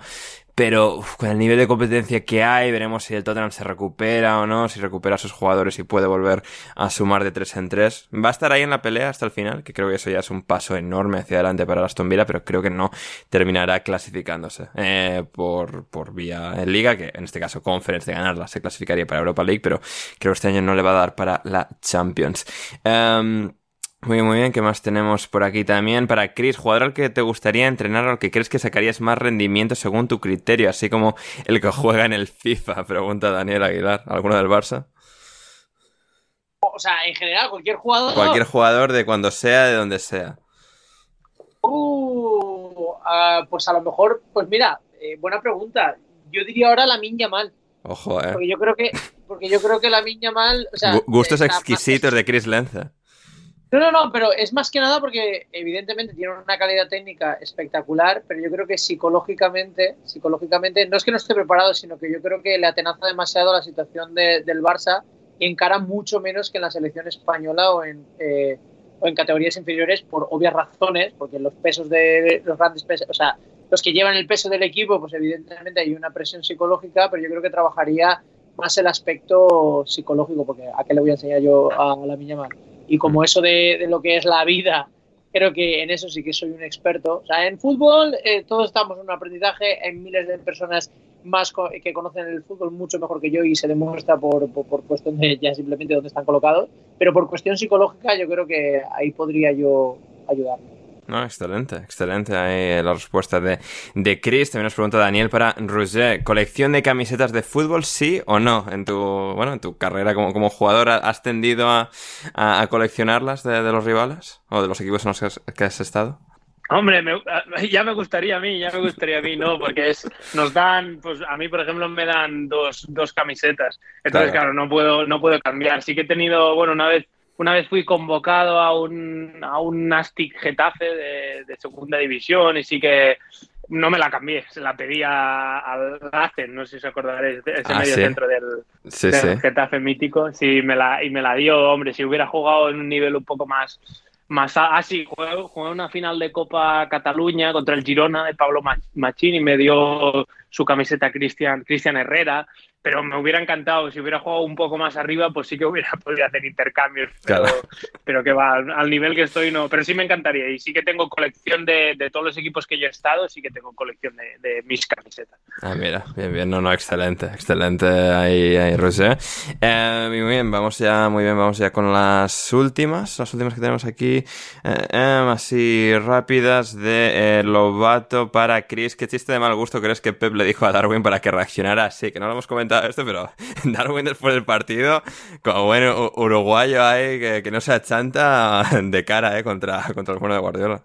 Pero con el nivel de competencia que hay, veremos si el Tottenham se recupera o no, si recupera a sus jugadores y puede volver a sumar de 3 en 3. Va a estar ahí en la pelea hasta el final, que creo que eso ya es un paso enorme hacia adelante para Aston Villa, pero creo que no terminará clasificándose eh, por, por vía Liga, que en este caso Conference de ganarla se clasificaría para Europa League, pero creo que este año no le va a dar para la Champions. Em, muy bien, muy bien. ¿Qué más tenemos por aquí también? Para Chris, jugador al que te gustaría entrenar o al que crees que sacarías más rendimiento según tu criterio, así como el que juega en el FIFA, [LAUGHS] pregunta Daniel Aguilar. ¿Alguno del Barça? O sea, en general, cualquier jugador. Cualquier jugador de cuando sea, de donde sea. Uh, ah, pues a lo mejor, pues mira, eh, buena pregunta. Yo diría ahora la Minya Mal. Ojo, eh. Porque yo creo que, porque yo creo que la Minya Mal. Gustos exquisitos de Chris Lenza. No, no, no, pero es más que nada porque evidentemente tiene una calidad técnica espectacular, pero yo creo que psicológicamente, psicológicamente, no es que no esté preparado, sino que yo creo que le atenaza demasiado la situación del Barça y encara mucho menos que en la selección española o en, eh, o en categorías inferiores por obvias razones, porque los pesos de los grandes pesos, o sea, los que llevan el peso del equipo, pues evidentemente hay una presión psicológica, pero yo creo que trabajaría más el aspecto psicológico, porque a qué le voy a enseñar yo a la niña más. Y como eso de, lo que es la vida, creo que en eso sí que soy un experto. O sea, en fútbol eh, todos estamos en un aprendizaje, hay miles de personas más que conocen el fútbol mucho mejor que yo y se demuestra por, por, por, cuestión de ya simplemente dónde están colocados, pero por cuestión psicológica yo creo que ahí podría yo ayudarme. No, excelente, excelente. Ahí la respuesta de, de Chris. También nos pregunta Daniel para Roger. ¿Colección de camisetas de fútbol, sí o no? En tu, bueno, en tu carrera como, como jugador, ¿has tendido a, a, a coleccionarlas de, de, los rivales? ¿O de los equipos en los que has, que has estado? Hombre, me, ya me gustaría a mí, ya me gustaría a mí, ¿no? Porque es, nos dan, pues a mí, por ejemplo, me dan dos, dos camisetas. Entonces, claro. claro, no puedo, no puedo cambiar. Sí que he tenido, bueno, una vez una vez fui convocado a un, a un Nastic Getafe de, de, segunda división y sí que no me la cambié, se la pedí al Racen, no sé si os acordaréis, ese ah, medio ¿sí? centro del, sí, del sí. Getafe mítico, sí, me la, y me la dio, hombre, si hubiera jugado en un nivel un poco más... más ah, sí, jugué, jugué una final de Copa Cataluña contra el Girona de Pablo Machín y me dio su camiseta Cristian, Cristian Herrera, pero me hubiera encantado, si hubiera jugado un poco más arriba, pues sí que hubiera [LAUGHS] podido hacer intercambios, pero, claro. pero que va, al nivel que estoy no, pero sí me encantaría y sí que tengo colección de, de todos los equipos que yo he estado, sí que tengo colección de, de mis camisetas. Ah, mira, bien, bien, no, no, excelente, excelente ahí, ahí Roger. Eh, muy bien, vamos ya, muy bien, vamos ya con las últimas, las últimas que tenemos aquí, eh, eh, así rápidas de eh, Lobato para Chris, ¿qué chiste de mal gusto crees que Pep le dijo a Darwin para que reaccionara así? Que no lo hemos comentado esto, pero [LAUGHS] Darwin después del partido, como bueno uruguayo ahí, que, que no se achanta de cara eh, contra, contra el bueno de Guardiola.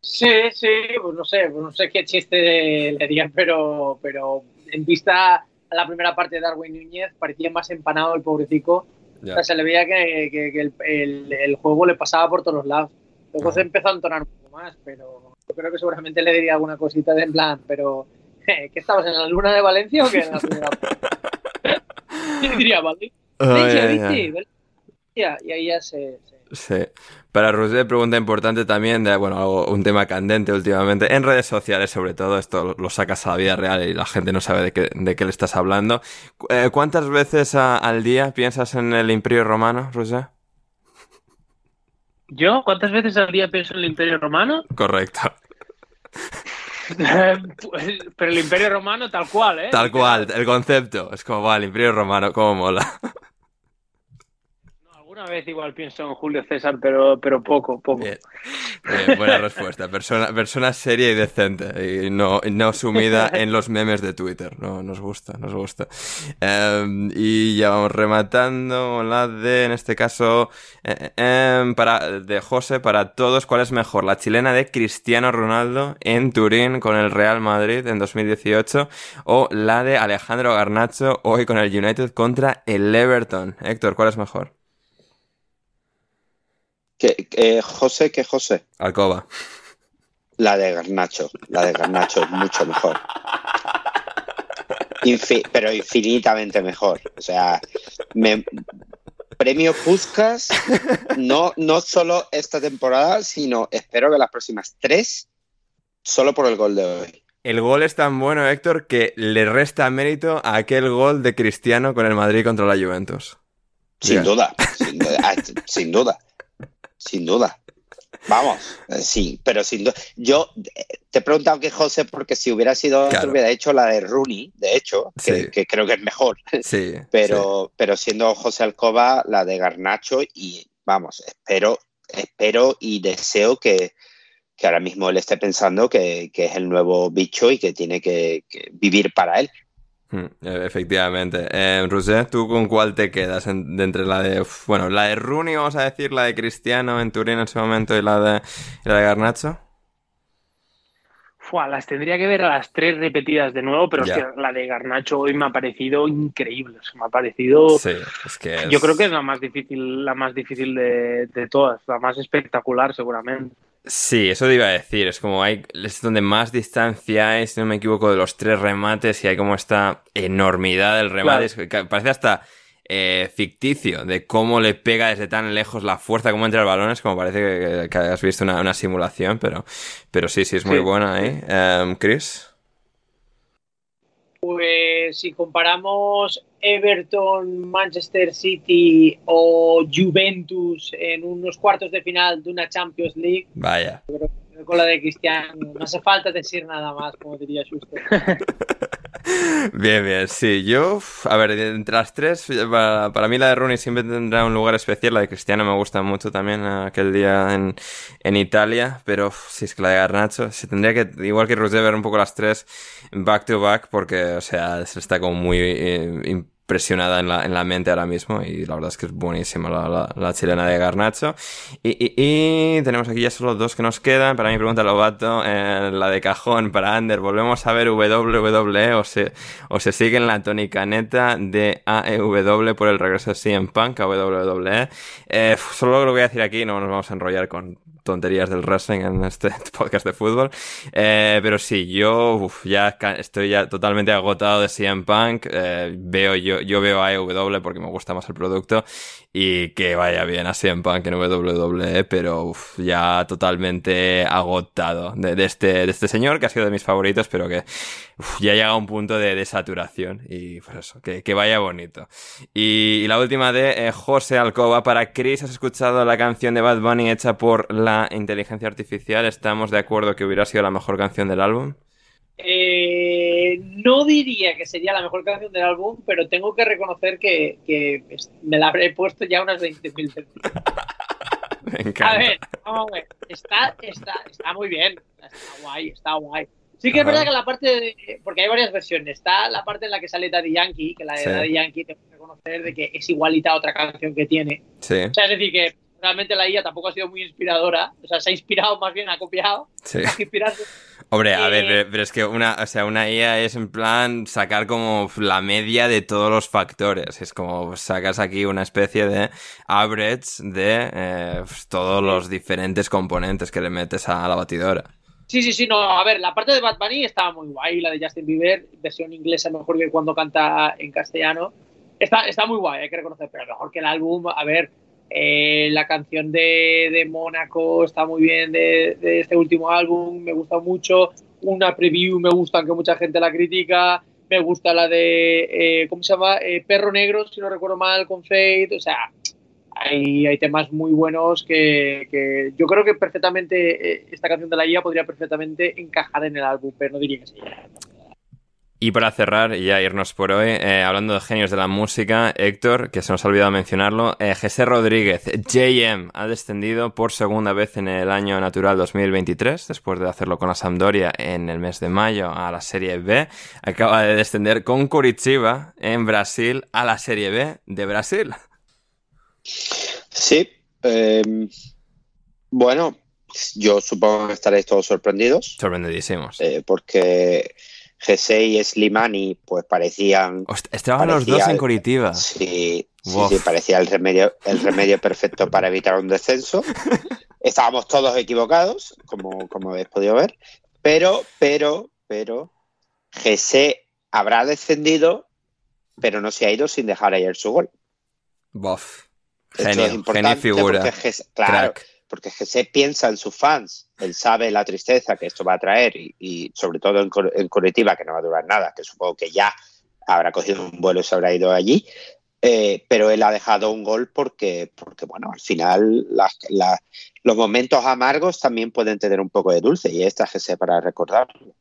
Sí, sí, pues no sé, pues no sé qué chiste le dirían, pero, pero en vista a la primera parte de Darwin Núñez parecía más empanado el pobrecico. Yeah. O sea, se le veía que, que, que el, el, el, juego le pasaba por todos los lados. Luego uh -huh. se empezó a entonar un poco más, pero yo creo que seguramente le diría alguna cosita de en plan, pero [LAUGHS] ¿qué estabas en la luna de Valencia o qué en la primera [LAUGHS] [LAUGHS] ¿Qué diría, ¿vale? Oh, yeah, yeah. Y ahí ya se... se... Sí. Para Roger, pregunta importante también de, bueno, algo, un tema candente últimamente, en redes sociales sobre todo, esto lo sacas a la vida real y la gente no sabe de qué, de qué le estás hablando. Eh, ¿Cuántas veces a, al día piensas en el Imperio Romano, Roger? ¿Yo? ¿Cuántas veces al día pienso en el Imperio Romano? Correcto. [LAUGHS] Pero el Imperio Romano tal cual, ¿eh? Tal cual, el concepto. Es como, va, el Imperio Romano, cómo mola. Una vez igual pienso en Julio César, pero, pero poco, poco. Bien. Bien, buena respuesta. Persona, persona seria y decente y no, no sumida [LAUGHS] en los memes de Twitter. No, nos gusta, nos gusta. Um, y ya vamos rematando la de, en este caso, eh, eh, para, de José, para todos, ¿cuál es mejor? ¿La chilena de Cristiano Ronaldo en Turín con el Real Madrid en 2018 o la de Alejandro Garnacho hoy con el United contra el Everton? Héctor, ¿cuál es mejor? ¿Qué, eh, José, ¿qué José? Alcoba. La de Garnacho. La de Garnacho es mucho mejor. Infi pero infinitamente mejor. O sea, me, premio Puskas, no, no solo esta temporada, sino espero que las próximas tres, solo por el gol de hoy. El gol es tan bueno, Héctor, que le resta mérito a aquel gol de Cristiano con el Madrid contra la Juventus. Sin duda, sin duda, ah, sin duda sin duda. Vamos, eh, sí, pero sin duda. Yo eh, te he preguntado que José, porque si hubiera sido claro. hubiera hecho la de Rooney, de hecho, que, creo que es mejor. Sí, [LAUGHS] pero, sí. pero siendo José Alcoba, la de Garnacho, y vamos, espero, espero y deseo que, que ahora mismo él esté pensando que, que, es el nuevo bicho y que tiene que, que vivir para él. Hmm, efectivamente. Eh, Roger, ¿tú con cuál te quedas? En, de entre la de. Bueno, la de Rooney, vamos a decir, la de Cristiano en Turín en ese momento y la de, y la de Garnacho. Fua, las tendría que ver a las tres repetidas de nuevo, pero yeah. la de Garnacho hoy me ha parecido increíble. O sea, me ha parecido. Sí, es que es... Yo creo que es la más difícil, la más difícil de, de todas, la más espectacular, seguramente. Sí, eso te iba a decir. Es como hay. Es donde más distancia hay, si no me equivoco, de los tres remates y hay como esta enormidad del remate. Claro. Parece hasta eh, ficticio de cómo le pega desde tan lejos la fuerza, cómo entra el balón. Es como parece que, que has visto una, una, simulación, pero, pero sí, sí, es muy sí. buena ahí. Um, Chris. Pues si comparamos Everton, Manchester City o Juventus en unos cuartos de final de una Champions League. Vaya. con la de Cristiano no hace falta decir nada más, como diría Schuster. [LAUGHS] Bien, bien, sí. Yo, a ver, entre las tres, para, mí la de Rooney siempre tendrá un lugar especial. La de Cristiano me gusta mucho también aquel día en, en Italia. Pero si es que la de Garnacho, se tendría que, igual que Roger, ver un poco las tres back to back, porque, o sea, se está como muy eh, presionada en la, en la mente ahora mismo y la verdad es que es buenísima la, la, chilena de Garnacho. Y, y, y, tenemos aquí ya solo dos que nos quedan. Para mi pregunta Lobato, eh, la de cajón para Ander. ¿Volvemos a ver WWE o se, o se sigue en la tónica neta de AEW por el regreso de CM Punk a WWE? Eh, solo lo voy a decir aquí, no nos vamos a enrollar con tonterías del wrestling en este [LAUGHS] podcast de fútbol. Eh, pero sí, yo ya estoy ya totalmente agotado de CM Punk. Eh, veo yo, yo veo a AEW porque me gusta más el producto y que vaya bien a CM Punk en WWE, pero ya totalmente agotado de, este, de este señor que ha sido de mis favoritos, pero que ya llega a un punto de, saturación y pues eso, que, vaya bonito. Y, la última de eh, José Alcoba para Chris, ¿has escuchado la canción de Bad Bunny hecha por la inteligencia artificial? ¿Estamos de acuerdo que hubiera sido la mejor canción del álbum? Eh, no diría que sería la mejor canción del álbum, pero tengo que reconocer que, me la habré puesto ya unas 20.000 veces. [LAUGHS] a ver, vamos a ver. Está, está, está muy bien. Está guay, está guay. Sí que es verdad que la parte de, porque hay varias versiones. Está la parte en la que sale Daddy Yankee, que la de Daddy Yankee tengo que reconocer de que es igualita a otra canción que tiene. Sí. O sea, es decir, que realmente la IA tampoco ha sido muy inspiradora. O sea, se ha inspirado más bien, ha copiado. Sí. [LAUGHS] Hombre, a ver, eh, pero es que una, o sea, una IA es en plan sacar como la media de todos los factores. Es como sacas aquí una especie de average de eh, pues, todos los diferentes componentes que le metes a la batidora. Sí, sí, sí, no, a ver, la parte de Bad Bunny estaba muy guay, la de Justin Bieber, versión inglesa mejor que cuando canta en castellano. Está, está muy guay, hay que reconocer, pero mejor que el álbum, a ver, eh, la canción de, de, Mónaco está muy bien de, este último álbum, me gusta mucho. Una preview me gusta, aunque mucha gente la critica. Me gusta la de, eh, ¿cómo se llama? Eh, Perro Negro, si no recuerdo mal, con Fate. O sea, hay, hay temas muy buenos que, que, yo creo que perfectamente esta canción de la IA podría perfectamente encajar en el álbum, pero no diría que sí. Y para cerrar y ya irnos por hoy, eh, hablando de genios de la música, Héctor, que se nos ha olvidado mencionarlo, eh, José Rodríguez, JM, ha descendido por segunda vez en el año natural 2023, después de hacerlo con la Sampdoria en el mes de mayo a la Serie B. Acaba de descender con Curitiba en Brasil a la Serie B de Brasil. Sí. Em, bueno, yo supongo que estaréis todos sorprendidos. Sorprendidísimos. Eh, porque Gesey y Slimani pues parecían... Estaban los dos en Curitiba. Sí, sí, parecía el remedio, el remedio perfecto para evitar un descenso. Estábamos todos equivocados, como, como habéis podido ver, pero, pero, pero, Gesey habrá descendido, pero no se ha ido sin dejar ayer su gol. Bof. Genio, genio figura. claro, porque se piensa en sus fans, él sabe la tristeza que esto va a traer y, sobre todo en, en Curitiba, que no va a durar nada, que supongo que ya habrá cogido un vuelo y se habrá ido allí, eh, pero él ha dejado un gol porque, porque bueno, al final los momentos amargos también pueden tener un poco de dulce y esta es para recordarlo.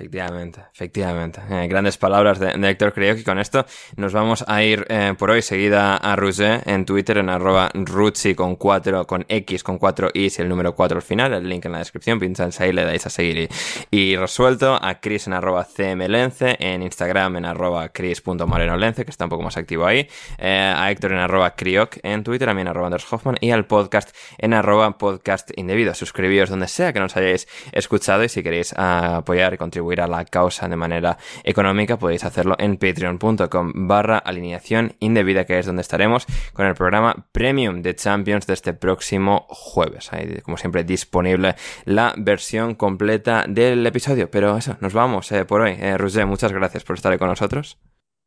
Efectivamente, efectivamente. Eh, grandes palabras de, Héctor. Creo que con esto nos vamos a ir eh, por hoy seguida a Roger en Twitter en arroba Ruchi con 4, con X con 4 y y el número 4 al final. El link en la descripción. Pincháis ahí, le dais a seguir y, resuelto. A Chris en arroba CMLence, en Instagram en arroba Chris.marenolence, que está un poco más activo ahí. Eh, a Héctor en arroba Crioc en Twitter, también arroba Anders Hoffman y al podcast en arroba podcast indebido. Suscribíos donde sea que nos hayáis escuchado y si queréis apoyar y contribuir a la causa de manera económica, podéis hacerlo en patreon.com barra alineación indebida, que es donde estaremos con el programa Premium de Champions de este próximo jueves. Ahí, como siempre, disponible la versión completa del episodio. Pero eso, nos vamos eh, por hoy. Eh, muchas gracias por estar con nosotros.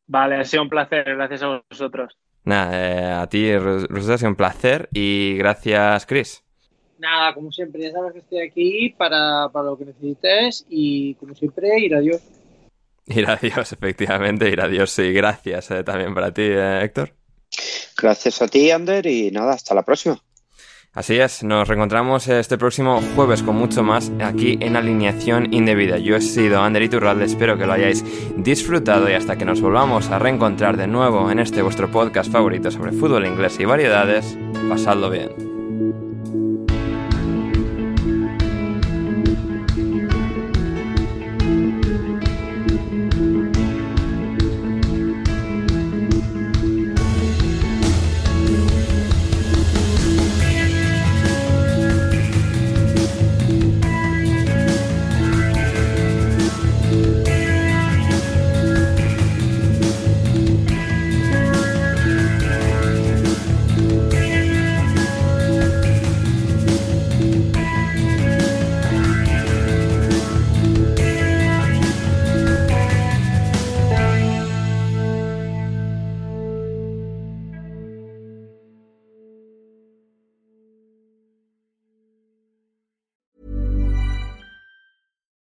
Vale, ha sido un placer. Gracias a vosotros. Nada, eh, a ti, Rusé, ha sido un placer y gracias, Chris. Nada, como siempre, ya sabes que estoy aquí para, lo que necesites y como siempre, ir a Dios. Ir a Dios, [LAUGHS] efectivamente, ir a Dios, sí. Gracias eh, también para ti, eh, Héctor. Gracias a ti, Ander, y nada, hasta la próxima. Así es, nos reencontramos este próximo jueves con mucho más aquí en Alineación Indebida. Yo he sido Ander Iturralde, espero que lo hayáis disfrutado y hasta que nos volvamos a reencontrar de nuevo en este vuestro podcast favorito sobre fútbol inglés y variedades, pasadlo bien.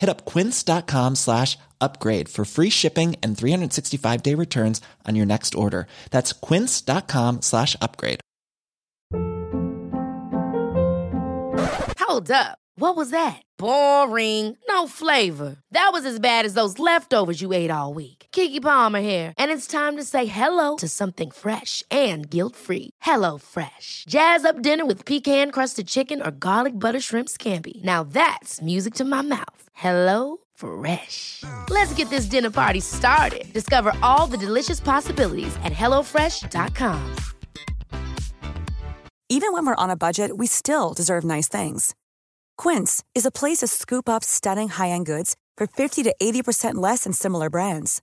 Hit up quince.com slash upgrade for free shipping and 365 day returns on your next order. That's quince.com slash upgrade. Hold up. What was that? Boring. No flavor. That was as bad as those leftovers you ate all week. Kiki Palmer here, and it's time to say hello to something fresh and guilt-free. Hello Fresh. Jazz up dinner with pecan-crusted chicken or garlic butter shrimp scampi. Now that's music to my mouth. Hello Fresh. Let's get this dinner party started. Discover all the delicious possibilities at hellofresh.com. Even when we're on a budget, we still deserve nice things. Quince is a place to scoop up stunning high-end goods for 50 to 80% less than similar brands.